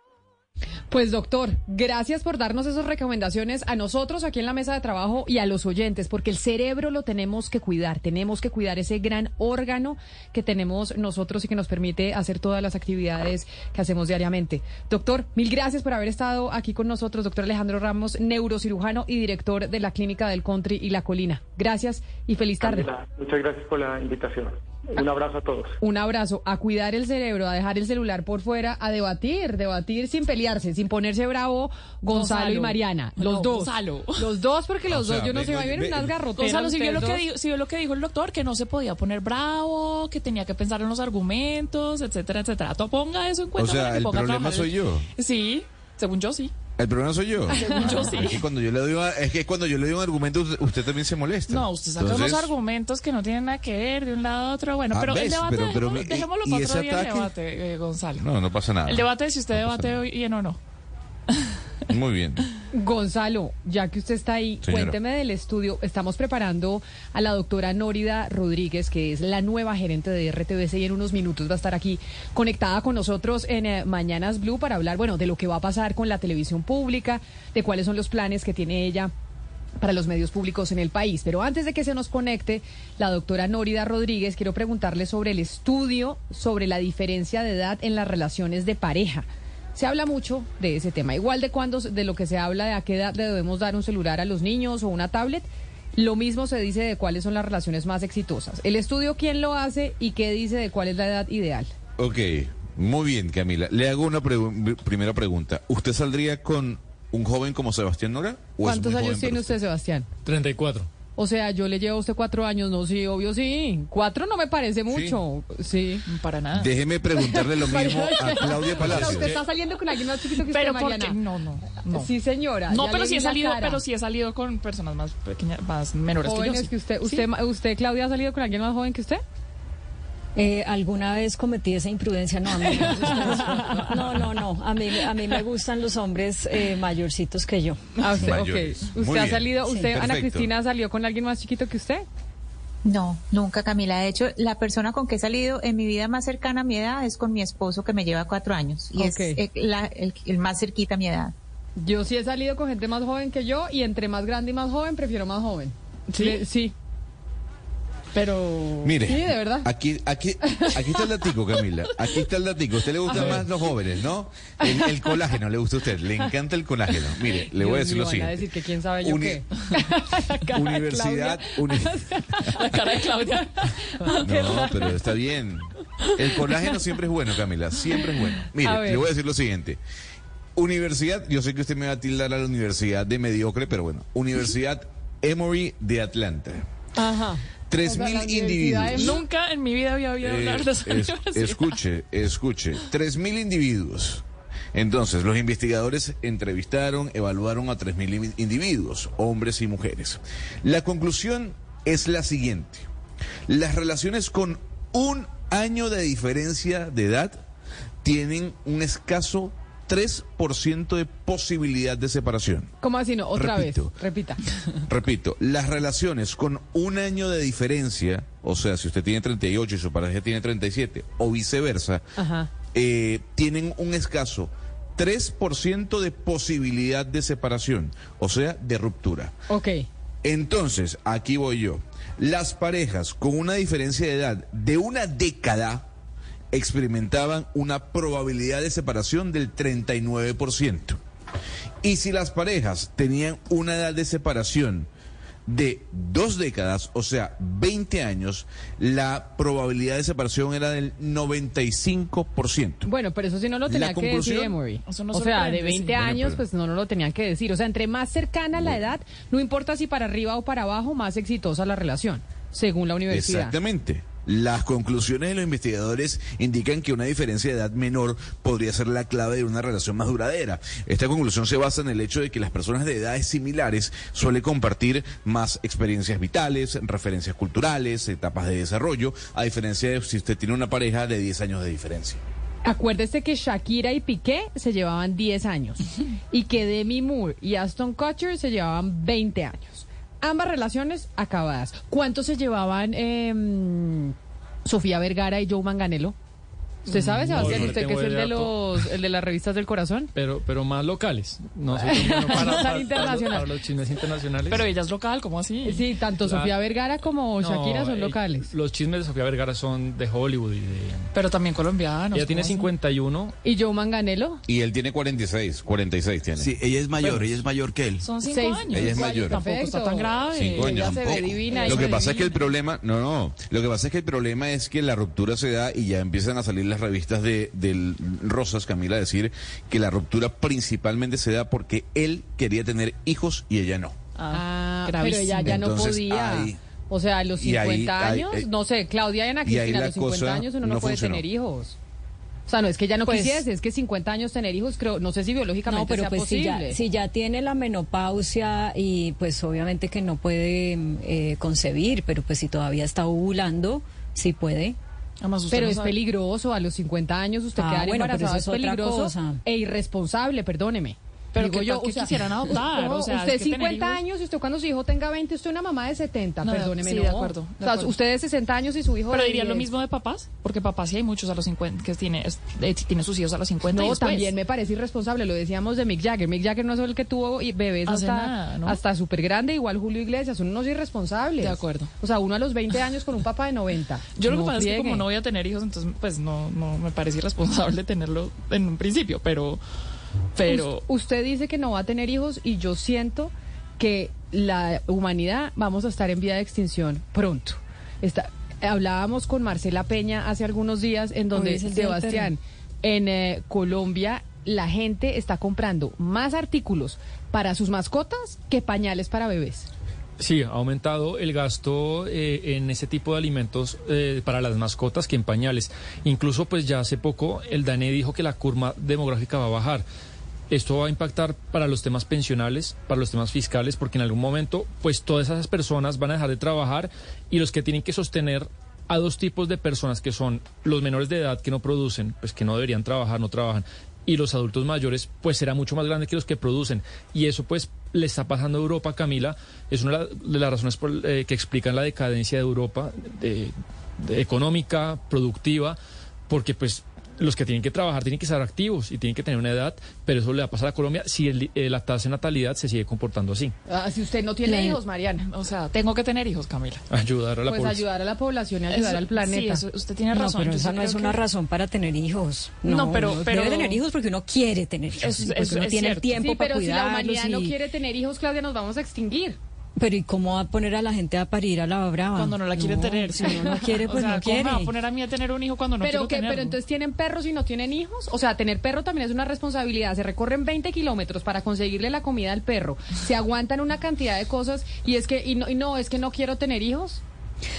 Pues doctor, gracias por darnos esas recomendaciones a nosotros aquí en la mesa de trabajo y a los oyentes, porque el cerebro lo tenemos que cuidar, tenemos que cuidar ese gran órgano que tenemos nosotros y que nos permite hacer todas las actividades que hacemos diariamente. Doctor, mil gracias por haber estado aquí con nosotros, doctor Alejandro Ramos, neurocirujano y director de la Clínica del Country y La Colina. Gracias y feliz tarde. muchas gracias por la invitación. Un abrazo a todos. Un abrazo. A cuidar el cerebro, a dejar el celular por fuera, a debatir, debatir sin pelearse, sin ponerse bravo Gonzalo, y Mariana. Los dos. Gonzalo. Los dos, porque los dos, yo no sé, va a haber unas garroteras. Gonzalo, si vio, lo que dijo, si vio lo que dijo el doctor, que no se podía poner bravo, que tenía que pensar en los argumentos, etcétera, etcétera. Tú ponga eso en cuenta. O sea, el problema soy yo. Sí, según yo sí. El problema soy yo. yo sí. Es que cuando yo le doy, es que cuando yo le doy un argumento, usted también se molesta. No, usted saca unos argumentos que no tienen nada que ver de un lado a otro. Bueno, ah, pero el debate, pero, pero, dejémoslo para otro día el debate, eh, Gonzalo. No, no pasa nada. El debate es si usted debate bien o no. Muy bien. Gonzalo, ya que usted está ahí, cuénteme del estudio. Estamos preparando a la doctora Nórida Rodríguez, que es la nueva gerente de RTBC y en unos minutos va a estar aquí conectada con nosotros en eh, Mañanas Blue para hablar, bueno, de lo que va a pasar con la televisión pública, de cuáles son los planes que tiene ella para los medios públicos en el país. Pero antes de que se nos conecte la doctora Nórida Rodríguez, quiero preguntarle sobre el estudio sobre la diferencia de edad en las relaciones de pareja. Se habla mucho de ese tema, igual de cuando de lo que se habla de a qué edad le debemos dar un celular a los niños o una tablet. Lo mismo se dice de cuáles son las relaciones más exitosas. El estudio, ¿quién lo hace y qué dice de cuál es la edad ideal? Ok, muy bien, Camila. Le hago una primera pregunta. ¿Usted saldría con un joven como Sebastián Nora? ¿Cuántos años tiene usted, Sebastián? 34. O sea, yo le llevo a usted cuatro años, no, sí, obvio sí. Cuatro no me parece mucho, sí. Para nada. Déjeme preguntarle lo mismo a Claudia O sea, Palacios. usted está saliendo con alguien más chiquito que Pero usted, ¿por qué? Mariana. No, no, no. Sí, señora. No, pero sí he salido, cara. pero sí he salido con personas más pequeñas, más menores que yo. Jóvenes sí. que usted, Sí. usted, usted, Claudia, ha salido con alguien más joven que usted? Eh, ¿Alguna vez cometí esa imprudencia? No, a mí me gustan los- no, no, no. A mí, a mí me gustan los hombres eh, mayorcitos que yo. Ah, usted, Mayores. ok. Muy ¿Usted ha salido, Sí. usted, Ana. Cristina, salió con alguien más chiquito que usted? No, nunca, Camila. De hecho, la persona con que he salido en mi vida más cercana a mi edad es con mi esposo que me lleva cuatro años y es eh, la- el, el más cerquita a mi edad. Yo sí he salido con gente más joven que yo y entre más grande y más joven, prefiero más joven. ¿Sí? Le- sí. Pero... Mire, Sí, de verdad. Aquí, aquí, aquí está el datico, Camila. Aquí está el datico. A usted le gustan más los jóvenes, ¿no? El, el colágeno le gusta a usted. Le encanta el colágeno. Mire, le voy a decir mío, lo a decir siguiente. que quién sabe yo Uni- qué. La cara de Universidad. Uni- La cara de Claudia. No, pero está bien. El colágeno siempre es bueno, Camila. Siempre es bueno. A Mire, le voy a decir lo siguiente. Universidad, yo sé que usted me va a tildar a la universidad de mediocre, pero bueno. Universidad Emory de Atlanta. Ajá. Tres O sea, mil la Universidad individuos. Emory- Nunca en mi vida había oído Eh, hablar de esa es- escuche, escuche. Tres mil individuos. Entonces, los investigadores entrevistaron, evaluaron a tres mil individuos, hombres y mujeres. La conclusión es la siguiente. Las relaciones con un año de diferencia de edad tienen un escaso 3% de posibilidad de separación. ¿Cómo así no? Otra Repito. vez. Repita. Repito, las relaciones con un año de diferencia, o sea, si usted tiene 38 y su pareja tiene 37, o viceversa, Ajá. eh, tienen un escaso 3% de posibilidad de separación, o sea, de ruptura. Ok. Entonces, aquí voy yo. Las parejas con una diferencia de edad de una década experimentaban una probabilidad de separación del 39%. Y si las parejas tenían una edad de separación de dos décadas, o sea, 20 años, la probabilidad de separación era del 95%. Bueno, pero eso sí no lo tenía que decir Emory. Eso no o sea, de sorprende, 20 sí. Bueno, años, pero- pues no, no lo tenían que decir. O sea, entre más cercana la edad, no importa si para arriba o para abajo, más exitosa la relación, según la universidad. Exactamente. Las conclusiones de los investigadores indican que una diferencia de edad menor podría ser la clave de una relación más duradera. Esta conclusión se basa en el hecho de que las personas de edades similares suelen compartir más experiencias vitales, referencias culturales, etapas de desarrollo, a diferencia de si usted tiene una pareja de 10 años de diferencia. Acuérdese que Shakira y Piqué se llevaban 10 años y que Demi Moore y Aston Kutcher se llevaban 20 años. Ambas relaciones acabadas. ¿Cuánto se llevaban em, Sofía Vergara y Joe Manganelo? ¿Usted sabe, Sebastián? no ¿Usted que es el de, los, el de las revistas del corazón? Pero, pero más locales. No sé, No para, tan para- para internacional. los, para los chismes internacionales. Pero ella es local, ¿cómo así? Sí, tanto La- Sofía Vergara como No, Shakira son eh, locales. Los chismes de Sofía Vergara son de Hollywood y de... Pero también colombianos. Ella tiene ¿cómo así? 51. ¿Y Joe Manganelo? Y él tiene 46, 46 tiene. Sí, ella es mayor, ella es mayor que él. Son cinco Seis- años. Ella es mayor. Tampoco está tan grave. Cinco años Ella se ve tampoco. divina. Lo que pasa es que el problema, no, no, lo que pasa es que el problema es que la ruptura se da y ya empiezan a salir las revistas de del Rosas, Camila, decir que la ruptura principalmente se da porque él quería tener hijos y ella no. Ah, pero gravísimo. ella ya no podía. ahí- o sea, a los y ahí- 50 ahí- años, eh, no sé, Claudia y Ana Cristina, a los 50 cosa años uno no, no puede funcionó. tener hijos. O sea, no es que ya no Pues- quisiese, es que 50 años tener hijos, creo, no sé si biológicamente No, pero sea pues si posible. ya, si ya tiene la menopausia y pues obviamente que no puede eh, concebir, pero pues si todavía está ovulando, sí puede. Además, Pero no es sabe- peligroso, a los 50 años usted Ah, bueno, eso es peligroso cosa. e irresponsable, perdóneme. Pero Digo qué tal que quisieran adoptar, no, o sea, usted es que tener 50 hijos- años y usted cuando su hijo tenga 20, usted es una mamá de 70, No, perdóneme, sí, no. de acuerdo, de o sea, acuerdo. usted de 60 años y su hijo Pero de diría lo 10. mismo de papás, porque papás sí hay muchos a los 50 que tiene, es- eh, tiene sus hijos a los 50 y No, después. también me parece irresponsable, lo decíamos de Mick Jagger. Mick Jagger no es el que tuvo y- bebés Hace hasta, hasta súper grande, igual Julio Iglesias, uno no es irresponsable. De acuerdo. O sea, uno a los 20 años con un papá de 90. Yo lo que pasa es que como no voy a tener hijos, entonces pues no, no me parece irresponsable tenerlo en un principio, pero... pero Us- usted dice que no va a tener hijos y yo siento que la humanidad vamos a estar en vía de extinción pronto. Está, hablábamos con Marcela Peña hace algunos días en donde Sebastián, en eh, Colombia la gente está comprando más artículos para sus mascotas que pañales para bebés. Sí, ha aumentado el gasto eh, en ese tipo de alimentos eh, para las mascotas que en pañales. Incluso, pues ya hace poco el DANE dijo que la curva demográfica va a bajar. Esto va a impactar para los temas pensionales, para los temas fiscales, porque en algún momento, pues todas esas personas van a dejar de trabajar y los que tienen que sostener a dos tipos de personas que son los menores de edad que no producen, pues que no deberían trabajar, no trabajan, y los adultos mayores, pues será mucho más grande que los que producen. Y eso pues le está pasando a Europa, Camila, es una de las razones por, eh, que explican la decadencia de Europa, económica, productiva, porque pues los que tienen que trabajar tienen que estar activos y tienen que tener una edad, pero eso le va a pasar a Colombia si el- eh, la tasa de natalidad se sigue comportando así. Ah, si usted no tiene hijos, Mariana. O sea, tengo que tener hijos, Camila. Ayudar a la Pues población. ayudar a la población y ayudar Eso- al planeta. sí, eso- usted tiene No, razón. pero esa no es una razón para tener hijos. No, No, pero- uno pero- debe tener hijos porque uno quiere tener hijos. Es- porque es- uno es tiene el tiempo Sí, para pero si la humanidad no quiere tener hijos, Claudia, nos vamos a extinguir. Pero ¿y cómo va a poner a la gente a parir a la brava? Cuando no la quieren tener. Si uno no quiere, O pues sea, no ¿cómo quiere. va a poner a mí a tener un hijo cuando no pero quiero que, tenerlo? pero entonces tienen perros y no tienen hijos. O sea, tener perro también es una responsabilidad. Se recorren 20 kilómetros para conseguirle la comida al perro. Se aguantan una cantidad de cosas y es que y no, y no es que no quiero tener hijos.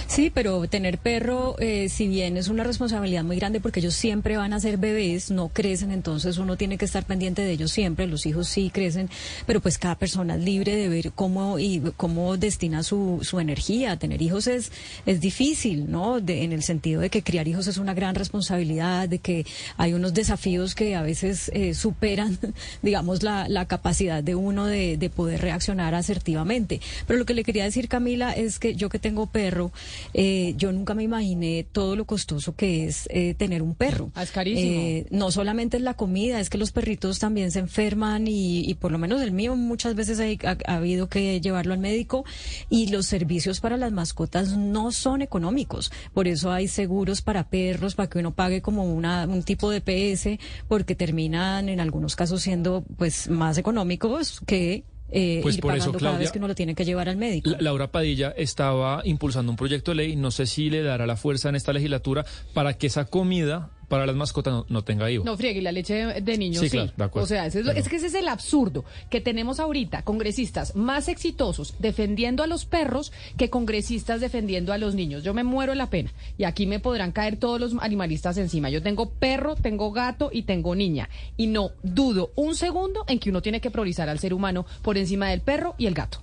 Sí, pero tener perro, eh, si bien es una responsabilidad muy grande porque ellos siempre van a ser bebés, no crecen, entonces uno tiene que estar pendiente de ellos siempre. Los hijos sí crecen, pero pues cada persona es libre de ver cómo y cómo destina su, su energía. Tener hijos es es difícil, ¿no? De- en el sentido de que criar hijos es una gran responsabilidad, de que hay unos desafíos que a veces eh, superan, digamos, la, la capacidad de uno de, de poder reaccionar asertivamente. Pero lo que le quería decir, Camila, es que yo que tengo perro, eh, yo nunca me imaginé todo lo costoso que es eh, tener un perro. Ah, es carísimo. Eh, no solamente es la comida, es que los perritos también se enferman y, y por lo menos el mío muchas veces ha, ha habido que llevarlo al médico y los servicios para las mascotas no son económicos. Por eso hay seguros para perros, para que uno pague como una, un tipo de PS, porque terminan en algunos casos siendo pues más económicos que eh, Pues ir por eso, cada Claudia, vez que uno lo tiene que llevar al médico. La- Laura Padilla estaba impulsando un proyecto de ley, no sé si le dará la fuerza en esta legislatura para que esa comida para las mascotas no, no tenga IVA. No friegue, y la leche de, de niños Sí, sí. claro, de acuerdo. O sea, es, lo- es que ese es el absurdo que tenemos ahorita, congresistas más exitosos defendiendo a los perros que congresistas defendiendo a los niños. Yo me muero la pena y aquí me podrán caer todos los animalistas encima. Yo tengo perro, tengo gato y tengo niña y no dudo un segundo en que uno tiene que priorizar al ser humano por encima del perro y el gato.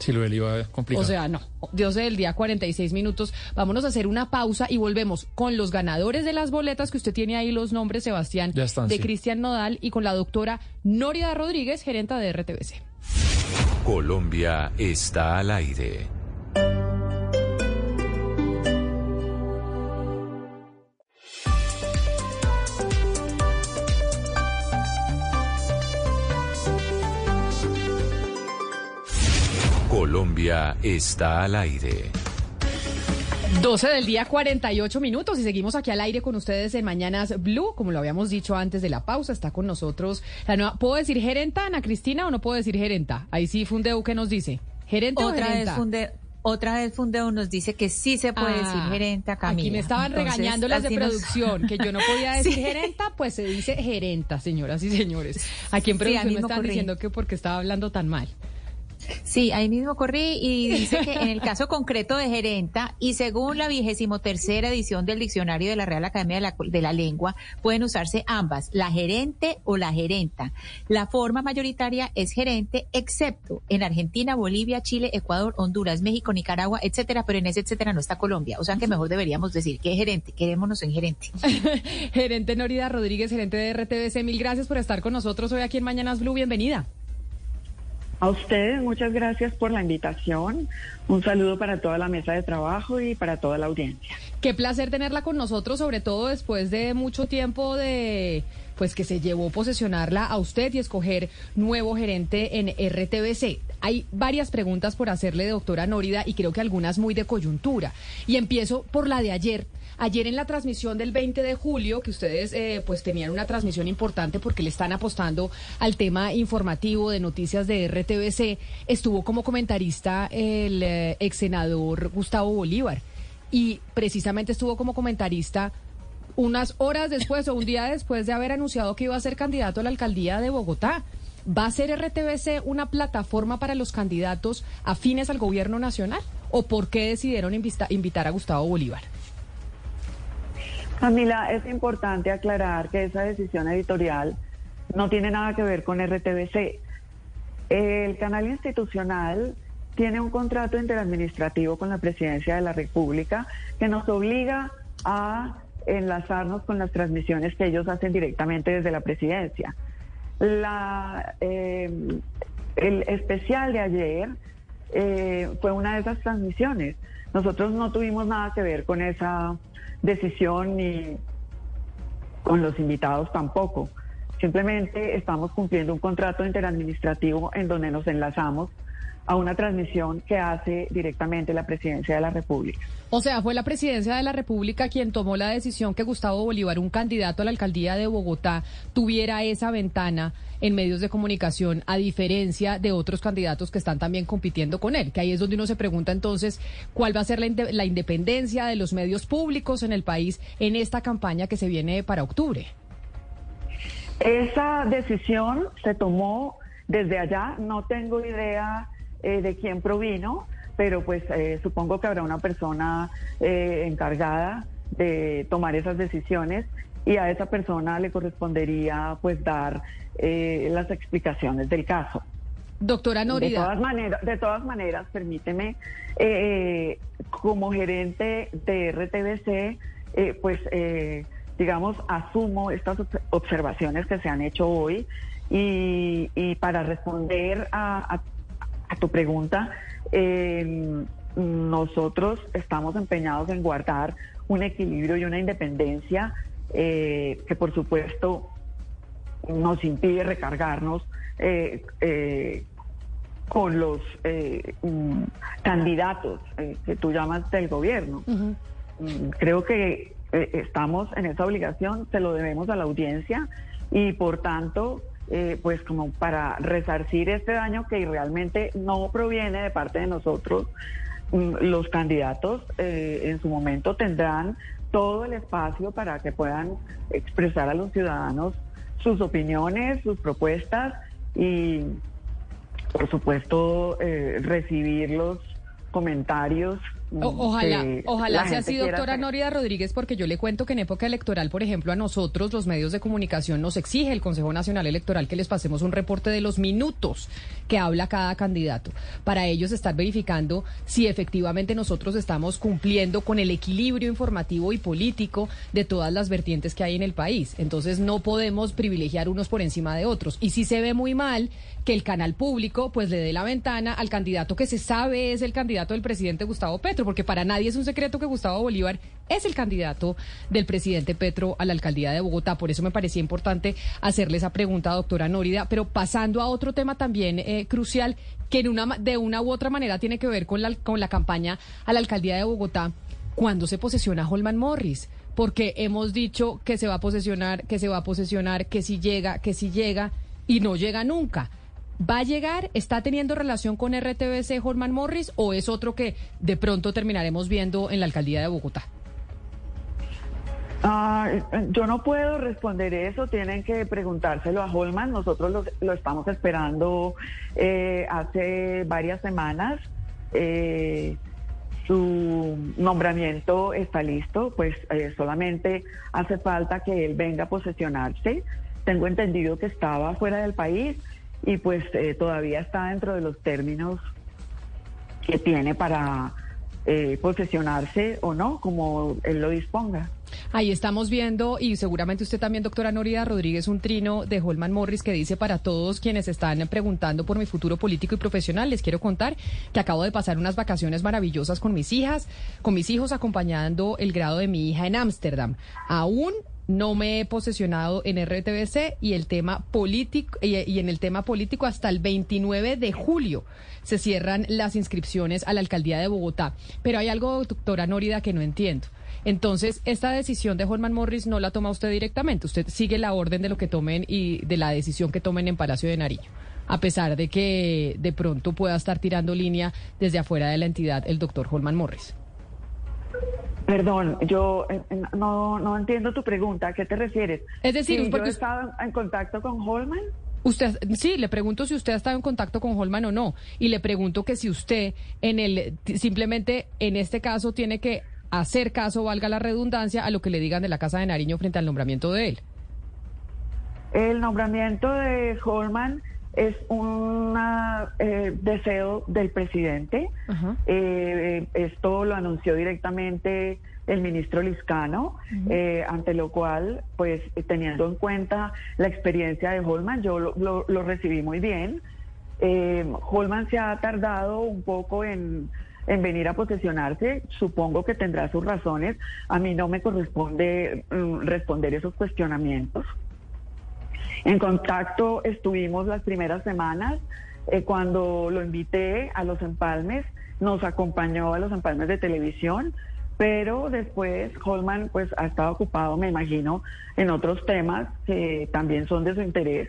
Si lo del IVA es complicado. O sea, no. Dios del día, 46 minutos. Vámonos a hacer una pausa y volvemos con los ganadores de las boletas que usted tiene ahí los nombres, Sebastián, Ya están, de sí. Cristian Nodal y con la doctora Nórida Rodríguez, gerenta de RTBC. Colombia está al aire. Colombia está al aire. 12 del día, 48 minutos y seguimos aquí al aire con ustedes en Mañanas Blue. Como lo habíamos dicho antes de la pausa, está con nosotros la nueva. ¿Puedo decir gerenta, Ana Cristina, o no puedo decir gerenta? Ahí sí, Fundeu, ¿qué nos dice? ¿Gerente o Otra vez, gerenta? funde, otra vez Fundeo nos dice que sí se puede Ah, decir gerenta, Camila. Aquí me estaban Entonces, regañando las de nos- producción, que yo no podía decir Sí. gerenta, pues se dice gerenta, señoras y señores. Aquí en producción me están diciendo que porque estaba hablando tan mal. Sí, ahí mismo corrí y dice que en el caso concreto de gerenta y según la vigésimo tercera edición del diccionario de la Real Academia de la, de la Lengua, pueden usarse ambas, la gerente o la gerenta. La forma mayoritaria es gerente, excepto en Argentina, Bolivia, Chile, Ecuador, Honduras, México, Nicaragua, etcétera, pero en ese etcétera no está Colombia. O sea que mejor deberíamos decir que es gerente, quedémonos en gerente. Gerente Norida Rodríguez, gerente de RTBC, mil gracias por estar con nosotros hoy aquí en Mañanas Blue. Bienvenida. A ustedes, muchas gracias por la invitación. Un saludo para toda la mesa de trabajo y para toda la audiencia. Qué placer tenerla con nosotros, sobre todo después de mucho tiempo de pues que se llevó posesionarla a usted y escoger nuevo gerente en RTBC. Hay varias preguntas por hacerle, doctora Nórida, y creo que algunas muy de coyuntura. Y empiezo por la de ayer. Ayer en la transmisión del 20 de julio, que ustedes eh, pues tenían una transmisión importante porque le están apostando al tema informativo de noticias de RTBC, estuvo como comentarista el eh, ex senador Gustavo Bolívar y precisamente estuvo como comentarista unas horas después o un día después de haber anunciado que iba a ser candidato a la alcaldía de Bogotá. ¿Va a ser RTBC una plataforma para los candidatos afines al gobierno nacional? ¿O por qué decidieron invita- invitar a Gustavo Bolívar? Camila, es importante aclarar que esa decisión editorial no tiene nada que ver con RTBC. El canal institucional tiene un contrato interadministrativo con la Presidencia de la República que nos obliga a enlazarnos con las transmisiones que ellos hacen directamente desde la Presidencia. La, eh, el especial de ayer eh, fue una de esas transmisiones. Nosotros no tuvimos nada que ver con esa decisión ni con los invitados tampoco. Simplemente estamos cumpliendo un contrato interadministrativo en donde nos enlazamos a una transmisión que hace directamente la Presidencia de la República. O sea, fue la presidencia de la República quien tomó la decisión que Gustavo Bolívar, un candidato a la alcaldía de Bogotá, tuviera esa ventana en medios de comunicación, a diferencia de otros candidatos que están también compitiendo con él. Que ahí es donde uno se pregunta entonces cuál va a ser la, inde- la independencia de los medios públicos en el país en esta campaña que se viene para octubre. Esa decisión se tomó desde allá, no tengo idea eh, de quién provino, pero pues eh, supongo que habrá una persona eh, encargada de tomar esas decisiones y a esa persona le correspondería pues dar eh, las explicaciones del caso. Doctora De Nórida. todas maneras, de todas maneras, permíteme, eh, como gerente de RTBC, eh, pues, eh, digamos, asumo estas obs- observaciones que se han hecho hoy y, y para responder a, a- a tu pregunta, eh, nosotros estamos empeñados en guardar un equilibrio y una independencia eh, que, por supuesto, nos impide recargarnos eh, eh, con los eh, mm, candidatos que tú llamas del gobierno. Mm, Creo que estamos en esa obligación, se lo debemos a la audiencia y por tanto, eh, pues como para resarcir este daño que realmente no proviene de parte de nosotros, mm, los candidatos eh, en su momento tendrán todo el espacio para que puedan expresar a los ciudadanos sus opiniones, sus propuestas y, por supuesto, eh, recibir los comentarios. Mm, O- ojalá, que ojalá sea así, doctora hacer. Nórida Rodríguez, porque yo le cuento que en época electoral, por ejemplo, a nosotros, los medios de comunicación, nos exige el Consejo Nacional Electoral que les pasemos un reporte de los minutos que habla cada candidato, para ellos estar verificando si efectivamente nosotros estamos cumpliendo con el equilibrio informativo y político de todas las vertientes que hay en el país. Entonces no podemos privilegiar unos por encima de otros. Y si se ve muy mal que el canal público pues le dé la ventana al candidato que se sabe es el candidato del presidente Gustavo Petro, porque para nadie es un secreto que Gustavo Bolívar es el candidato del presidente Petro a la alcaldía de Bogotá. Por eso me parecía importante hacerle esa pregunta, doctora Nórida. Pero pasando a otro tema también eh, crucial, que en una, de una u otra manera tiene que ver con la, con la campaña a la alcaldía de Bogotá, cuando se posesiona Holman Morris porque hemos dicho que se va a posesionar, que se va a posesionar, que si llega, que si llega y no llega nunca. ¿Va a llegar? ¿Está teniendo relación con RTBC Holman Morris o es otro que de pronto terminaremos viendo en la alcaldía de Bogotá? Ah, yo no puedo responder eso, tienen que preguntárselo a Holman. Nosotros lo, estamos esperando eh, hace varias semanas. Eh, su nombramiento está listo, pues eh, solamente hace falta que él venga a posesionarse. Tengo entendido que estaba fuera del país y pues eh, todavía está dentro de los términos que tiene para eh, posesionarse o no, como él lo disponga. Ahí estamos viendo, y seguramente usted también, doctora Norida Rodríguez, un trino de Holman Morris que dice para todos quienes están preguntando por mi futuro político y profesional, les quiero contar que acabo de pasar unas vacaciones maravillosas con mis hijas, con mis hijos acompañando el grado de mi hija en Ámsterdam. Aún no me he posesionado en RTBC y el tema político y, y en el tema político hasta el 29 de julio se cierran las inscripciones a la alcaldía de Bogotá. Pero hay algo, doctora Nórida, que no entiendo. Entonces, esta decisión de Holman Morris no la toma usted directamente. Usted sigue la orden de lo que tomen y de la decisión que tomen en Palacio de Nariño, a pesar de que de pronto pueda estar tirando línea desde afuera de la entidad el doctor Holman Morris. Perdón, yo eh, eh, no, no entiendo tu pregunta. ¿A qué te refieres? Es decir, Si porque yo he estado en contacto con Holman. Usted, sí, le pregunto si usted ha estado en contacto con Holman o no. Y le pregunto que si usted en el, simplemente en este caso tiene que hacer caso, valga la redundancia, a lo que le digan de la Casa de Nariño frente al nombramiento de él. El nombramiento de Holman es un eh, deseo del presidente. Eh, esto lo anunció directamente el ministro Liscano, eh, ante lo cual, pues teniendo en cuenta la experiencia de Holman, yo lo, lo recibí muy bien. Holman se ha tardado un poco en en venir a posesionarse, supongo que tendrá sus razones. A mí no me corresponde mm, responder esos cuestionamientos. En contacto estuvimos las primeras semanas eh, cuando lo invité a los empalmes, nos acompañó a los empalmes de televisión, pero después Holman pues ha estado ocupado, me imagino, en otros temas que también son de su interés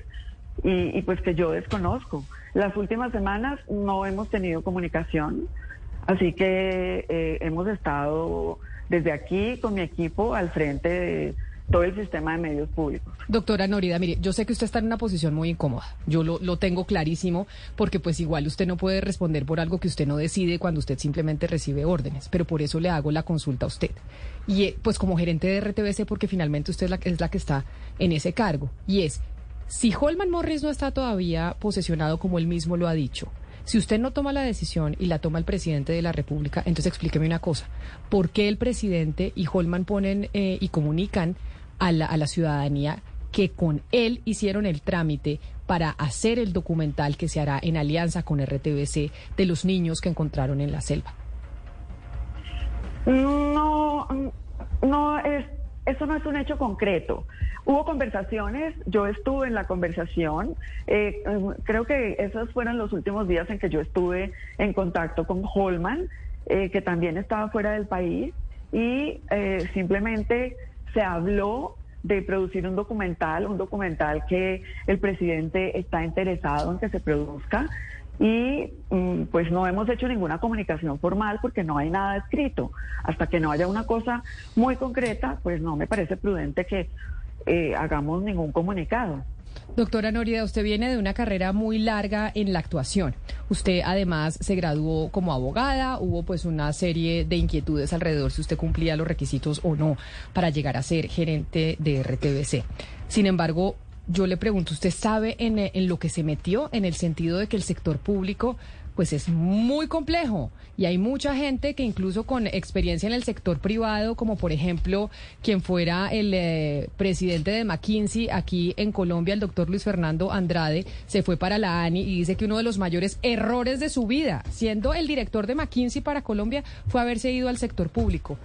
y, pues que yo desconozco. Las últimas semanas no hemos tenido comunicación. Así que eh, hemos estado desde aquí con mi equipo al frente de todo el sistema de medios públicos. Doctora Norida, mire, yo sé que usted está en una posición muy incómoda. Yo lo, lo, tengo clarísimo porque pues igual usted no puede responder por algo que usted no decide cuando usted simplemente recibe órdenes, pero por eso le hago la consulta a usted. Y eh, pues como gerente de RTBC, porque finalmente usted es la, es la que está en ese cargo. Y es, si Holman Morris no está todavía posesionado como él mismo lo ha dicho, si usted no toma la decisión y la toma el presidente de la República, entonces explíqueme una cosa. ¿Por qué el presidente y Holman ponen eh, y comunican a la, ciudadanía que con él hicieron el trámite para hacer el documental que se hará en alianza con RTBC de los niños que encontraron en la selva? No, no es, eso no es un hecho concreto. Hubo conversaciones, yo estuve en la conversación, eh, creo que esos fueron los últimos días en que yo estuve en contacto con Holman, eh, que también estaba fuera del país, y eh, simplemente se habló de producir un documental, un documental que el presidente está interesado en que se produzca y mm, pues no hemos hecho ninguna comunicación formal porque no hay nada escrito. Hasta que no haya una cosa muy concreta, pues no me parece prudente que eh, hagamos ningún comunicado. Doctora Norida, usted viene de una carrera muy larga en la actuación. Usted además se graduó como abogada, hubo pues una serie de inquietudes alrededor si usted cumplía los requisitos o no para llegar a ser gerente de RTBC. Sin embargo, yo le pregunto, ¿usted sabe en, en lo que se metió en el sentido de que el sector público pues es muy complejo y hay mucha gente que incluso con experiencia en el sector privado, como por ejemplo quien fuera el eh, presidente de McKinsey aquí en Colombia, el doctor Luis Fernando Andrade, se fue para la ANI y dice que uno de los mayores errores de su vida, siendo el director de McKinsey para Colombia, fue haberse ido al sector público.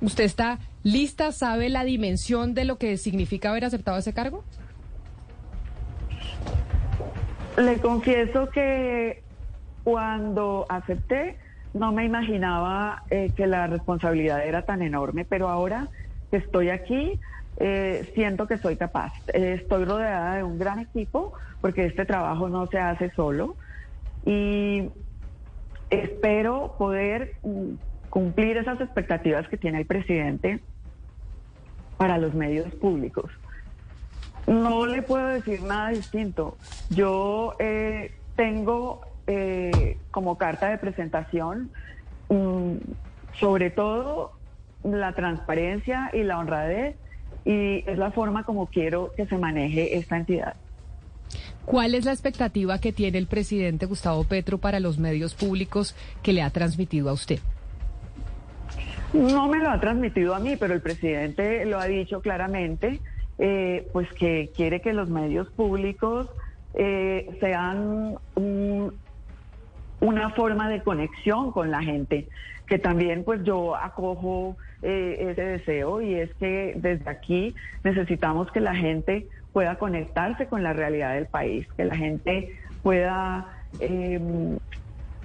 ¿Usted está lista? ¿Sabe la dimensión de lo que significa haber aceptado ese cargo? Le confieso que cuando acepté, no me imaginaba eh, que la responsabilidad era tan enorme, pero ahora que estoy aquí, eh, siento que soy capaz. Eh, estoy rodeada de un gran equipo porque este trabajo no se hace solo y espero poder mm, cumplir esas expectativas que tiene el presidente para los medios públicos. No le puedo decir nada distinto. Yo tengo eh, como carta de presentación, mm, sobre todo la transparencia y la honradez, y es la forma como quiero que se maneje esta entidad. ¿Cuál es la expectativa que tiene el presidente Gustavo Petro para los medios públicos que le ha transmitido a usted? No me lo ha transmitido a mí, pero el presidente lo ha dicho claramente, eh, pues que quiere que los medios públicos eh, sean un, una forma de conexión con la gente, que también pues yo acojo eh, ese deseo y es que desde aquí necesitamos que la gente pueda conectarse con la realidad del país, que la gente pueda em,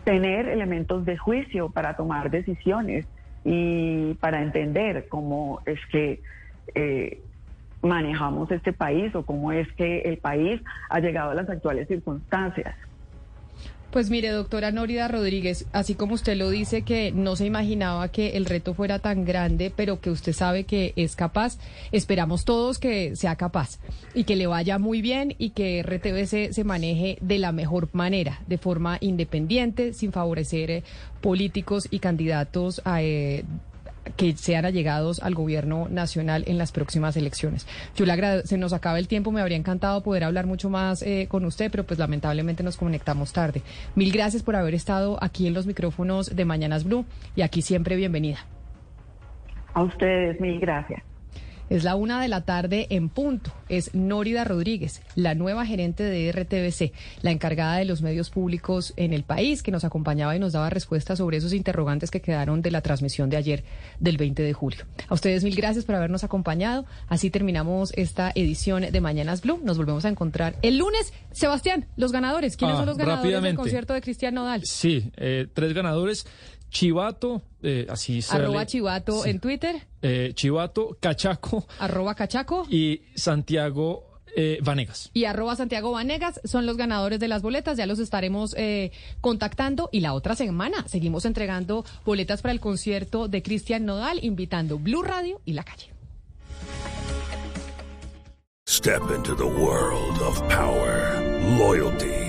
tener elementos de juicio para tomar decisiones y para entender cómo es que eh, manejamos este país o cómo es que el país ha llegado a las actuales circunstancias. Pues mire, doctora Nórida Rodríguez, así como usted lo dice que no se imaginaba que el reto fuera tan grande, pero que usted sabe que es capaz, esperamos todos que sea capaz y que le vaya muy bien y que RTBC se maneje de la mejor manera, de forma independiente, sin favorecer eh, políticos y candidatos a, eh, que sean allegados al gobierno nacional en las próximas elecciones. Yo le agradezco, se nos acaba el tiempo, me habría encantado poder hablar mucho más eh, con usted, pero pues lamentablemente nos conectamos tarde. Mil gracias por haber estado aquí en los micrófonos de Mañanas Blue y aquí siempre bienvenida. A ustedes, mil gracias. Es la una de la tarde en punto. Es Nórida Rodríguez, la nueva gerente de RTBC, la encargada de los medios públicos en el país, que nos acompañaba y nos daba respuestas sobre esos interrogantes que quedaron de la transmisión de ayer del 20 de julio. A ustedes mil gracias por habernos acompañado. Así terminamos esta edición de Mañanas Blue. Nos volvemos a encontrar el lunes. Sebastián, los ganadores. ¿Quiénes Ah, son los ganadores del concierto de Cristian Nodal? Sí, eh, tres ganadores. Chivato, eh, así se Arroba. Chivato Sí. en Twitter, Eh, Chivato, Cachaco arroba Cachaco. y Santiago eh, Vanegas. y arroba Santiago Vanegas son los ganadores de las boletas. Ya los estaremos eh, contactando. Y la otra semana seguimos entregando boletas para el concierto de Cristian Nodal, invitando Blue Radio y La Calle. Step into the world of power, loyalty,